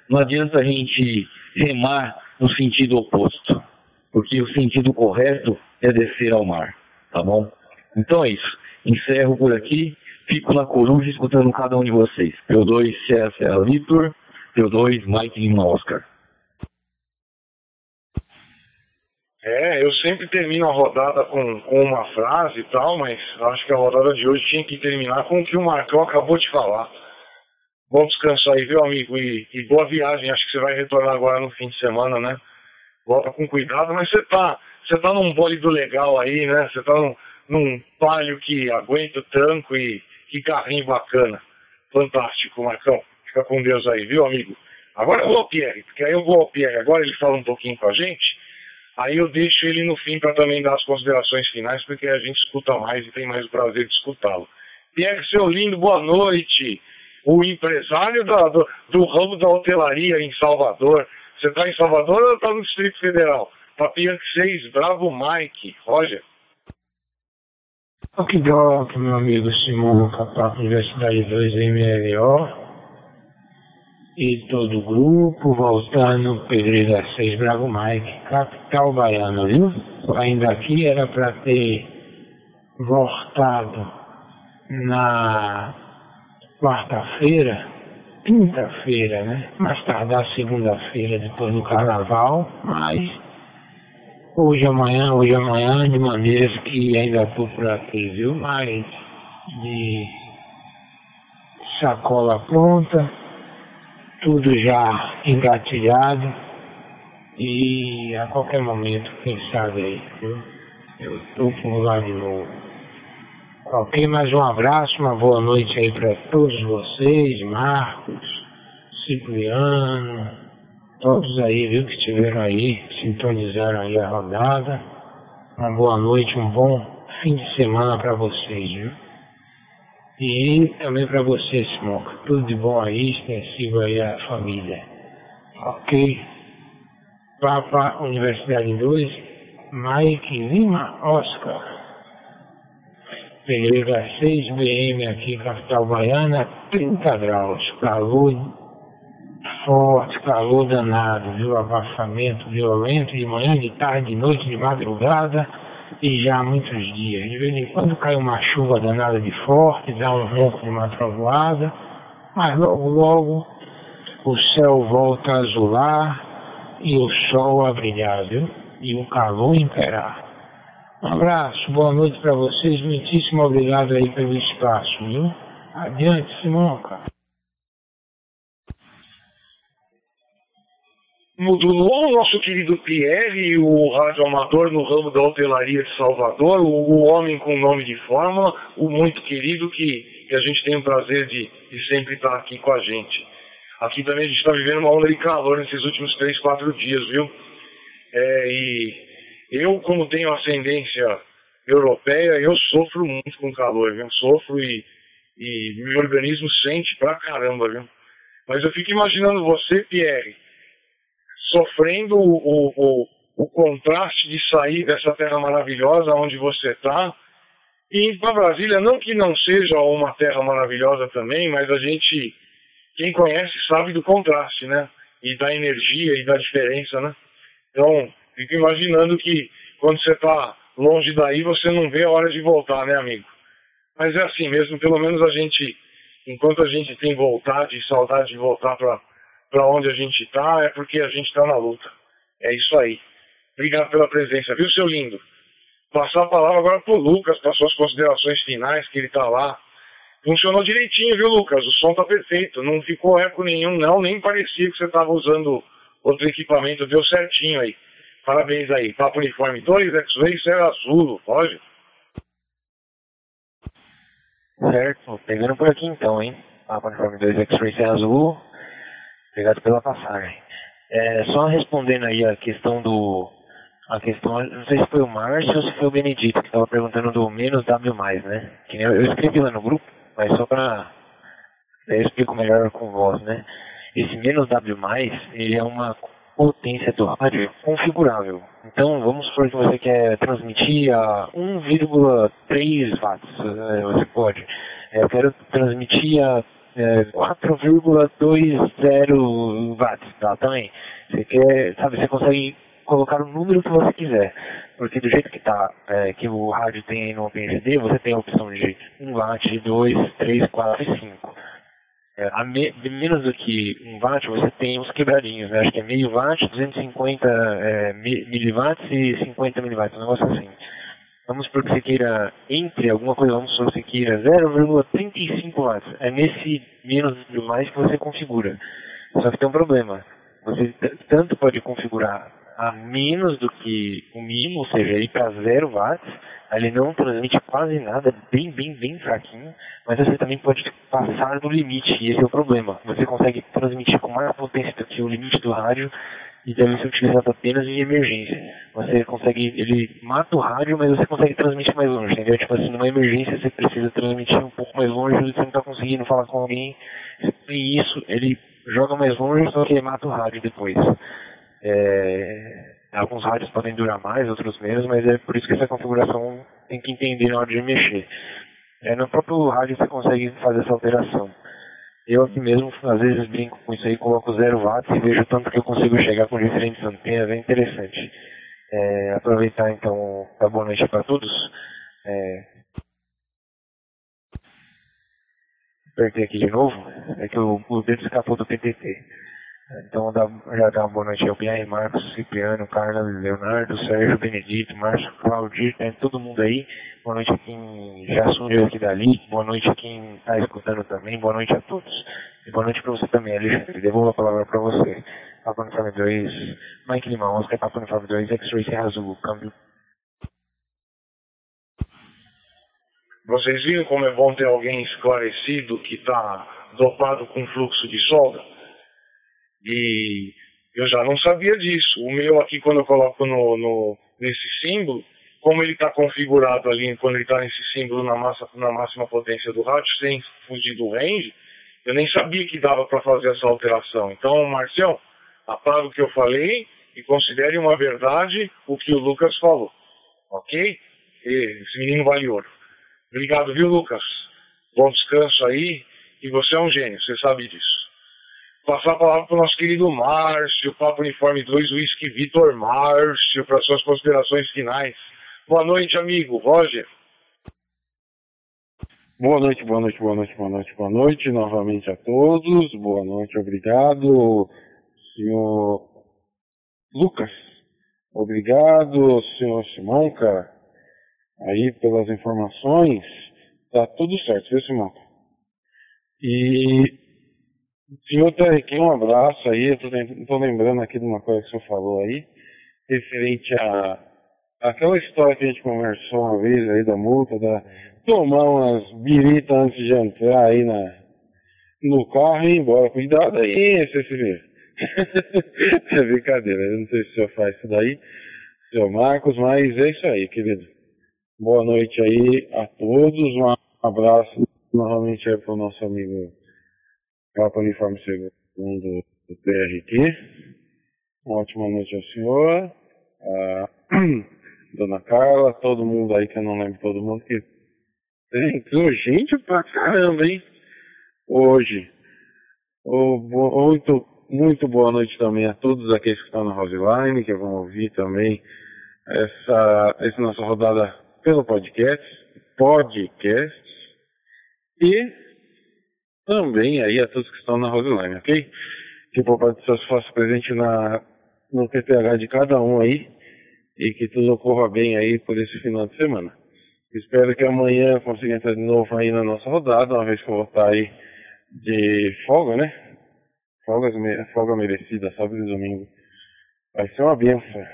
não adianta a gente remar no sentido oposto, porque o sentido correto é descer ao mar, tá bom? Então é isso. Encerro por aqui, fico na coruja escutando cada um de vocês. P2 César Vitor, P2 Mike Lima Oscar. É, eu sempre termino a rodada com, com uma frase e tal, mas acho que a rodada de hoje tinha que terminar com o que o Marcão acabou de falar. Bom descansar aí, viu, amigo? E, e, boa viagem. Acho que você vai retornar agora no fim de semana, né? Volta com cuidado, mas você tá, você tá num bólido legal aí, né? Você tá num, num palio que aguenta o tranco e que carrinho bacana. Fantástico, Marcão. Fica com Deus aí, viu, amigo? Agora eu vou ao Pierre, porque aí eu vou ao Pierre. Agora ele fala um pouquinho com a gente. Aí eu deixo ele no fim para também dar as considerações finais, porque a gente escuta mais e tem mais o prazer de escutá-lo. Pierre, seu lindo, boa noite. O empresário do, do, ramo da hotelaria em Salvador. Você está em Salvador ou está no Distrito Federal? Papianque 6, Bravo Mike. Roger. Que droga, meu amigo Simão, Papaco Universidade 2 MLO e todo o grupo voltando Pedreira 6 Bravo Mike, capital baiana, viu? Ainda aqui era para ter voltado na quarta-feira, quinta-feira, né? Mais tardar segunda-feira, depois do carnaval, mas hoje amanhã, hoje amanhã, de maneira que ainda estou por aqui, viu? Mas de sacola pronta tudo já engatilhado e a qualquer momento, quem sabe aí, viu? eu estou por lá de novo. Ok, mais um abraço, uma boa noite aí para todos vocês, Marcos, Cipriano, todos aí, viu, que estiveram aí, sintonizaram aí a rodada. Uma boa noite, um bom fim de semana para vocês, viu? E também para você, Smoke. Tudo de bom aí, extensivo aí à família. Ok? Papa Universidade 2, Mike Lima Oscar. Pereira 6 BM aqui, capital baiana, 30 graus. Calor forte, calor danado, viu? Abafamento violento de manhã, de tarde, de noite, de madrugada e já há muitos dias. De vez em quando cai uma chuva danada de forte, dá um ronco de uma trovoada, mas logo, logo o céu volta a azular e o sol a brilhar, viu? E o calor imperar. Um abraço, boa noite para vocês, muitíssimo obrigado aí pelo espaço, viu? Adiante, Simonca. Modulou o nosso querido Pierre, o rádio amador no ramo da hotelaria de Salvador, o, o, homem com nome de fórmula, o muito querido que, que a gente tem o prazer de, de sempre estar aqui com a gente. Aqui também a gente está vivendo uma onda de calor nesses últimos três, quatro dias, viu? É, e eu, como tenho ascendência europeia, eu sofro muito com calor, viu? Sofro e, e meu organismo sente pra caramba, viu? Mas eu fico imaginando você, Pierre, sofrendo o, o, o contraste de sair dessa terra maravilhosa onde você está e ir para Brasília, não que não seja uma terra maravilhosa também, mas a gente, quem conhece sabe do contraste, né? E da energia e da diferença, né? Então, fico imaginando que quando você está longe daí, você não vê a hora de voltar, né, amigo? Mas é assim mesmo, pelo menos a gente, enquanto a gente tem vontade e saudade de voltar para para onde a gente está, é porque a gente está na luta. É isso aí. Obrigado pela presença, viu, seu lindo? Passar a palavra agora para o Lucas, para suas considerações finais, que ele está lá. Funcionou direitinho, viu, Lucas? O som está perfeito. Não ficou eco nenhum, não. Nem parecia que você estava usando outro equipamento. Deu certinho aí. Parabéns aí. Papo Uniforme 2, X-Ray, Serra Azul. Pode? Certo, pegando por aqui então, hein? Papa Uniforme 2 X-Ray Serra Azul. Obrigado pela passagem. É, só respondendo aí a questão do. A questão, não sei se foi o Márcio ou se foi o Benedito que estava perguntando do menos W, né? Que eu, eu escrevi lá no grupo, mas só para. Eu explico melhor com voz, né? Esse menos W, ele é uma potência do rádio configurável. Então, vamos supor que você quer transmitir a 1,3 watts, eh, você pode. Eh, eu quero transmitir a é, 4,20 watts, tá? Também. Você quer, sabe, você consegue colocar o número que você quiser. Porque do jeito que tá, é, que o rádio tem aí no OpenGD, você tem a opção de 1 watt, 2, 3, 4 e 5. É, a me, menos do que 1 watt, você tem os quebradinhos, né? Acho que é meio watt, 250 é, miliwatts e 50 miliwatts, um negócio assim. Vamos supor que você queira, entre alguma coisa, vamos supor que você queira 0,35 watts. É nesse menos do mais que você configura. Só que tem um problema. Você tanto pode configurar a menos do que o mínimo, ou seja, ir para 0 watts, ele não transmite quase nada, bem, bem, bem fraquinho, mas você também pode passar do limite, e esse é o problema. Você consegue transmitir com mais potência do que o limite do rádio, e deve ser utilizado apenas em emergência. Você consegue, ele mata o rádio, mas você consegue transmitir mais longe, entendeu? Tipo assim, numa emergência você precisa transmitir um pouco mais longe, você não está conseguindo falar com alguém, e isso, ele joga mais longe, só que ele mata o rádio depois. É, alguns rádios podem durar mais, outros menos, mas é por isso que essa configuração tem que entender na hora de mexer. É, no próprio rádio você consegue fazer essa alteração. Eu aqui mesmo, às vezes, brinco com isso aí, coloco 0 watts e vejo tanto que eu consigo chegar com diferentes antenas, é interessante. É, aproveitar então, a boa noite para todos. É... Apertei aqui de novo, é que o, o dedo escapou do PTT. Então dá, já dá uma boa noite ao BR Marcos, Cipriano, Carla, Leonardo, Sérgio, Benedito, Márcio, Claudir, né, todo mundo aí. Boa noite a quem já sumiu aqui dali, boa noite a quem está escutando também, boa noite a todos. E boa noite para você também, Alexandre. Devolvo a palavra para você. Papo Uniforme 2, Mike Lima, Oscar, Papo Uniforme 2, X-Ray Serra Azul, câmbio. Vocês viram como é bom ter alguém esclarecido que está dopado com fluxo de solda? E eu já não sabia disso. O meu aqui, quando eu coloco no, no nesse símbolo, como ele está configurado ali, quando ele está nesse símbolo na, massa, na máxima potência do rádio, sem fugir do range, eu nem sabia que dava para fazer essa alteração. Então, Marcião, apaga o que eu falei e considere uma verdade o que o Lucas falou. Ok? Esse menino vale ouro. Obrigado, viu, Lucas? Bom descanso aí. E você é um gênio, você sabe disso passar a palavra para o nosso querido Márcio, Papo Uniforme 2, Whisky Vitor Márcio, para suas considerações finais. Boa noite, amigo. Roger. Boa noite, boa noite, boa noite, boa noite, boa noite novamente a todos. Boa noite, obrigado, senhor Lucas. Obrigado, senhor Simonca, aí pelas informações. Tá tudo certo, viu, Simonca? E Senhor Tarek, um abraço aí. Eu tô, lembrando aqui de uma coisa que o senhor falou aí, referente a aquela história que a gente conversou uma vez aí da multa, da tomar umas biritas antes de entrar aí na, no carro e ir embora. Cuidado aí, CCV. é brincadeira, eu não sei se o senhor faz isso daí, senhor Marcos, mas é isso aí, querido. Boa noite aí a todos, um abraço novamente aí para o nosso amigo Papa Uniforme Segundo do TRT. Uma ótima noite ao senhor, a Dona Carla, todo mundo aí que eu não lembro todo mundo que tem. Entrou gente pra caramba, hein? Hoje. muito, muito boa noite também a todos aqueles que estão na Roseline, que vão ouvir também essa, essa nossa rodada pelo podcast, podcast. E também aí a todos que estão na Roseline, ok? Que o Papai do Céu se faça presente na, no PPH de cada um aí e que tudo ocorra bem aí por esse final de semana. Espero que amanhã consiga entrar de novo aí na nossa rodada, uma vez que eu vou estar aí de folga, né? Folgas, folga merecida, sábado e domingo. Vai ser uma benção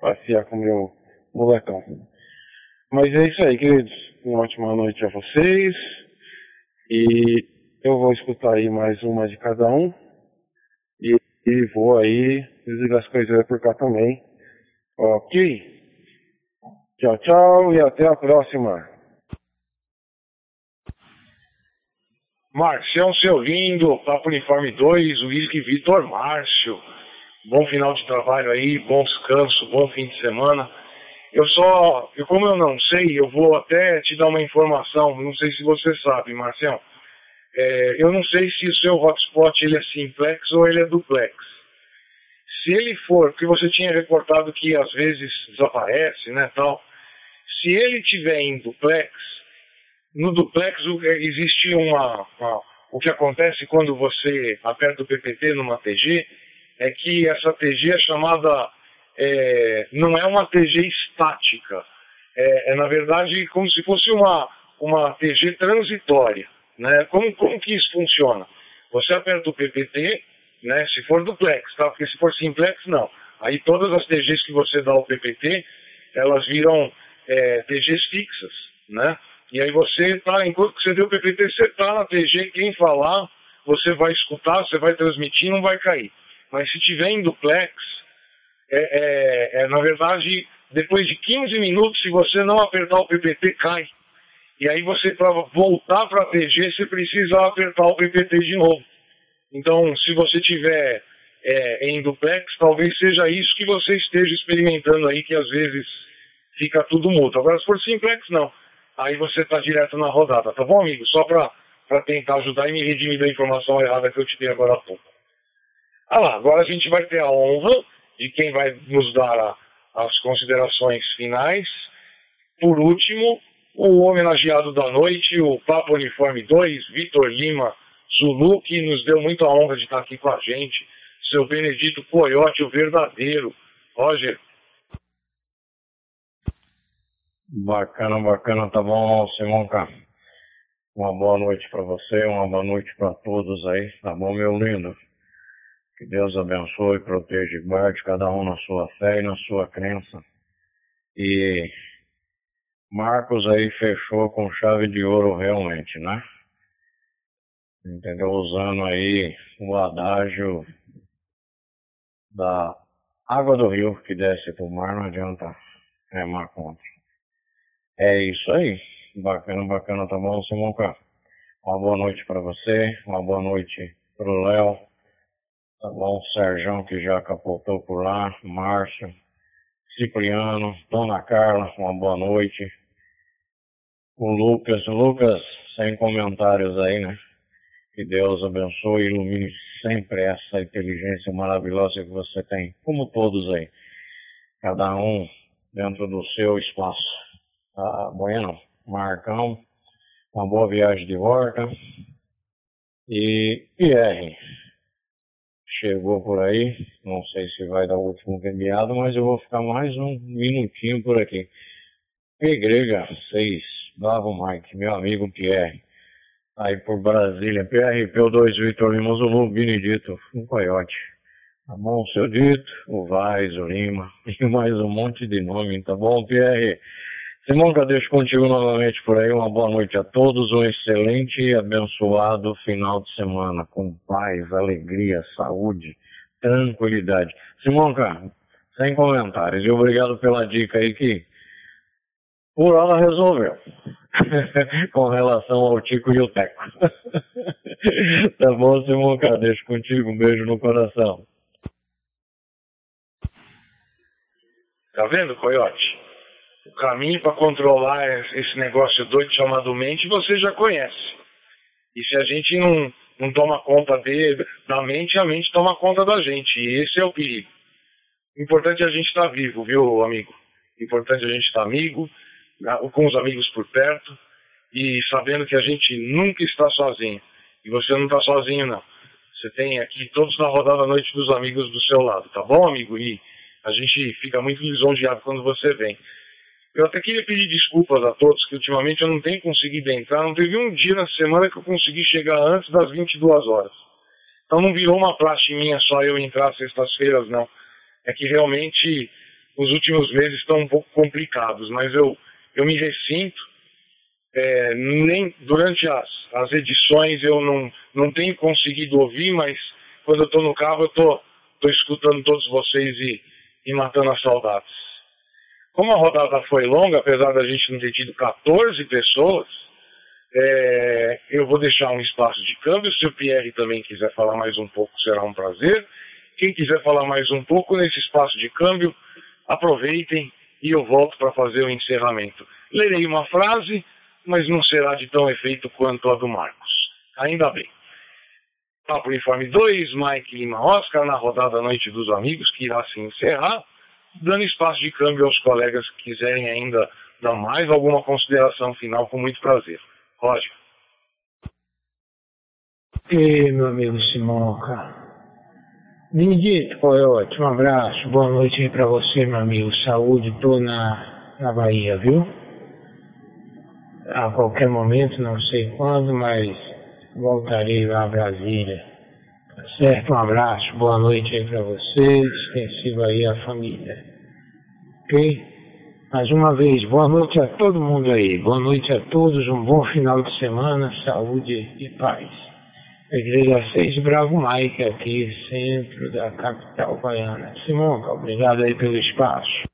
passear com meu molecão. Mas é isso aí, queridos. uma ótima noite a vocês. E eu vou escutar aí mais uma de cada um. E, e vou aí desligar as coisas por cá também. Ok? Tchau, tchau e até a próxima. Marcião, seu lindo, Papo Uniforme 2, Whisky Vitor Márcio. Bom final de trabalho aí, bom descanso, bom fim de semana. Eu só, eu, como eu não sei, eu vou até te dar uma informação, não sei se você sabe, Marcião. É, eu não sei se o seu hotspot ele é simplex ou ele é duplex. Se ele for, porque você tinha reportado que às vezes desaparece, né, tal. Se ele tiver em duplex, no duplex existe uma, uma, o que acontece quando você aperta o PPT numa TG é que essa TG é chamada é, não é uma TG estática, é, é, na verdade como se fosse uma uma TG transitória, né? Como como que isso funciona? Você aperta o PPT, né? Se for duplex, tá? Porque se for simplex não. Aí todas as TGs que você dá ao PPT, elas viram é, TGs fixas, né? E aí você tá, enquanto você deu o PPT, você tá na TG, quem falar, você vai escutar, você vai transmitir, não vai cair. Mas se tiver em duplex, é, é, é, na verdade, depois de 15 minutos, se você não apertar o PPT, cai. E aí você, para voltar para a TG, você precisa apertar o PPT de novo. Então, se você tiver é, em duplex, talvez seja isso que você esteja experimentando aí, que às vezes fica tudo mudo. Agora, se for simplex, não aí você está direto na rodada, tá bom, amigo? Só para tentar ajudar e me redimir da informação errada que eu te dei agora há pouco. Ah lá, agora a gente vai ter a honra de quem vai nos dar a, as considerações finais. Por último, o homenageado da noite, o Papo Uniforme 2, Vitor Lima Zulu, que nos deu muita honra de estar aqui com a gente. Seu Benedito Coyote, o verdadeiro. Roger, Bacana, bacana, tá bom, Simonca? Uma boa noite para você, uma boa noite para todos aí, tá bom, meu lindo? Que Deus abençoe, proteja e guarde cada um na sua fé e na sua crença. E Marcos aí fechou com chave de ouro realmente, né? Entendeu? Usando aí o adágio da água do rio que desce pro mar, não adianta remar contra. É isso aí. Bacana, bacana, tá bom, Simonca? Uma boa noite para você, uma boa noite pro Léo, tá bom? Sérgio que já capotou por lá, Márcio, Cipriano, Dona Carla, uma boa noite. O Lucas, Lucas, sem comentários aí, né? Que Deus abençoe e ilumine sempre essa inteligência maravilhosa que você tem, como todos aí. Cada um dentro do seu espaço. Ah, bueno, Marcão, uma boa viagem de volta. E Pierre, chegou por aí, não sei se vai dar o último enviado, mas eu vou ficar mais um minutinho por aqui. Igreja 6, Bravo Mike, meu amigo Pierre, aí por Brasília, PRP2 Vitor Lima Zulu, Benedito, um coiote. Tá bom, seu Dito, o Vaz, o Lima, e mais um monte de nome, tá bom, Pierre? Eu deixo contigo novamente por aí. Uma boa noite a todos, um excelente e abençoado final de semana, com paz, alegria, saúde, tranquilidade. Simonca, sem comentários, e obrigado pela dica aí que por hora resolveu. com relação ao Tico e o Teco. tá bom, Simonca? Deixo contigo, um beijo no coração. Tá vendo, Coyote? O caminho para controlar esse negócio doido chamado mente você já conhece. E se a gente não, não toma conta dele, da mente, a mente toma conta da gente. E esse é o perigo. Importante é a gente estar tá vivo, viu, amigo? Importante é a gente estar tá amigo, com os amigos por perto e sabendo que a gente nunca está sozinho. E você não está sozinho, não. Você tem aqui todos na rodada da noite dos amigos do seu lado, tá bom, amigo? E a gente fica muito lisonjeado quando você vem. Eu até queria pedir desculpas a todos, que ultimamente eu não tenho conseguido entrar. Não teve um dia na semana que eu consegui chegar antes das 22 horas. Então não virou uma praxe minha só eu entrar sextas-feiras, não. É que realmente os últimos meses estão um pouco complicados, mas eu, eu me ressinto é, nem durante as, as edições eu não, não tenho conseguido ouvir, mas quando eu estou no carro eu estou escutando todos vocês e, e matando as saudades. Como a rodada foi longa, apesar da gente não ter tido 14 pessoas, é, eu vou deixar um espaço de câmbio. Se o Pierre também quiser falar mais um pouco, será um prazer. Quem quiser falar mais um pouco nesse espaço de câmbio, aproveitem e eu volto para fazer o encerramento. Lerei uma frase, mas não será de tão efeito quanto a do Marcos. Ainda bem. Papo Informe 2, Mike Lima Oscar, na rodada Noite dos Amigos, que irá se encerrar, dando espaço de câmbio aos colegas que quiserem ainda dar mais alguma consideração final, com muito prazer. Roger. E meu amigo Simonca. Benedito, foi ótimo. Um abraço, boa noite aí pra você, meu amigo. Saúde, tô na, na Bahia, viu? A qualquer momento, não sei quando, mas voltarei lá a Brasília. Tá certo? Um abraço, boa noite aí pra você, extensivo aí à família. Ok? Mais uma vez, boa noite a todo mundo aí. Boa noite a todos, um bom final de semana, saúde e paz. Igreja 6 Bravo Mike, aqui, centro da capital baiana. Simonca, obrigado aí pelo espaço.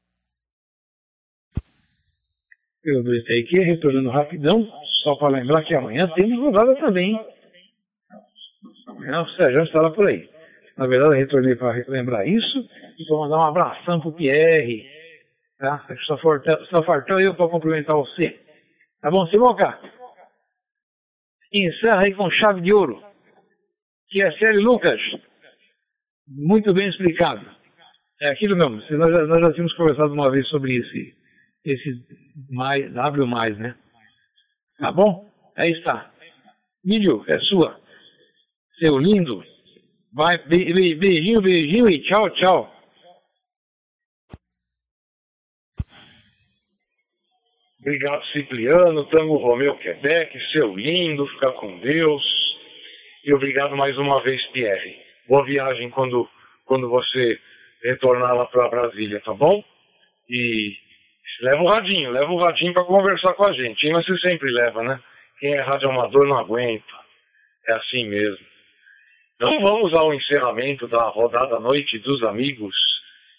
Eu aqui, retornando rapidão, só para lembrar que amanhã temos rodada também. Amanhã o Sérgio estará por aí. Na verdade, eu retornei para lembrar isso e para mandar um abração pro Pierre, Tá? Só, faltou, só faltou eu para complementar você. Tá bom, Simoca? Encerra aí com chave de ouro. Que é Célio Lucas. Muito bem explicado. É aquilo mesmo. Nós já, nós já tínhamos conversado uma vez sobre esse, esse mais, W mais, né? Tá bom? Aí está. Milho, é sua. Seu lindo. Vai, be, be, beijinho, beijinho e tchau, tchau. Obrigado, Cipriano, Tango Romeu Quebec, seu lindo, fica com Deus. E obrigado mais uma vez, Pierre. Boa viagem quando, quando você retornar lá para Brasília, tá bom? E leva o radinho, leva o radinho para conversar com a gente. E você sempre leva, né? Quem é rádio amador não aguenta. É assim mesmo. Então vamos ao encerramento da rodada Noite dos Amigos,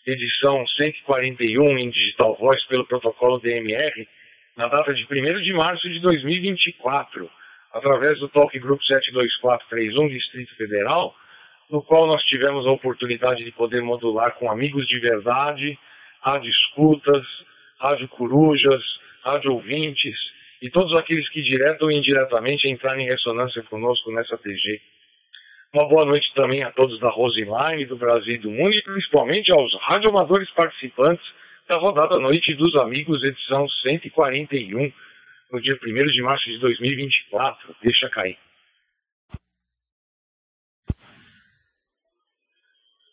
edição 141 em Digital Voice pelo protocolo DMR na data de 1 de março de 2024, através do Talk Group 72431 Distrito Federal, no qual nós tivemos a oportunidade de poder modular com amigos de verdade, rádio escutas, rádio corujas, rádio ouvintes e todos aqueles que direto ou indiretamente entraram em ressonância conosco nessa TG. Uma boa noite também a todos da Roseline, do Brasil e do mundo e principalmente aos radioamadores participantes da rodada Noite dos Amigos, edição 141, no dia 1 de março de 2024. Deixa cair.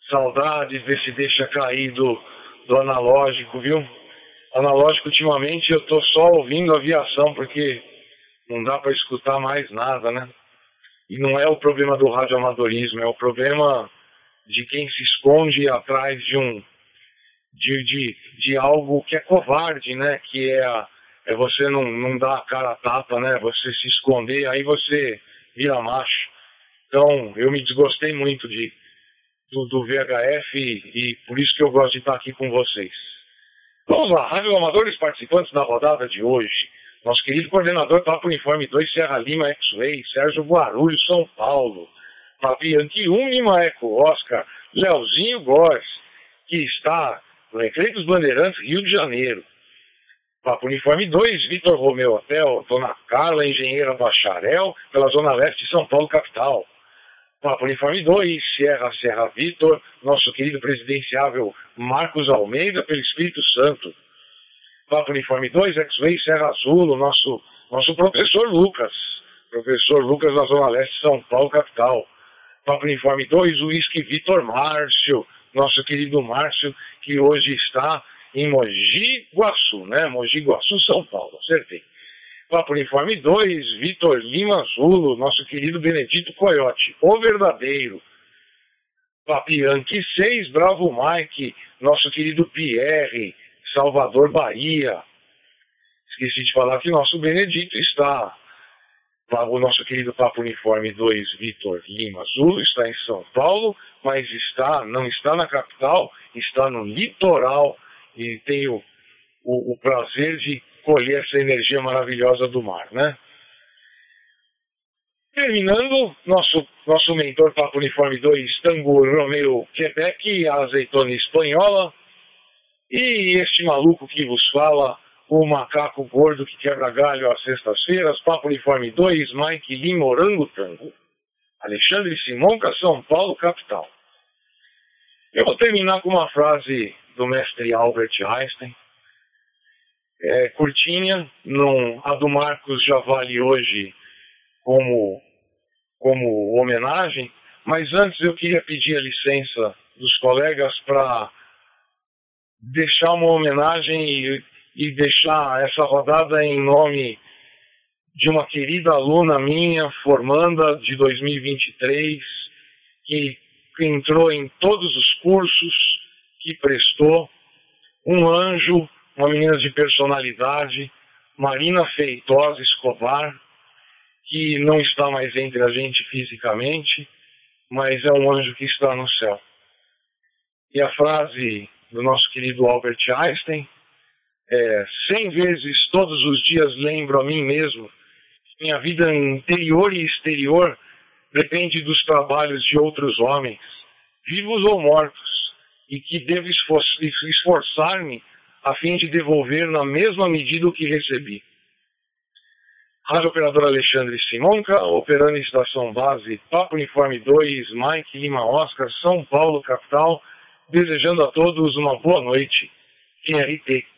Saudades desse deixa cair do, do analógico, viu? Analógico, ultimamente eu tô só ouvindo aviação, porque não dá para escutar mais nada, né? E não é o problema do radioamadorismo, é o problema de quem se esconde atrás de um de, de, de algo que é covarde, né? Que é, a, é você não, não dar a cara a tapa, né? Você se esconder, aí você vira macho. Então, eu me desgostei muito de, do, do VHF e, e, por isso que eu gosto de estar aqui com vocês. Vamos lá, Rádio Amadores participantes da rodada de hoje. Nosso querido coordenador Papo Informe 2, Serra Lima X-Way, Sérgio Guarulhos, São Paulo. Fabianque 1, Lima Eco, Oscar, Leozinho Góes, que está no Recreio dos Bandeirantes, Rio de Janeiro. Papo Uniforme 2, Vitor Romeu Hotel, Dona Carla, engenheira bacharel, pela Zona Leste de São Paulo, capital. Papo Uniforme 2, Sierra Serra Vitor, nosso querido presidenciável Marcos Almeida, pelo Espírito Santo. Papo Uniforme 2, X-Way Serra Azul, o nosso, nosso professor Lucas, professor Lucas da Zona Leste São Paulo, capital. Papo Uniforme 2, Whisky Vitor Márcio, nosso querido Márcio, que hoje está em Mogi Guaçu, né? Mogi Guaçu, São Paulo, acertei. Papo Uniforme 2, Vitor Lima Zulo, nosso querido Benedito Coyote, o verdadeiro. Papianque 6, Bravo Mike, nosso querido Pierre, Salvador, Bahia. esqueci de falar que nosso Benedito está, o nosso querido Papo Uniforme 2, Vitor Lima Azul, está em São Paulo, mas está, não está na capital, está no litoral e tem o, o, prazer de colher essa energia maravilhosa do mar, né? Terminando, nosso, nosso mentor Papo Uniforme 2, Tango Romeo Quebec, a azeitona espanhola, e este maluco que vos fala, o macaco gordo que quebra galho às sextas-feiras, Papo Uniforme 2, Mike Lima, Orango Tango, Alexandre Simonca, São Paulo, capital. Eu vou terminar com uma frase do mestre Albert Einstein, é, curtinha, não, a do Marcos já vale hoje como, como homenagem, mas antes eu queria pedir a licença dos colegas para deixar uma homenagem e, e deixar essa rodada em nome de uma querida aluna minha, formanda de 2023, que, que entrou em todos os cursos, que prestou, um anjo, uma menina de personalidade, Marina Feitosa Escobar, que não está mais entre a gente fisicamente, mas é um anjo que está no céu. E a frase do nosso querido Albert Einstein é: cem vezes todos os dias lembro a mim mesmo que minha vida interior e exterior depende dos trabalhos de outros homens, vivos ou mortos, e que devo esforçar-me a fim de devolver na mesma medida o que recebi. Rádio Operador Alexandre Simonca, operando em estação base Papo Uniforme 2, Mike Lima Oscar, São Paulo, capital, desejando a todos uma boa noite. QRT